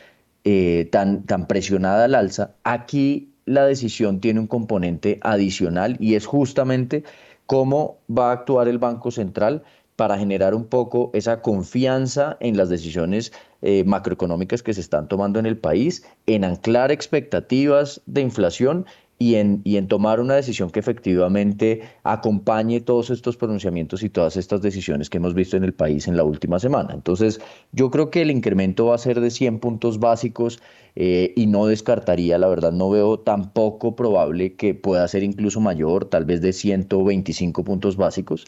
eh, tan, tan presionada al alza, aquí la decisión tiene un componente adicional y es justamente cómo va a actuar el Banco Central para generar un poco esa confianza en las decisiones eh, macroeconómicas que se están tomando en el país, en anclar expectativas de inflación y en, y en tomar una decisión que efectivamente acompañe todos estos pronunciamientos y todas estas decisiones que hemos visto en el país en la última semana. Entonces, yo creo que el incremento va a ser de 100 puntos básicos eh, y no descartaría, la verdad, no veo tampoco probable que pueda ser incluso mayor, tal vez de 125 puntos básicos.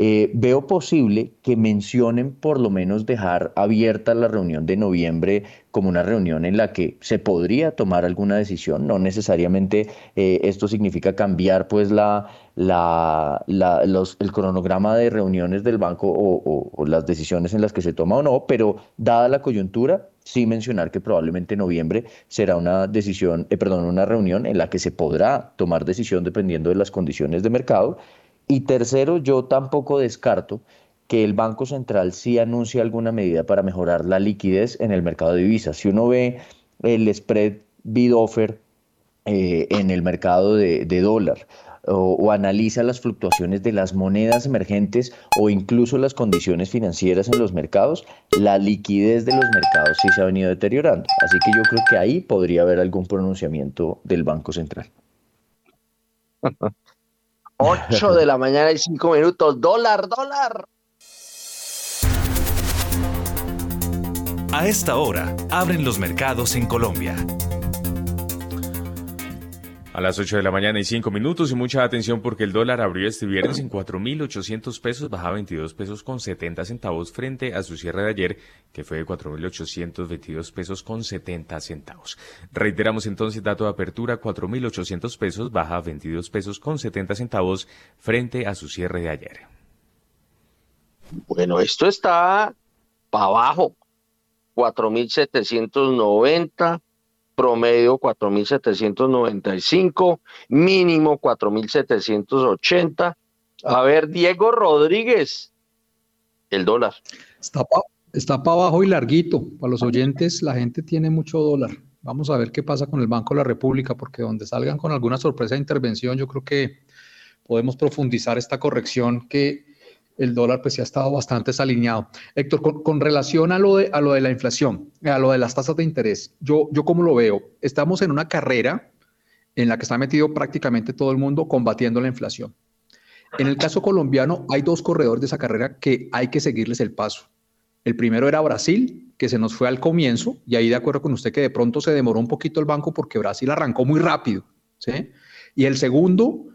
Eh, veo posible que mencionen por lo menos dejar abierta la reunión de noviembre como una reunión en la que se podría tomar alguna decisión. No necesariamente eh, esto significa cambiar pues el cronograma de reuniones del banco o, las decisiones en las que se toma o no, pero dada la coyuntura, sí mencionar que probablemente noviembre será una decisión, eh, perdón, una reunión en la que se podrá tomar decisión dependiendo de las condiciones de mercado y tercero, yo tampoco descarto que el Banco Central sí anuncie alguna medida para mejorar la liquidez en el mercado de divisas. Si uno ve el spread bid-offer eh, en el mercado de, dólar o, analiza las fluctuaciones de las monedas emergentes o incluso las condiciones financieras en los mercados, la liquidez de los mercados sí se ha venido deteriorando. Así que yo creo que ahí podría haber algún pronunciamiento del Banco Central. 8 de la mañana y 5 minutos. Dólar, dólar. A esta hora, abren los mercados en Colombia. A las 8 de la mañana y 5 minutos y mucha atención porque el dólar abrió este viernes en 4.800 pesos, baja 22 pesos con 70 centavos frente a su cierre de ayer que fue de 4.822 pesos con 70 centavos. Reiteramos entonces dato de apertura 4.800 pesos, baja 22 pesos con 70 centavos frente a su cierre de ayer. Bueno, esto está para abajo, 4.790 promedio 4.795, mínimo 4.780. A ver, Diego Rodríguez, el dólar. Está para está abajo y larguito. Para los oyentes, la gente tiene mucho dólar. Vamos a ver qué pasa con el Banco de la República, porque donde salgan con alguna sorpresa de intervención, yo creo que podemos profundizar esta corrección que el dólar pues se ha estado bastante desalineado. Héctor, con, relación a lo, de, a lo de la inflación, a lo de las tasas de interés, yo, yo como lo veo, estamos en una carrera en la que está metido prácticamente todo el mundo combatiendo la inflación. En el caso colombiano hay dos corredores de esa carrera que hay que seguirles el paso. El primero era Brasil, que se nos fue al comienzo, y ahí de acuerdo con usted que de pronto se demoró un poquito el banco porque Brasil arrancó muy rápido. ¿sí? Y el segundo,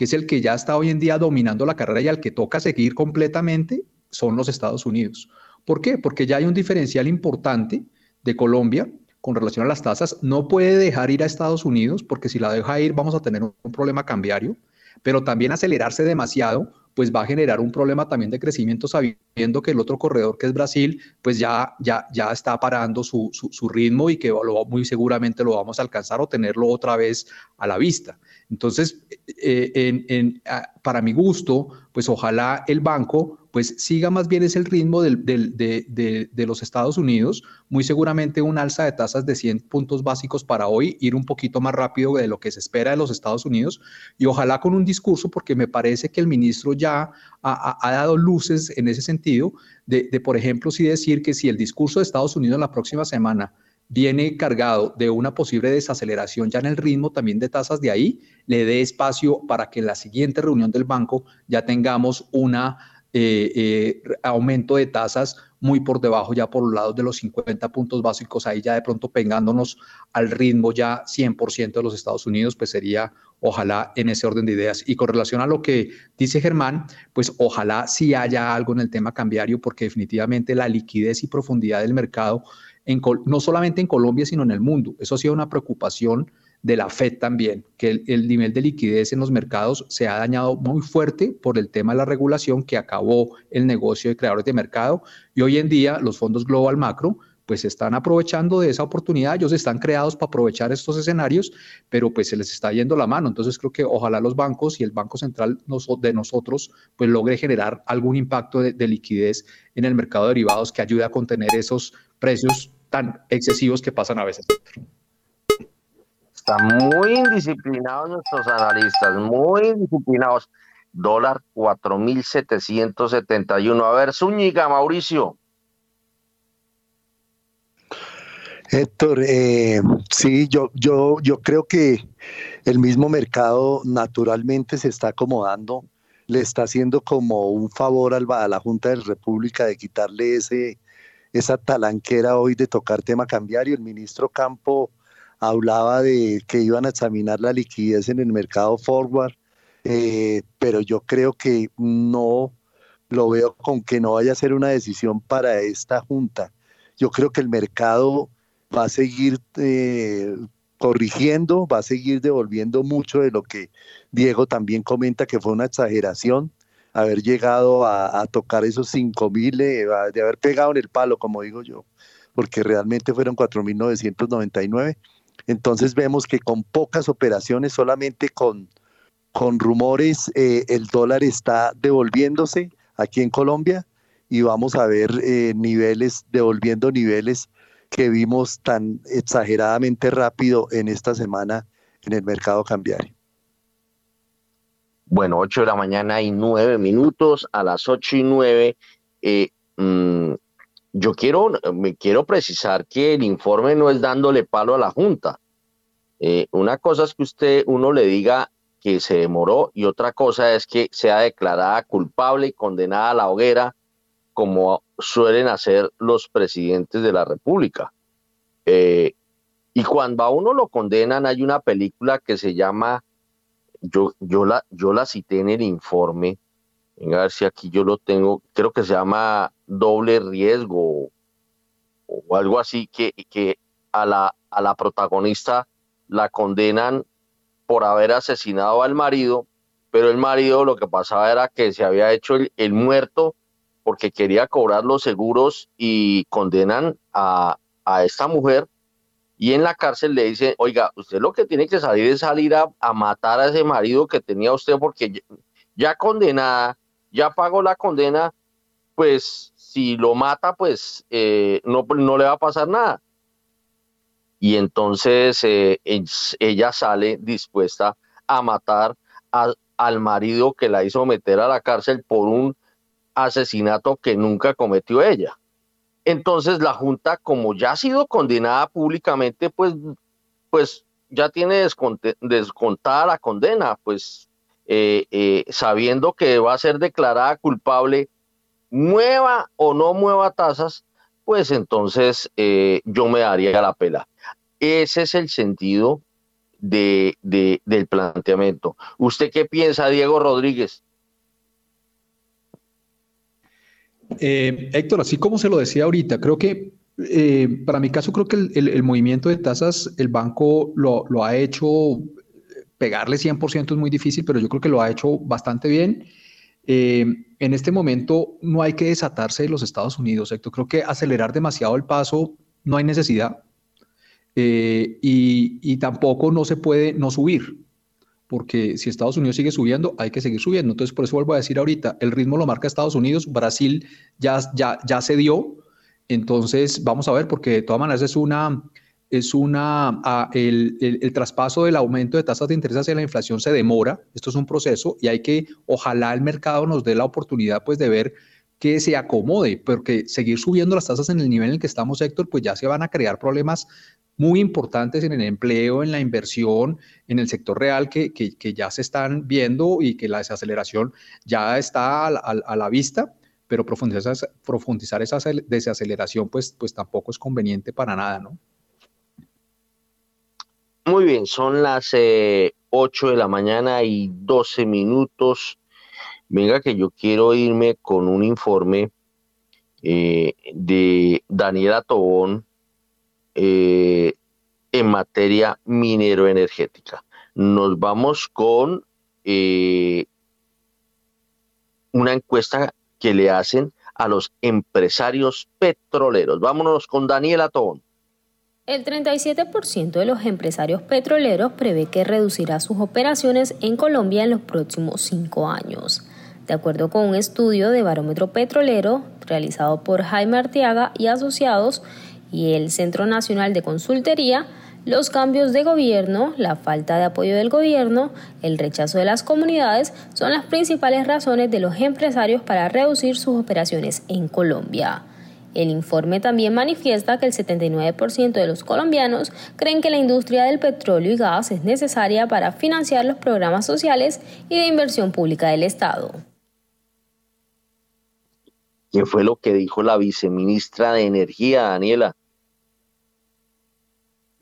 que es el que ya está hoy en día dominando la carrera y al que toca seguir completamente, son los Estados Unidos. ¿Por qué? Porque ya hay un diferencial importante de Colombia con relación a las tasas. No puede dejar ir a Estados Unidos porque si la deja ir vamos a tener un problema cambiario, pero también acelerarse demasiado pues va a generar un problema también de crecimiento sabiendo que el otro corredor que es Brasil, pues ya, ya, ya está parando su, su, ritmo y que muy seguramente lo vamos a alcanzar o tenerlo otra vez a la vista. Entonces, eh, en, para mi gusto, pues ojalá el banco pues siga más bien es el ritmo de, los Estados Unidos, muy seguramente un alza de tasas de 100 puntos básicos para hoy, ir un poquito más rápido de lo que se espera de los Estados Unidos. Y ojalá con un discurso, porque me parece que el ministro ya ha, dado luces en ese sentido, de, por ejemplo, sí decir que si el discurso de Estados Unidos la próxima semana viene cargado de una posible desaceleración ya en el ritmo también de tasas de ahí, le dé espacio para que en la siguiente reunión del banco ya tengamos una eh, eh, aumento de tasas muy por debajo ya por los lados de los 50 puntos básicos, ahí ya de pronto pegándonos al ritmo ya 100% de los Estados Unidos, pues sería ojalá en ese orden de ideas. Y con relación a lo que dice Germán, pues ojalá sí haya algo en el tema cambiario, porque definitivamente la liquidez y profundidad del mercado, en, no solamente en Colombia, sino en el mundo, eso ha sido una preocupación de la Fed también, que el, nivel de liquidez en los mercados se ha dañado muy fuerte por el tema de la regulación que acabó el negocio de creadores de mercado y hoy en día los fondos global macro pues están aprovechando de esa oportunidad, ellos están creados para aprovechar estos escenarios, pero pues se les está yendo la mano. Entonces creo que ojalá los bancos y el Banco Central de nosotros pues logre generar algún impacto de, de liquidez en el mercado de derivados que ayude a contener esos precios tan excesivos que pasan a veces. Están muy indisciplinados nuestros analistas, muy indisciplinados. Dólar 4.771. A ver, Zúñiga, Mauricio. Héctor, eh, sí, yo, yo, yo creo que el mismo mercado naturalmente se está acomodando, le está haciendo como un favor al, a la Junta de la República de quitarle ese, esa talanquera hoy de tocar tema cambiario. El ministro Campo hablaba de que iban a examinar la liquidez en el mercado forward, eh, pero yo creo que no lo veo con que no vaya a ser una decisión para esta junta. Yo creo que el mercado va a seguir eh, corrigiendo, va a seguir devolviendo mucho de lo que Diego también comenta que fue una exageración haber llegado a, tocar esos 5 mil, eh, de haber pegado en el palo, como digo yo, porque realmente fueron 4.999 entonces vemos que con pocas operaciones, solamente con, con rumores, eh, el dólar está devolviéndose aquí en Colombia y vamos a ver eh, niveles, devolviendo niveles que vimos tan exageradamente rápido en esta semana en el mercado cambiario. Bueno, 8 de la mañana y 9 minutos, a las 8 y 9. Eh, mm, yo quiero, me quiero precisar que el informe no es dándole palo a la Junta. Eh, una cosa es que usted, uno le diga que se demoró y otra cosa es que sea declarada culpable y condenada a la hoguera, como suelen hacer los presidentes de la República. Eh, y cuando a uno lo condenan, hay una película que se llama, yo, yo, la, yo la cité en el informe, Venga, a ver si aquí yo lo tengo, creo que se llama doble riesgo o algo así, que, que a, la, a la protagonista la condenan por haber asesinado al marido, pero el marido lo que pasaba era que se había hecho el, muerto porque quería cobrar los seguros y condenan a, a, esta mujer y en la cárcel le dicen, oiga, usted lo que tiene que salir es salir a, a matar a ese marido que tenía usted porque ya, ya condenada ya pagó la condena, pues si lo mata, pues eh, no, no le va a pasar nada. Y entonces eh, ella sale dispuesta a matar al marido que la hizo meter a la cárcel por un asesinato que nunca cometió ella. Entonces la Junta, como ya ha sido condenada públicamente, pues, pues ya tiene descontada la condena, pues eh, eh, sabiendo que va a ser declarada culpable, mueva o no mueva tasas, pues entonces eh, yo me daría la pela. Ese es el sentido de, del planteamiento. ¿Usted qué piensa, Diego Rodríguez? Héctor, así como se lo decía ahorita, creo que para mi caso creo que el, movimiento de tasas, el banco lo ha hecho, pegarle 100% es muy difícil, pero yo creo que lo ha hecho bastante bien. Eh, en este momento no hay que desatarse de los Estados Unidos, Héctor. Creo que acelerar demasiado el paso no hay necesidad. y, y, tampoco no se puede no subir porque si Estados Unidos sigue subiendo, hay que seguir subiendo. Entonces, por eso vuelvo a decir ahorita, el ritmo lo marca Estados Unidos, Brasil ya, ya, ya se dio, entonces vamos a ver, porque de todas maneras es una, es una, ah, el, el, traspaso del aumento de tasas de interés hacia la inflación se demora, esto es un proceso y hay que, ojalá el mercado nos dé la oportunidad pues de ver que se acomode, porque seguir subiendo las tasas en el nivel en el que estamos, Héctor, pues ya se van a crear problemas muy importantes en el empleo, en la inversión, en el sector real que, que, ya se están viendo y que la desaceleración ya está a, la vista, pero profundizar, profundizar esa desaceleración pues, pues tampoco es conveniente para nada, ¿no? Muy bien, son las 8 eh, de la mañana y 12 minutos. Venga que yo quiero irme con un informe eh, de Daniela Tobón, eh, en materia minero-energética. Nos vamos con eh, una encuesta que le hacen a los empresarios petroleros. Vámonos con Daniela Tobón. El 37% de los empresarios petroleros prevé que reducirá sus operaciones en Colombia en los próximos cinco años. De acuerdo con un estudio de barómetro petrolero realizado por Jaime Arteaga y asociados, y el Centro Nacional de Consultería, los cambios de gobierno, la falta de apoyo del gobierno, el rechazo de las comunidades son las principales razones de los empresarios para reducir sus operaciones en Colombia. El informe también manifiesta que el 79% de los colombianos creen que la industria del petróleo y gas es necesaria para financiar los programas sociales y de inversión pública del Estado. ¿Qué fue lo que dijo la viceministra de Energía, Daniela?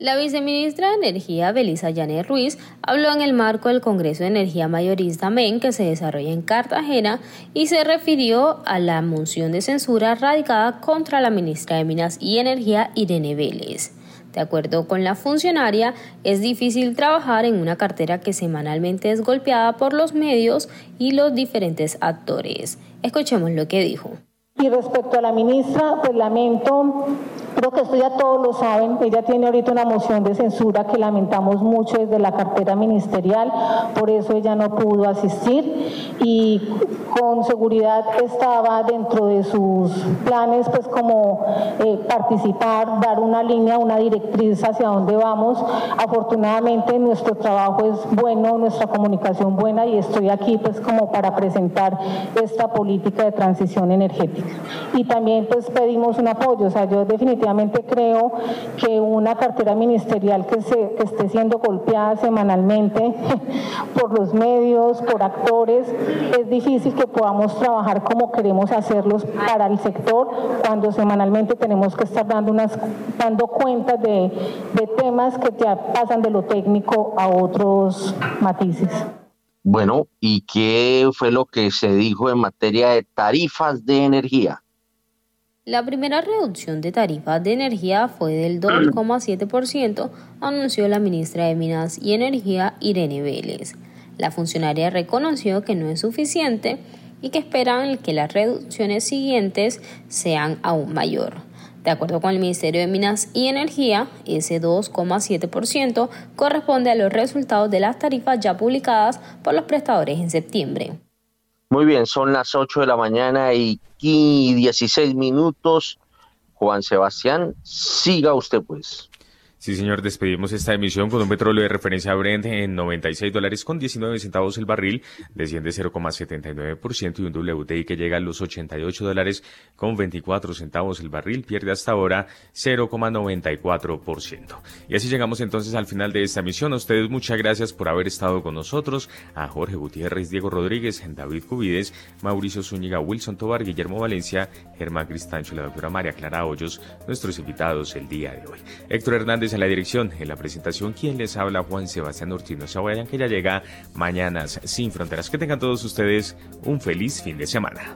La viceministra de Energía, Belisa Yané Ruiz, habló en el marco del Congreso de Energía Mayorista MEN que se desarrolla en Cartagena y se refirió a la moción de censura radicada contra la ministra de Minas y Energía, Irene Vélez. De acuerdo con la funcionaria, es difícil trabajar en una cartera que semanalmente es golpeada por los medios y los diferentes actores. Escuchemos lo que dijo. Y respecto a la ministra, pues lamento, creo que esto ya todos lo saben, ella tiene ahorita una moción de censura que lamentamos mucho desde la cartera ministerial, por eso ella no pudo asistir y con seguridad estaba dentro de sus planes pues como eh, participar, dar una línea, una directriz hacia dónde vamos. Afortunadamente nuestro trabajo es bueno, nuestra comunicación buena y estoy aquí pues como para presentar esta política de transición energética y también pues pedimos un apoyo. O sea, yo definitivamente creo que una cartera ministerial que, se, que esté siendo golpeada semanalmente por los medios, por actores, es difícil que podamos trabajar como queremos hacerlos para el sector cuando semanalmente tenemos que estar dando, unas, dando cuentas de, de temas que te pasan de lo técnico a otros matices. Bueno, ¿y qué fue lo que se dijo en materia de tarifas de energía? La primera reducción de tarifas de energía fue del 2,7%, anunció la ministra de Minas y Energía Irene Vélez. La funcionaria reconoció que no es suficiente y que esperan que las reducciones siguientes sean aún mayor. De acuerdo con el Ministerio de Minas y Energía, ese 2,7% corresponde a los resultados de las tarifas ya publicadas por los prestadores en septiembre. Muy bien, son las 8 de la mañana y 16 minutos. Juan Sebastián, siga usted pues. Sí, señor, despedimos esta emisión con un petróleo de referencia Brent en 96 dólares con 19 centavos el barril, desciende 0,79% y un WTI que llega a los 88 dólares con 24 centavos el barril, pierde hasta ahora 0,94%. Y así llegamos entonces al final de esta emisión. Ustedes muchas gracias por haber estado con nosotros, a Jorge Gutiérrez, Diego Rodríguez, David Cubides, Mauricio Zúñiga, Wilson Tobar, Guillermo Valencia, Germán Cristancho la doctora María Clara Hoyos, nuestros invitados el día de hoy. Héctor Hernández en la dirección, en la presentación, quien les habla Juan Sebastián Ortiz. No se vayan que ya llega Mañanas Sin Fronteras. Que tengan todos ustedes un feliz fin de semana.